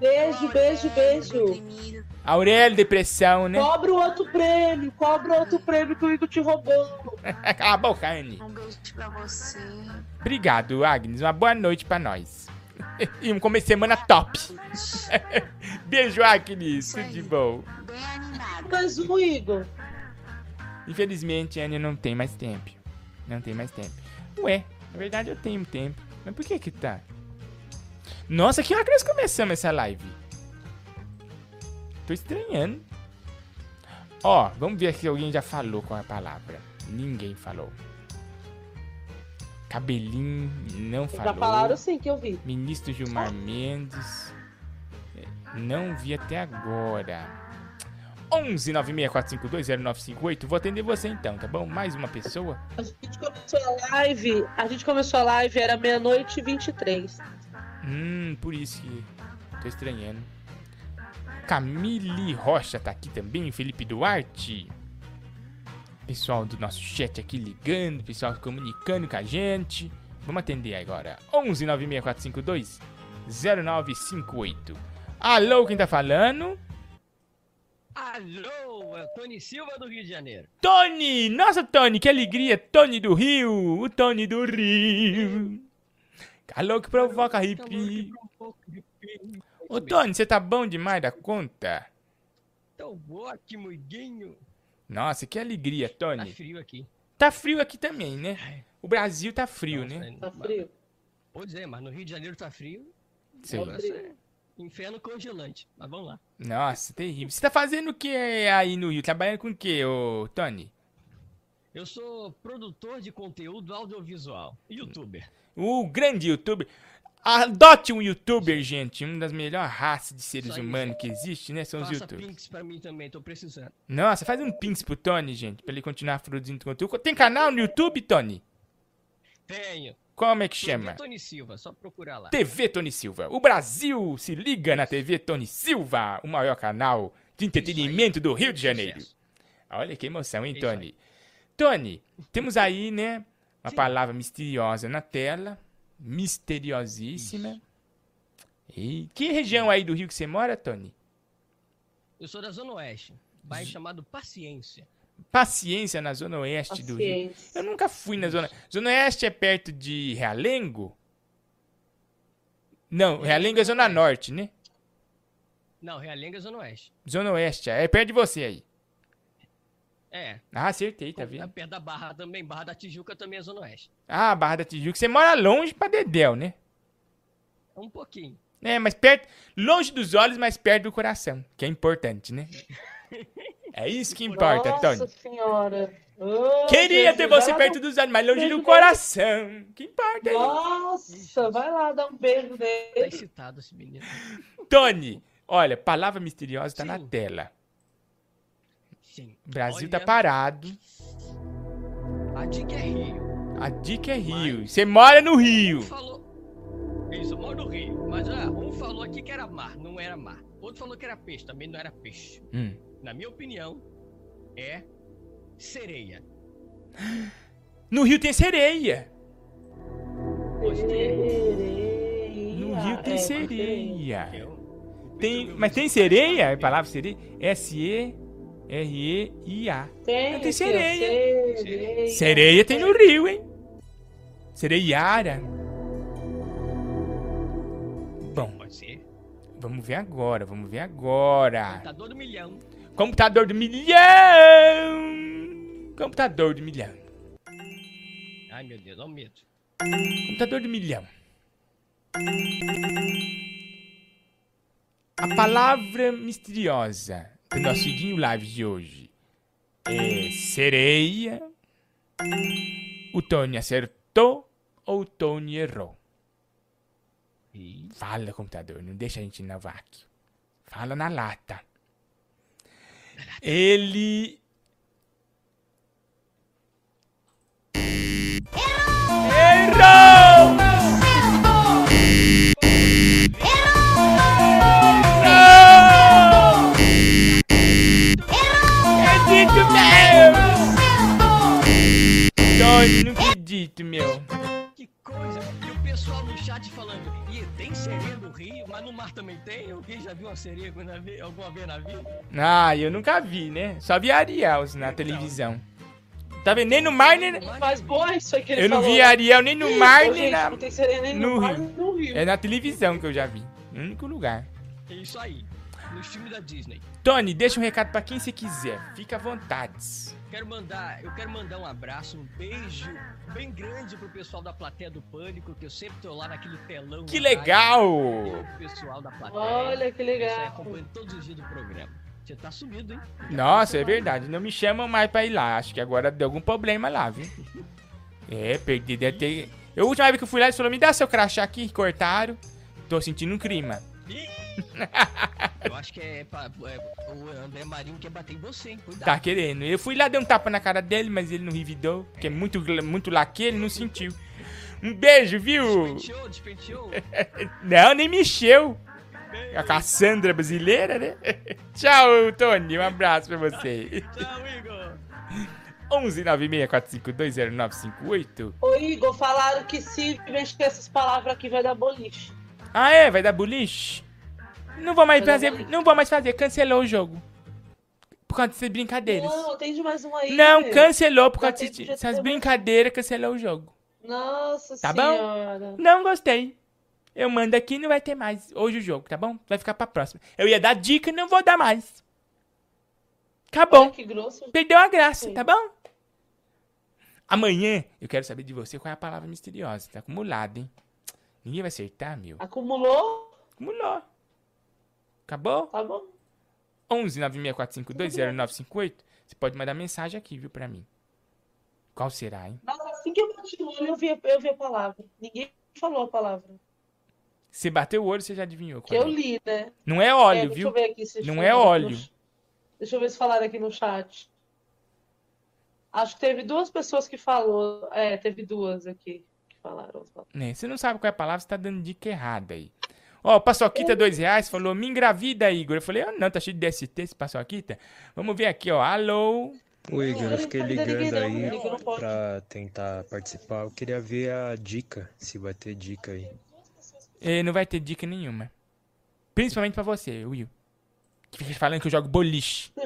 Beijo, beijo, beijo. Aurélio, depressão, né? Cobra o outro prêmio, cobra o outro prêmio que o Igor te roubou. Cala a boca, Anne. Um beijo pra você. Obrigado, Agnes. Uma boa noite pra nós. E um começo de semana top. Beijo, Agnes. Tudo de bom. Mais um, Igor. Infelizmente, Anne não tem mais tempo. Não tem mais tempo. Ué, na verdade eu tenho tempo. Mas por que que tá? Nossa, que hora que nós começamos essa live? Tô estranhando. Ó, vamos ver se alguém já falou qual é a palavra. Ninguém falou. Cabelinho não falou. Já falaram sim que eu vi. Ministro Gilmar Mendes. Não vi até agora. 11 964520958. Vou atender você então, tá bom? Mais uma pessoa. A gente começou a live, a gente começou a live, era meia-noite e 23. Hum, por isso que tô estranhando. Camille Rocha tá aqui também, Felipe Duarte. Pessoal do nosso chat aqui ligando, pessoal comunicando com a gente. Vamos atender agora. 11 96452 0958. Alô, quem tá falando? Alô, é o Tony Silva do Rio de Janeiro. Tony! Nossa, Tony, que alegria! Tony do Rio! O Tony do Rio! Alô, que provoca arrepio. Ô, Tony, você tá bom demais da conta? Tão ótimo, Iguinho. Nossa, que alegria, Tá Tony. frio aqui. Tá frio aqui também, né? O Brasil tá frio, né? Tá frio. Pois é, mas no Rio de Janeiro tá frio. Sim. Nossa, é Inferno congelante. Mas vamos lá. Nossa, terrível. Você tá fazendo o que aí no Rio? Trabalhando com o que, ô Tony? Eu sou produtor de conteúdo audiovisual. Youtuber. O grande youtuber. Adote um youtuber, gente. Uma das melhores raças de seres humanos que existe, né? São os youtubers. pinks pra mim também, tô precisando. Nossa, faz um pins pro Tony, gente, pra ele continuar produzindo conteúdo. Tem canal no YouTube, Tony? Tenho. Como é que TV chama? Tony Silva, só procurar lá. TV Tony Silva. O Brasil se liga na TV Tony Silva, o maior canal de entretenimento do Rio de Janeiro. Olha que emoção, hein, Tony? Tony, temos aí, né, uma palavra misteriosa na tela. Misteriosíssima. E que região aí do Rio que você mora, Tony? Eu sou da Zona Oeste. Bairro chamado Paciência. Paciência na Zona Oeste do Rio. Eu nunca fui na Zona. Zona Oeste é perto de Realengo? Não, Realengo é Zona Norte, né? Não, Realenga é Zona Oeste. Zona Oeste, é perto de você aí. É. Ah, acertei, tá vendo? perto da Barra também. Barra da Tijuca também é Zona Oeste. Ah, Barra da Tijuca. Você mora longe pra Dedéu, né? Um pouquinho. É, mas perto, longe dos olhos, mas perto do coração, que é importante, né? É isso que importa, Nossa Tony. senhora. Ô, Queria ter você perto dos mas longe do coração. Que importa, hein? Nossa, vai lá dar um beijo Tá nele. excitado esse menino. Tony, olha, palavra misteriosa tá na tela. Sim. Brasil tá Olha, parado. A dica é Rio. A dica é Rio. Você mora no Rio. Falou. Isso, eu moro no Rio. Mas ah, um falou aqui que era mar, não era mar. Outro falou que era peixe, também não era peixe. Hum. Na minha opinião, é sereia. No Rio tem sereia. Gostei. No Rio tem é, sereia. Tem, mas tem sereia? A palavra sereia? S-E-R-E-I-A. Tem, tem sereia. sereia. Sereia tem no Rio, hein? Sereiara. Bom, Pode ser. vamos ver agora, vamos ver agora. Do milhão. Computador do milhão! Computador do milhão. Ai, meu Deus, olha o medo. Computador do milhão. A palavra misteriosa do nosso Iguinho Live de hoje é sereia. O Tony acertou ou o Tony errou? Fala, computador, não deixa a gente na vácuo. Fala na lata. Ele. Errou! Errou! Não acredito, meu. Que coisa. O pessoal no chat falando, e tem sereia no Rio, mas no mar também tem? Alguém já viu uma sereia alguma vez, alguma vez na vida? Ah, eu nunca vi, né? Só vi Ariel na televisão. Tá vendo? Nem no mar, nem... Mas, boa, isso aí que ele Eu não falou. vi Ariel nem no mar, nem na... Não tem sereia nem no, no mar, Rio. nem no Rio. É na televisão que eu já vi. No único lugar. É isso aí. Nos filmes da Disney. Tony, deixa um recado pra quem você quiser. Fica à vontade. Quero mandar, eu quero mandar um abraço, um beijo bem grande pro pessoal da plateia do Pânico, que eu sempre tô lá naquele telão. Que legal! pessoal da plateia. Olha que legal. Isso aí acompanha todos os dias do programa. Você tá sumido, hein? Nossa, é verdade. Não me chamam mais pra ir lá. Acho que agora deu algum problema lá, viu? É, perdi. Deve ter... Eu, a última vez que eu fui lá, eles falaram, me dá seu crachá aqui. Cortaram. Tô sentindo um clima. Eu acho que é, pra, é o André Marinho quer bater em você, hein? Cuidado. Tá querendo. Eu fui lá, dei um tapa na cara dele, mas ele não revidou. Porque é muito, muito laque, ele não sentiu. Um beijo, viu? Despenteou, despenteou. Não, nem mexeu. A Cassandra brasileira, né? Tchau, Tony. Um abraço pra você. Tchau, Igor. 11 964520958. Ô, Igor, falaram que se mexer essas palavras aqui vai dar boliche. Ah, é? Vai dar boliche? Não vou mais fazer. Não vou mais fazer. Cancelou o jogo. Por causa dessas brincadeiras. Não, tem de mais um aí. Não, cancelou por Já causa dessas tem- brincadeiras. Cancelou o jogo. Nossa Tá senhora. bom? Não gostei. Eu mando aqui e não vai ter mais hoje o jogo, tá bom? Vai ficar pra próxima. Eu ia dar dica e não vou dar mais. Acabou. Que grosso. Perdeu a graça, tá bom? Amanhã eu quero saber de você qual é a palavra misteriosa. Tá acumulado, hein? Ninguém vai acertar, meu. Acumulou? Acumulou. Acabou? Tá bom. 11 964520958. Você pode mandar mensagem aqui, viu, pra mim. Qual será, hein? Nossa, assim que eu bati o olho, eu vi, eu vi a palavra. Ninguém falou a palavra. Você bateu o olho, você já adivinhou. Eu é. li, né? Não é óleo, É, deixa viu? eu ver aqui se Não é no- óleo. Deixa eu ver se falaram aqui no chat. Acho que teve duas pessoas que falou. É, teve duas aqui que falaram. Né, Você não sabe qual é a palavra, você tá dando dica errada aí. Ó, o Paçoquita, dois reais, falou, me engravida, Igor. Eu falei, ah, não, tá cheio de DST esse Paçoquita. Vamos ver aqui, ó. Alô? Ô Igor, eu fiquei ligando aí pra tentar participar. Eu queria ver a dica, se vai ter dica aí. Eh, não vai ter dica nenhuma. Principalmente pra você, Will. Que fica falando que eu jogo boliche.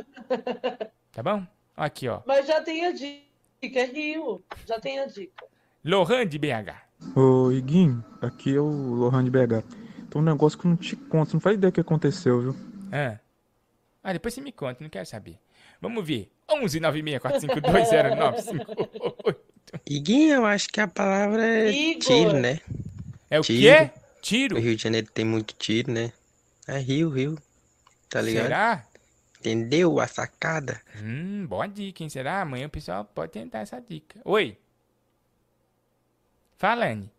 Tá bom? Aqui, ó. Mas já tem a dica, é Rio. Já tem a dica. Lohan de BH. Ô, Iguinho, aqui é o Lohan de BH. Um negócio que eu não te conto, não faz ideia do que aconteceu, viu? Ah. ah, depois você me conta, não quero saber. Vamos ver. 11 964520958. Iguinho, eu acho que a palavra é Igor. tiro, né? É o Tiro. quê? Tiro? O Rio de Janeiro tem muito tiro, né? É Rio, Rio. Tá ligado? Será? Entendeu a sacada? Hum, boa dica, hein? Será? Amanhã o pessoal pode tentar essa dica. Oi. Fala, Anne.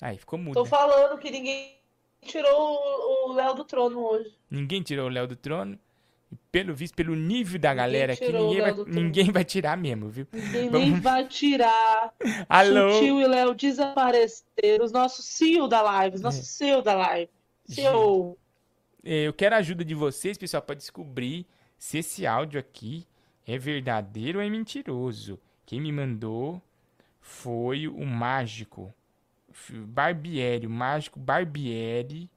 Aí, ficou mudo. Tô falando que ninguém tirou o Léo do trono hoje. Ninguém tirou o Léo do trono. E pelo visto, pelo nível da galera aqui, ninguém vai, ninguém vai tirar mesmo, viu? Ninguém Vamos- vai tirar. Alô? Sutil e Léo desapareceram. Os nossos CEO da live. Os nossos CEO da live. CEO. Eh, Eu quero a ajuda de vocês, pessoal, para descobrir se esse áudio aqui é verdadeiro ou é mentiroso. Quem me mandou foi o mágico Barbieri, o mágico Barbieri.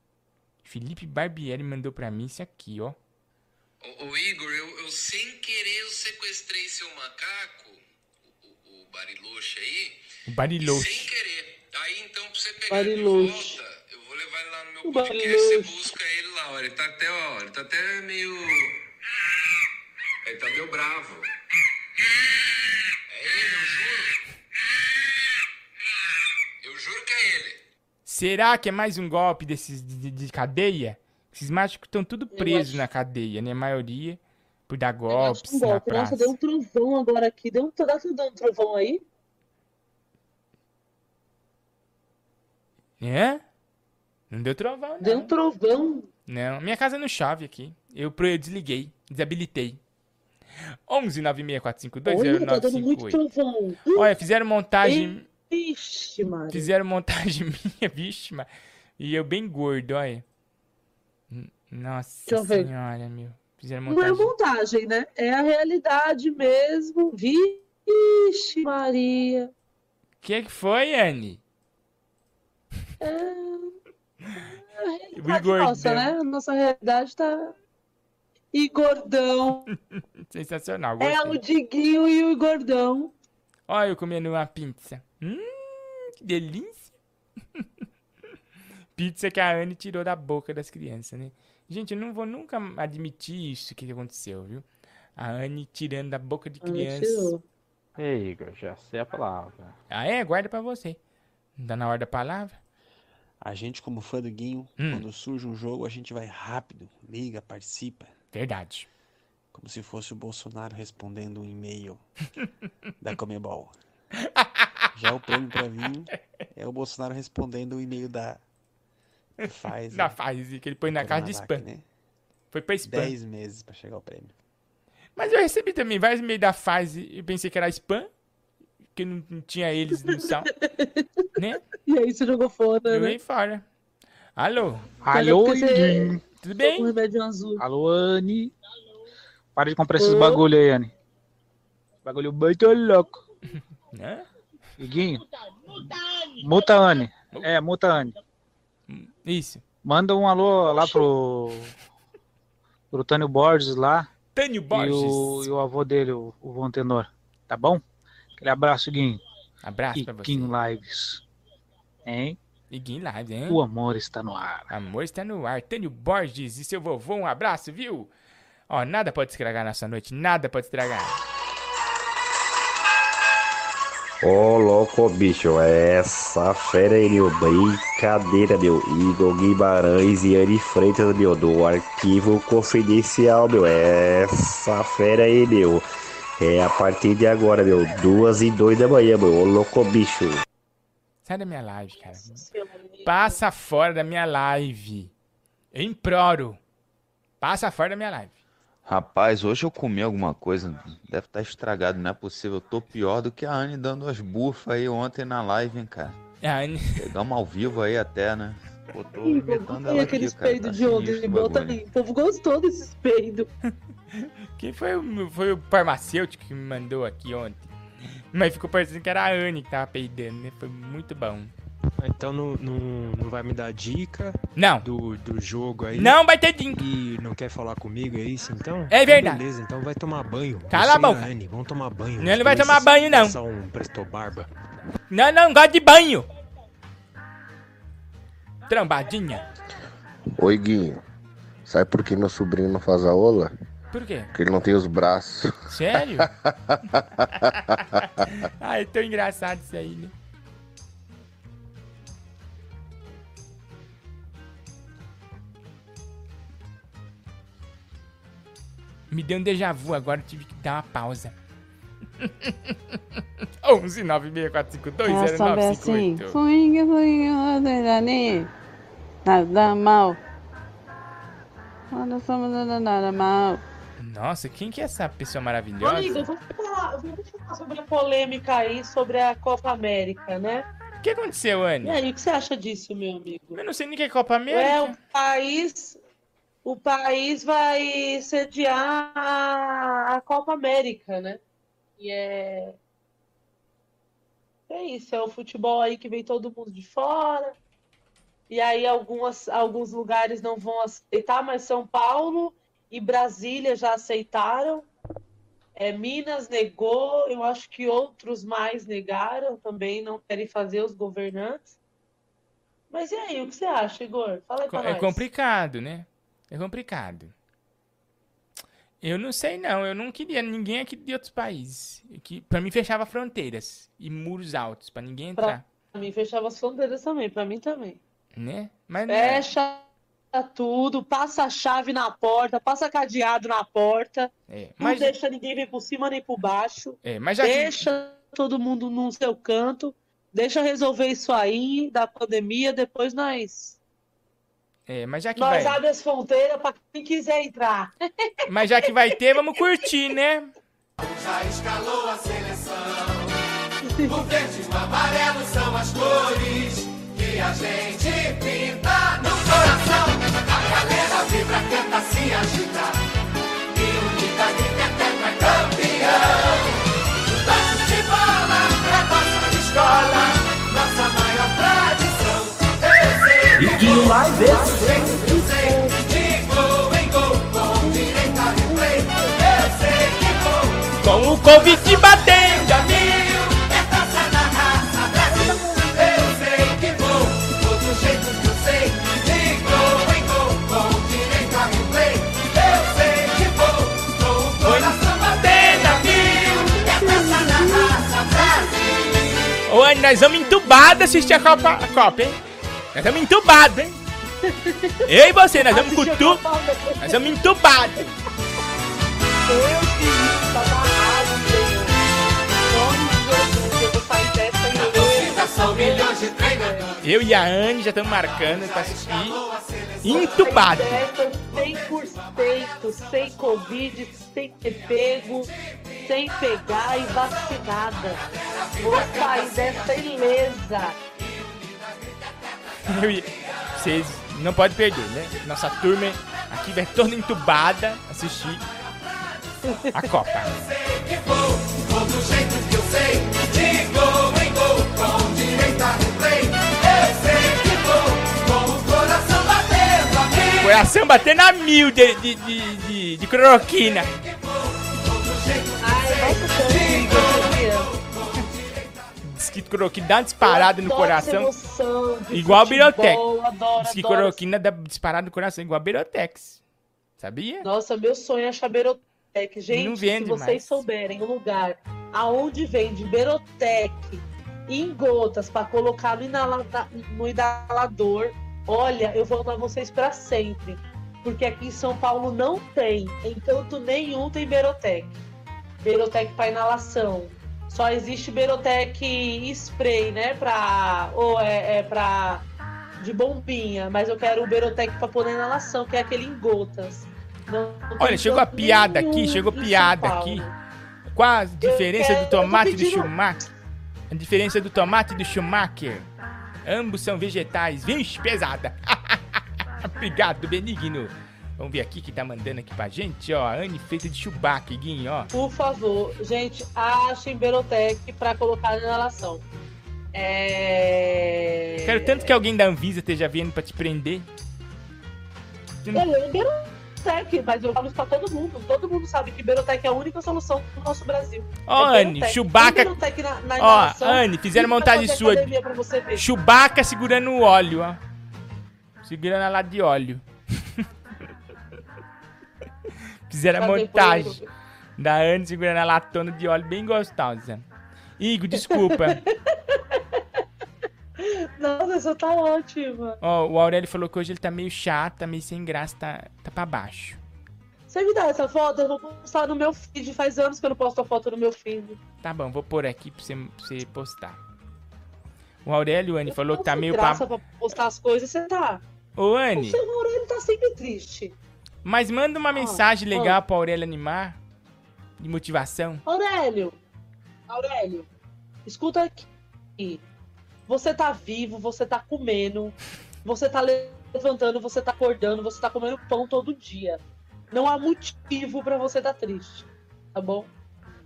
Felipe Barbieri mandou pra mim isso aqui, ó. Ô, ô, Igor, eu, eu sem querer eu sequestrei seu macaco, o, o, o Bariloche aí, O Bariloche. sem querer. Aí então, pra você pegar ele de Bariloche. volta, eu vou levar ele lá no meu O podcast, você Bariloche. busca ele lá, ó. Ele tá até, ó, ele tá até meio. Ele tá meio bravo. É ele, eu juro. Eu juro que é ele. Será que é mais um golpe desses de, de- de cadeia? Esses mágicos estão tudo presos acho- na cadeia, né? A maioria por dar golpes um na golpe. Nossa, praça. deu um trovão agora aqui. Deu um, tá dando um trovão aí? É? Não deu trovão, não. Deu um trovão. Não, minha casa não chove aqui. Eu, eu desliguei, desabilitei. 11 96452 Olha, tá dando muito 0958. trovão. Olha, fizeram montagem. Ixi, Maria. Fizeram montagem minha, vixe, mas. E eu bem gordo, olha. Nossa senhora, meu. Fizeram Não é montagem. montagem, né? É a realidade mesmo. Vixe, Maria. O que que foi, Anne? É a realidade Igor nossa, né? A nossa realidade tá. E gordão. Sensacional, É gostei. o Diguinho e o Gordão. Olha eu comendo uma pizza. Hum, que delícia. pizza que a Anne tirou da boca das crianças, né? Gente, eu não vou nunca admitir isso que aconteceu, viu? A Anne tirando da boca de crianças. Ei, Igor, já sei a palavra. Ah, é? Guarda pra você. Não tá na hora da palavra? A gente, como fã do Guinho, Hum. quando surge um jogo, a gente vai rápido, liga, participa. Verdade. Como se fosse o Bolsonaro respondendo um e-mail da Comebol. Já o prêmio pra mim é o Bolsonaro respondendo o e-mail da Pfizer. Da Pfizer, que ele põe na caixa de spam. Né? Foi pra spam. 10 meses pra chegar o prêmio. Mas eu recebi também vários e-mails da Pfizer e pensei que era spam. Que não, não tinha eles no sal. né? E aí você jogou fora, né? Joguei fora. Alô? Alô. Tudo bem? Um remédio azul. Alô, Anne. Para de comprar esses Ô. bagulho aí, Anne. Bagulho muito louco. Né? Iguinho. Muta Anne. É, muta Anne. Isso. Manda um alô lá pro. pro Tânio Borges lá. Tânio Borges. E o, e o avô dele, o, o Von Tenor. Tá bom? Aquele abraço, Guinho. Abraço pra você. Guinho Lives. Hein? Iguinho Live, hein? O amor está no ar. Amor está no ar. Tânio Borges e seu vovô, um abraço, viu? Ó, nada pode estragar nossa noite, nada pode estragar. Ô louco, bicho, essa fera aí, meu. Brincadeira, meu. Igor Guimarães e Anne Freitas, meu. Do arquivo confidencial, meu. Essa fera aí, meu. É a partir de agora, meu. Duas e dois da manhã, meu. Ô louco, bicho. Sai da minha live, cara. Passa fora da minha live. Eu imploro. Passa fora da minha live. Rapaz, hoje eu comi alguma coisa, deve estar estragado, não é possível. Eu tô pior do que a Anne dando as bufas aí ontem na live, hein, cara. A Anne... Pegamos ao vivo aí até, né? Pô, tô Ih, imitando E ela aqueles aqui, cara. peidos Tá de ontem, o bota aí. O povo gostou desses peidos. Quem foi o, foi o farmacêutico que me mandou aqui ontem? Mas ficou parecendo que era a Anne que tava peidando, né? Foi muito bom. Então não, não, não vai me dar dica Não. do, do jogo aí? Não vai ter dica. E não quer falar comigo, é isso então? É Então verdade. beleza, então vai tomar banho. Cala Você a boca. Anne, vamos tomar banho. Não, os não vai tomar banho, não. Passar um presto barba. Não, não, gosto de banho. Trambadinha. Oi, Guinho. Sabe por que meu sobrinho não faz aula? Por quê? Porque ele não tem os braços. Sério? Ai, tão engraçado isso aí, né? Me deu um déjà vu agora, tive que dar uma pausa. 11 96452 É saber assim, 0958. swing, swing, rodando nada mal. Nada somos nada, nada mal. Nossa, quem que é essa pessoa maravilhosa? Igor, vamos falar, vamos falar sobre a polêmica aí, sobre a Copa América, né? O que aconteceu, Anne? E aí, o que você acha disso, meu amigo? Eu não sei nem o que é Copa América. É, o país, o país vai sediar a, a Copa América, né? E é. É isso, é o futebol aí que vem todo mundo de fora. E aí algumas, alguns lugares não vão aceitar, mas São Paulo e Brasília já aceitaram. É, Minas negou, eu acho que outros mais negaram também, não querem fazer os governantes. Mas e aí, o que você acha, Igor? Fala aí pra É nós. complicado, né? É complicado. Eu não sei, não. Eu não queria ninguém aqui de outros países. Que, pra mim, fechava fronteiras e muros altos pra ninguém entrar. Pra mim, fechava as fronteiras também, pra mim também. Né? Mas não é. Fecha tudo, passa a chave na porta, passa cadeado na porta. É, Não mas, deixa ninguém vir por cima nem por baixo. é, mas já que- Deixa todo mundo no seu canto. Deixa resolver isso aí da pandemia, depois nós É, mas já que Nós vai, abre as fronteiras pra quem quiser entrar. mas já que vai ter, vamos curtir, né? Já escalou a seleção. O verde e o amarelo são as cores que a gente pinta no coração. A galera vibra, canta, se agita. E unida grita, é campeão. Nosso de bola é nossa escola, nossa maior tradição. Eu sei E que vai ver. O Covid batendo a mil. É taça na raça, Brasil. Eu sei que vou, outro jeito que eu sei. De gol em gol, com direito a replay. Eu sei que vou, com o coração batendo a mil. É taça na raça, Brasil. Ô, Anny, nós vamos entubado assistir a Copa, a Copa, hein? Nós vamos entubado, hein? Eu e você, nós vamos com tu. Nós vamos entubado. Eu são milhões de treinadores. Eu e a Anne já estamos marcando pra assistir entubado. Dessa 100%, sem Covid, sem ter pego, sem pegar e vacinada. Vou sair dessa ilesa. Eu Vocês não podem perder, né? Nossa turma aqui vai toda entubada assistir a Copa. que vou, batendo a mil. Coração batendo a mil de, de, de, de, de cloroquina. Diz que cloroquina dá uma disparada no coração. emoção Igual a Birotex. Que cloroquina dá disparada no coração, igual a Birotex. Sabia? Nossa, meu sonho é achar Berotec. Gente, Não vende se vocês mais. souberem o lugar aonde vende Berotec em gotas para colocar no, inala- no inalador, olha, eu vou amar vocês para sempre. Porque aqui em São Paulo não tem, em canto nenhum tem Berotec. Berotec para inalação. Só existe Berotec spray, né? Pra, ou é, é pra. de bombinha. Mas eu quero o Berotec para pôr na inalação, que é aquele em gotas. Não- não Olha, chegou a piada aqui, chegou piada aqui. Qual a diferença quero- do tomate e do Schumacher? A diferença do tomate do Schumacher. Ambos são vegetais. Vixe, pesada. Obrigado, Benigno. Vamos ver aqui que tá mandando aqui pra gente, ó. Anne feita de Chewbacca, Guinho, ó. Por favor, gente, achem Berotec para colocar na inalação. É. Quero tanto que alguém da Anvisa esteja vindo pra te prender. Eu leio Berotec, mas eu falo isso pra todo mundo. Todo mundo sabe que Berotec é a única solução pro nosso Brasil. Ó, É Anne. Chewbacca- na, na Ó, inalação. Anne, fizeram montagem sua. Chewbacca segurando o óleo, ó. Segurando a lata de óleo. Fizeram a montagem da Anne segurando a latona de óleo bem gostosa. Igor, desculpa. Nossa, essa tá ótima. Ó, o Aurélio falou que hoje ele tá meio chato, tá meio sem graça, tá, tá pra baixo. Você me dá essa foto? Eu vou postar no meu feed. Faz anos que eu não posto a foto no meu feed. Tá bom, vou pôr aqui pra você, pra você postar. O Aurélio, Anne, falou que tá meio graça pra... pra postar as coisas, você tá. Ô, Anne, O seu Aurélio tá sempre triste. mas manda uma mensagem ó. legal pro Aurélio animar. De motivação. Aurélio, Aurélio, escuta aqui. Você tá vivo, você tá comendo, você tá levantando, você tá acordando, você tá comendo pão todo dia. Não há motivo pra você estar triste, tá bom?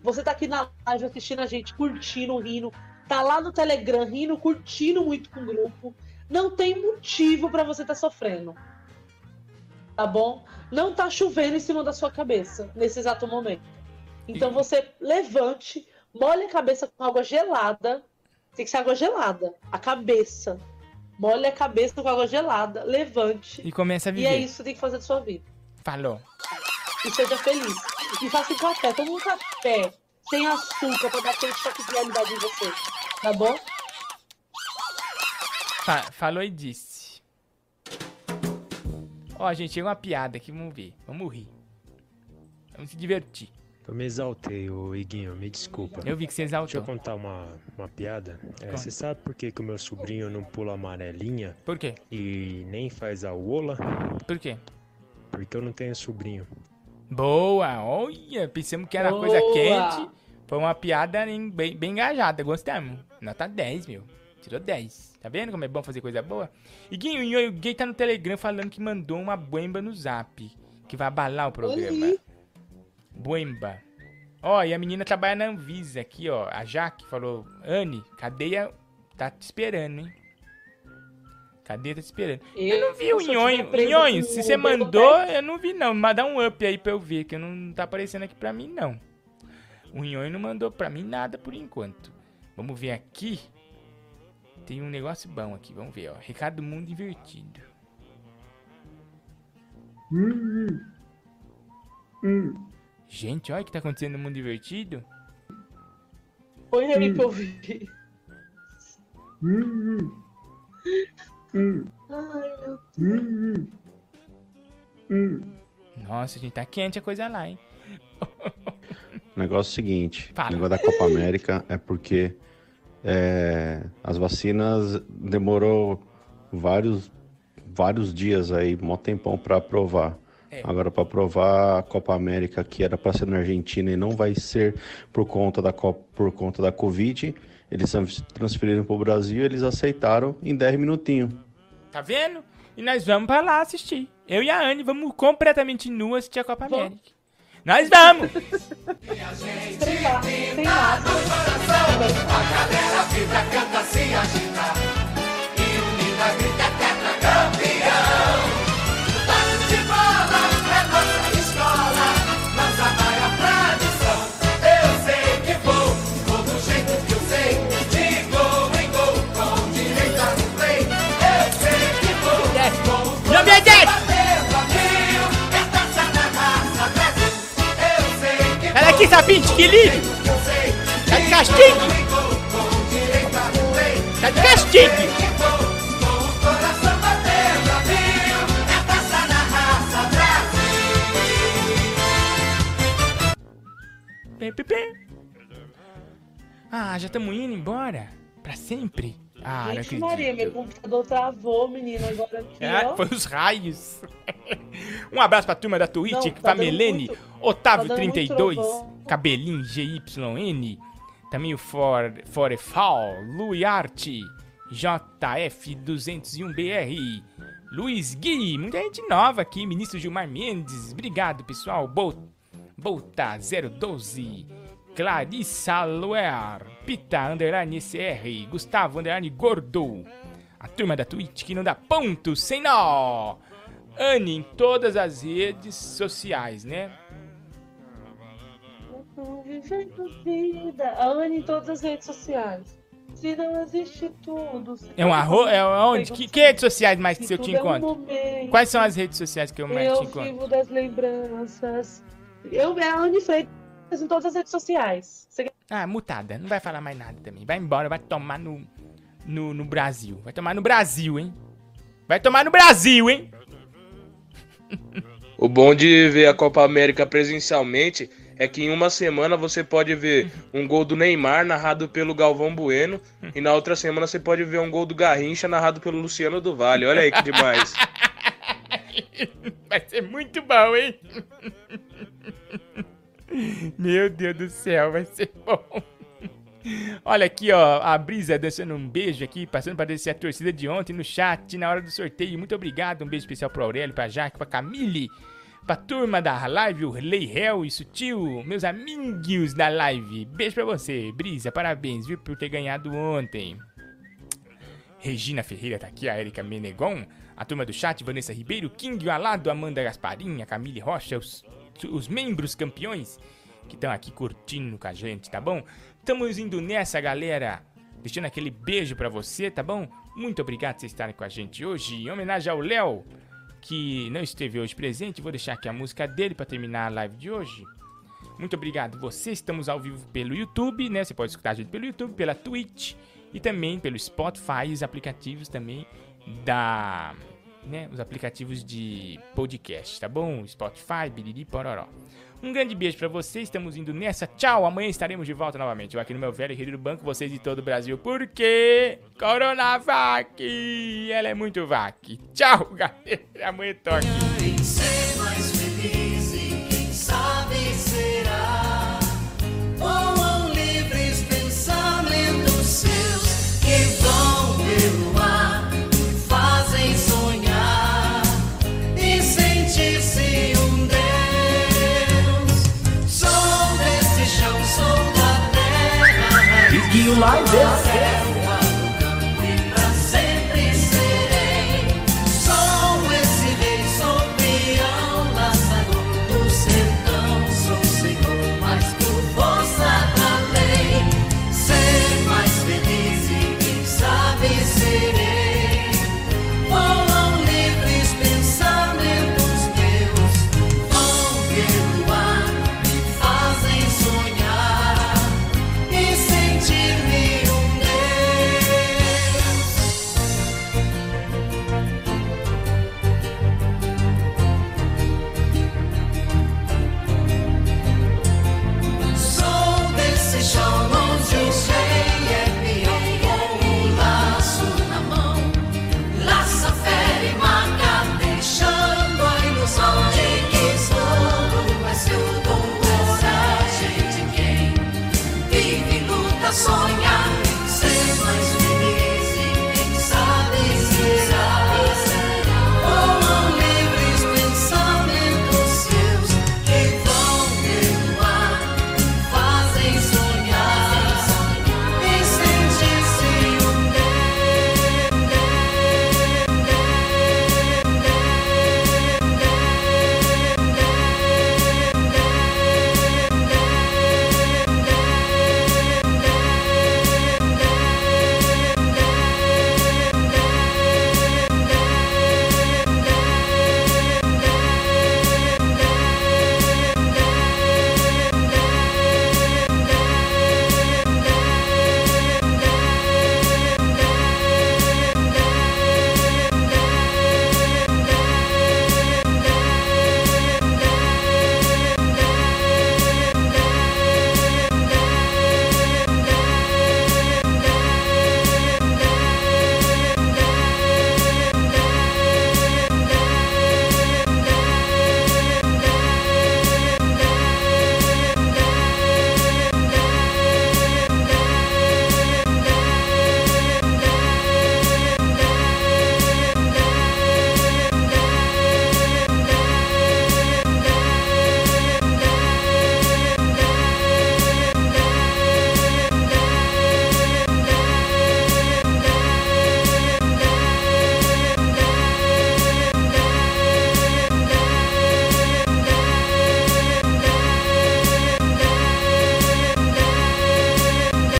Você tá aqui na live assistindo a gente, curtindo, rindo, tá lá no Telegram rindo, curtindo muito com o grupo. Não tem motivo pra você estar sofrendo. Tá bom? Não tá chovendo em cima da sua cabeça nesse exato momento. Então você levante, molhe a cabeça com água gelada. Tem que ser água gelada. A cabeça. Molhe a cabeça com água gelada, levante. E começa a E viver. é isso que você tem que fazer da sua vida. Falou. E seja feliz. E faça um café. Toma um café sem açúcar pra dar aquele choque de realidade em você. Tá bom? Fa- falou e disse. Ó, gente, chegou uma piada aqui, vamos ver. Vamos rir. Vamos se divertir. Eu me exaltei, ô Iguinho, me desculpa. Eu vi que você exaltou. Deixa eu contar uma, uma piada. É, você sabe por que, que o meu sobrinho não pula amarelinha? Por quê? E nem faz a ola? Por quê? Porque eu não tenho sobrinho. Boa, olha, pensamos que era Boa. coisa quente. Foi uma piada em- bem, bem engajada, gostamos. Nota 10, meu. Tirou 10. Tá vendo como é bom fazer coisa boa? Guinho, e o Gay tá no Telegram falando que mandou uma buemba no zap. Que vai abalar o programa. Oi. Buemba. Ó, e a menina trabalha na Anvisa aqui, ó. A Jaque falou, Anne, cadeia tá te esperando, hein? Cadeia tá te esperando. Eu, não vi o se eu Nhonho. Nhonho, se você mandou, eu não vi não. Mas dá um up aí pra eu ver, que não tá aparecendo aqui pra mim, não. O Nhonho não mandou pra mim nada por enquanto. Vamos ver aqui. Tem um negócio bom aqui, vamos ver, ó. Recado do mundo invertido. Gente, olha o que tá acontecendo no mundo invertido. Põe aí pra eu ver. Ai, meu Nossa, gente, tá quente a coisa lá, hein? O negócio é o seguinte: Fala. o negócio da Copa América é porque é, as vacinas demorou vários, vários dias aí, mó tempão pra aprovar. É. Agora, pra aprovar a Copa América, que era pra ser na Argentina e não vai ser por conta da, Copa, por conta da Covid, eles trans- transferiram pro Brasil e eles aceitaram em 10 minutinhos. Tá vendo? E nós vamos pra lá assistir. Eu e a Anne vamos completamente nu assistir a Copa América. Nós vamos! Tem lá, tem lá. A galera vibra, canta, se agita. E unida grita Daqui, sapinho, chiquilino! Tá de castigo! Tá de castigo! Ah, já estamos indo embora? Pra sempre? Ah, não Gente, acredito. Maria, meu computador travou, menino, agora aqui, Ah, ó. foi os raios. um abraço pra turma da Twitch, Não, tá Famelene, dando muito- Otávio tá dando muito 32, trovão. Cabelinho GYN, também o For, Forefal, Luiarte, JF 201BR, Luiz Gui, muita gente nova aqui, ministro Gilmar Mendes, obrigado pessoal, Bo- Bolta 012, Clarissa Loer, Pita Underline SR, Gustavo Underline Gordo, a turma da Twitch que não dá ponto sem nó. Anne em todas as redes sociais, né? Vivendo vida. A Anne em todas as redes sociais. Se não existe tudo. É um não arro... É onde? Que, que redes sociais mais que eu te tudo é um encontro? Quais são as redes sociais que eu mais Eu te encontro? vivo das lembranças. Eu, é a Anne Freitas em todas as redes sociais. Você Ah, mutada. Não vai falar mais nada também. Vai embora, vai tomar no, no, no Brasil. Vai tomar no Brasil, hein? Vai tomar no Brasil, hein? O bom de ver a Copa América presencialmente é que em uma semana você pode ver um gol do Neymar narrado pelo Galvão Bueno e na outra semana você pode ver um gol do Garrincha narrado pelo Luciano do Vale. Olha aí que demais. Vai ser muito bom, hein? Meu Deus do céu, vai ser bom. Olha aqui, ó, a Brisa dançando um beijo aqui, passando para descer a torcida de ontem no chat, na hora do sorteio. Muito obrigado, um beijo especial pro Aurélio, pra Jaque, pra Camille, pra turma da live, o Lei Hell e Sutil, meus amigos da live. Beijo pra você, Brisa, parabéns, viu, por ter ganhado ontem. Regina Ferreira tá aqui, a Erika Menegon, a turma do chat, Vanessa Ribeiro, King, Alado, Amanda Gasparinha, Camille Rocha, os, os membros campeões que estão aqui curtindo com a gente, tá bom? Estamos indo nessa, galera. Deixando aquele beijo pra você, tá bom? Muito obrigado por vocês estarem com a gente hoje. Em homenagem ao Léo, que não esteve hoje presente, vou deixar aqui a música dele pra terminar a live de hoje. Muito obrigado você. Estamos ao vivo pelo YouTube, né? Você pode escutar a gente pelo YouTube, pela Twitch e também pelo Spotify os aplicativos também da, né, os aplicativos de podcast, tá bom? Spotify, Biriri, Pororó. Um grande beijo pra vocês, estamos indo nessa. Tchau, amanhã estaremos de volta novamente. Eu aqui no meu velho querido banco, vocês de todo o Brasil. Porque Coronavac, ela é muito vac. Tchau, galera. Amanhã toque. Quem sabe será. Sou desse chão,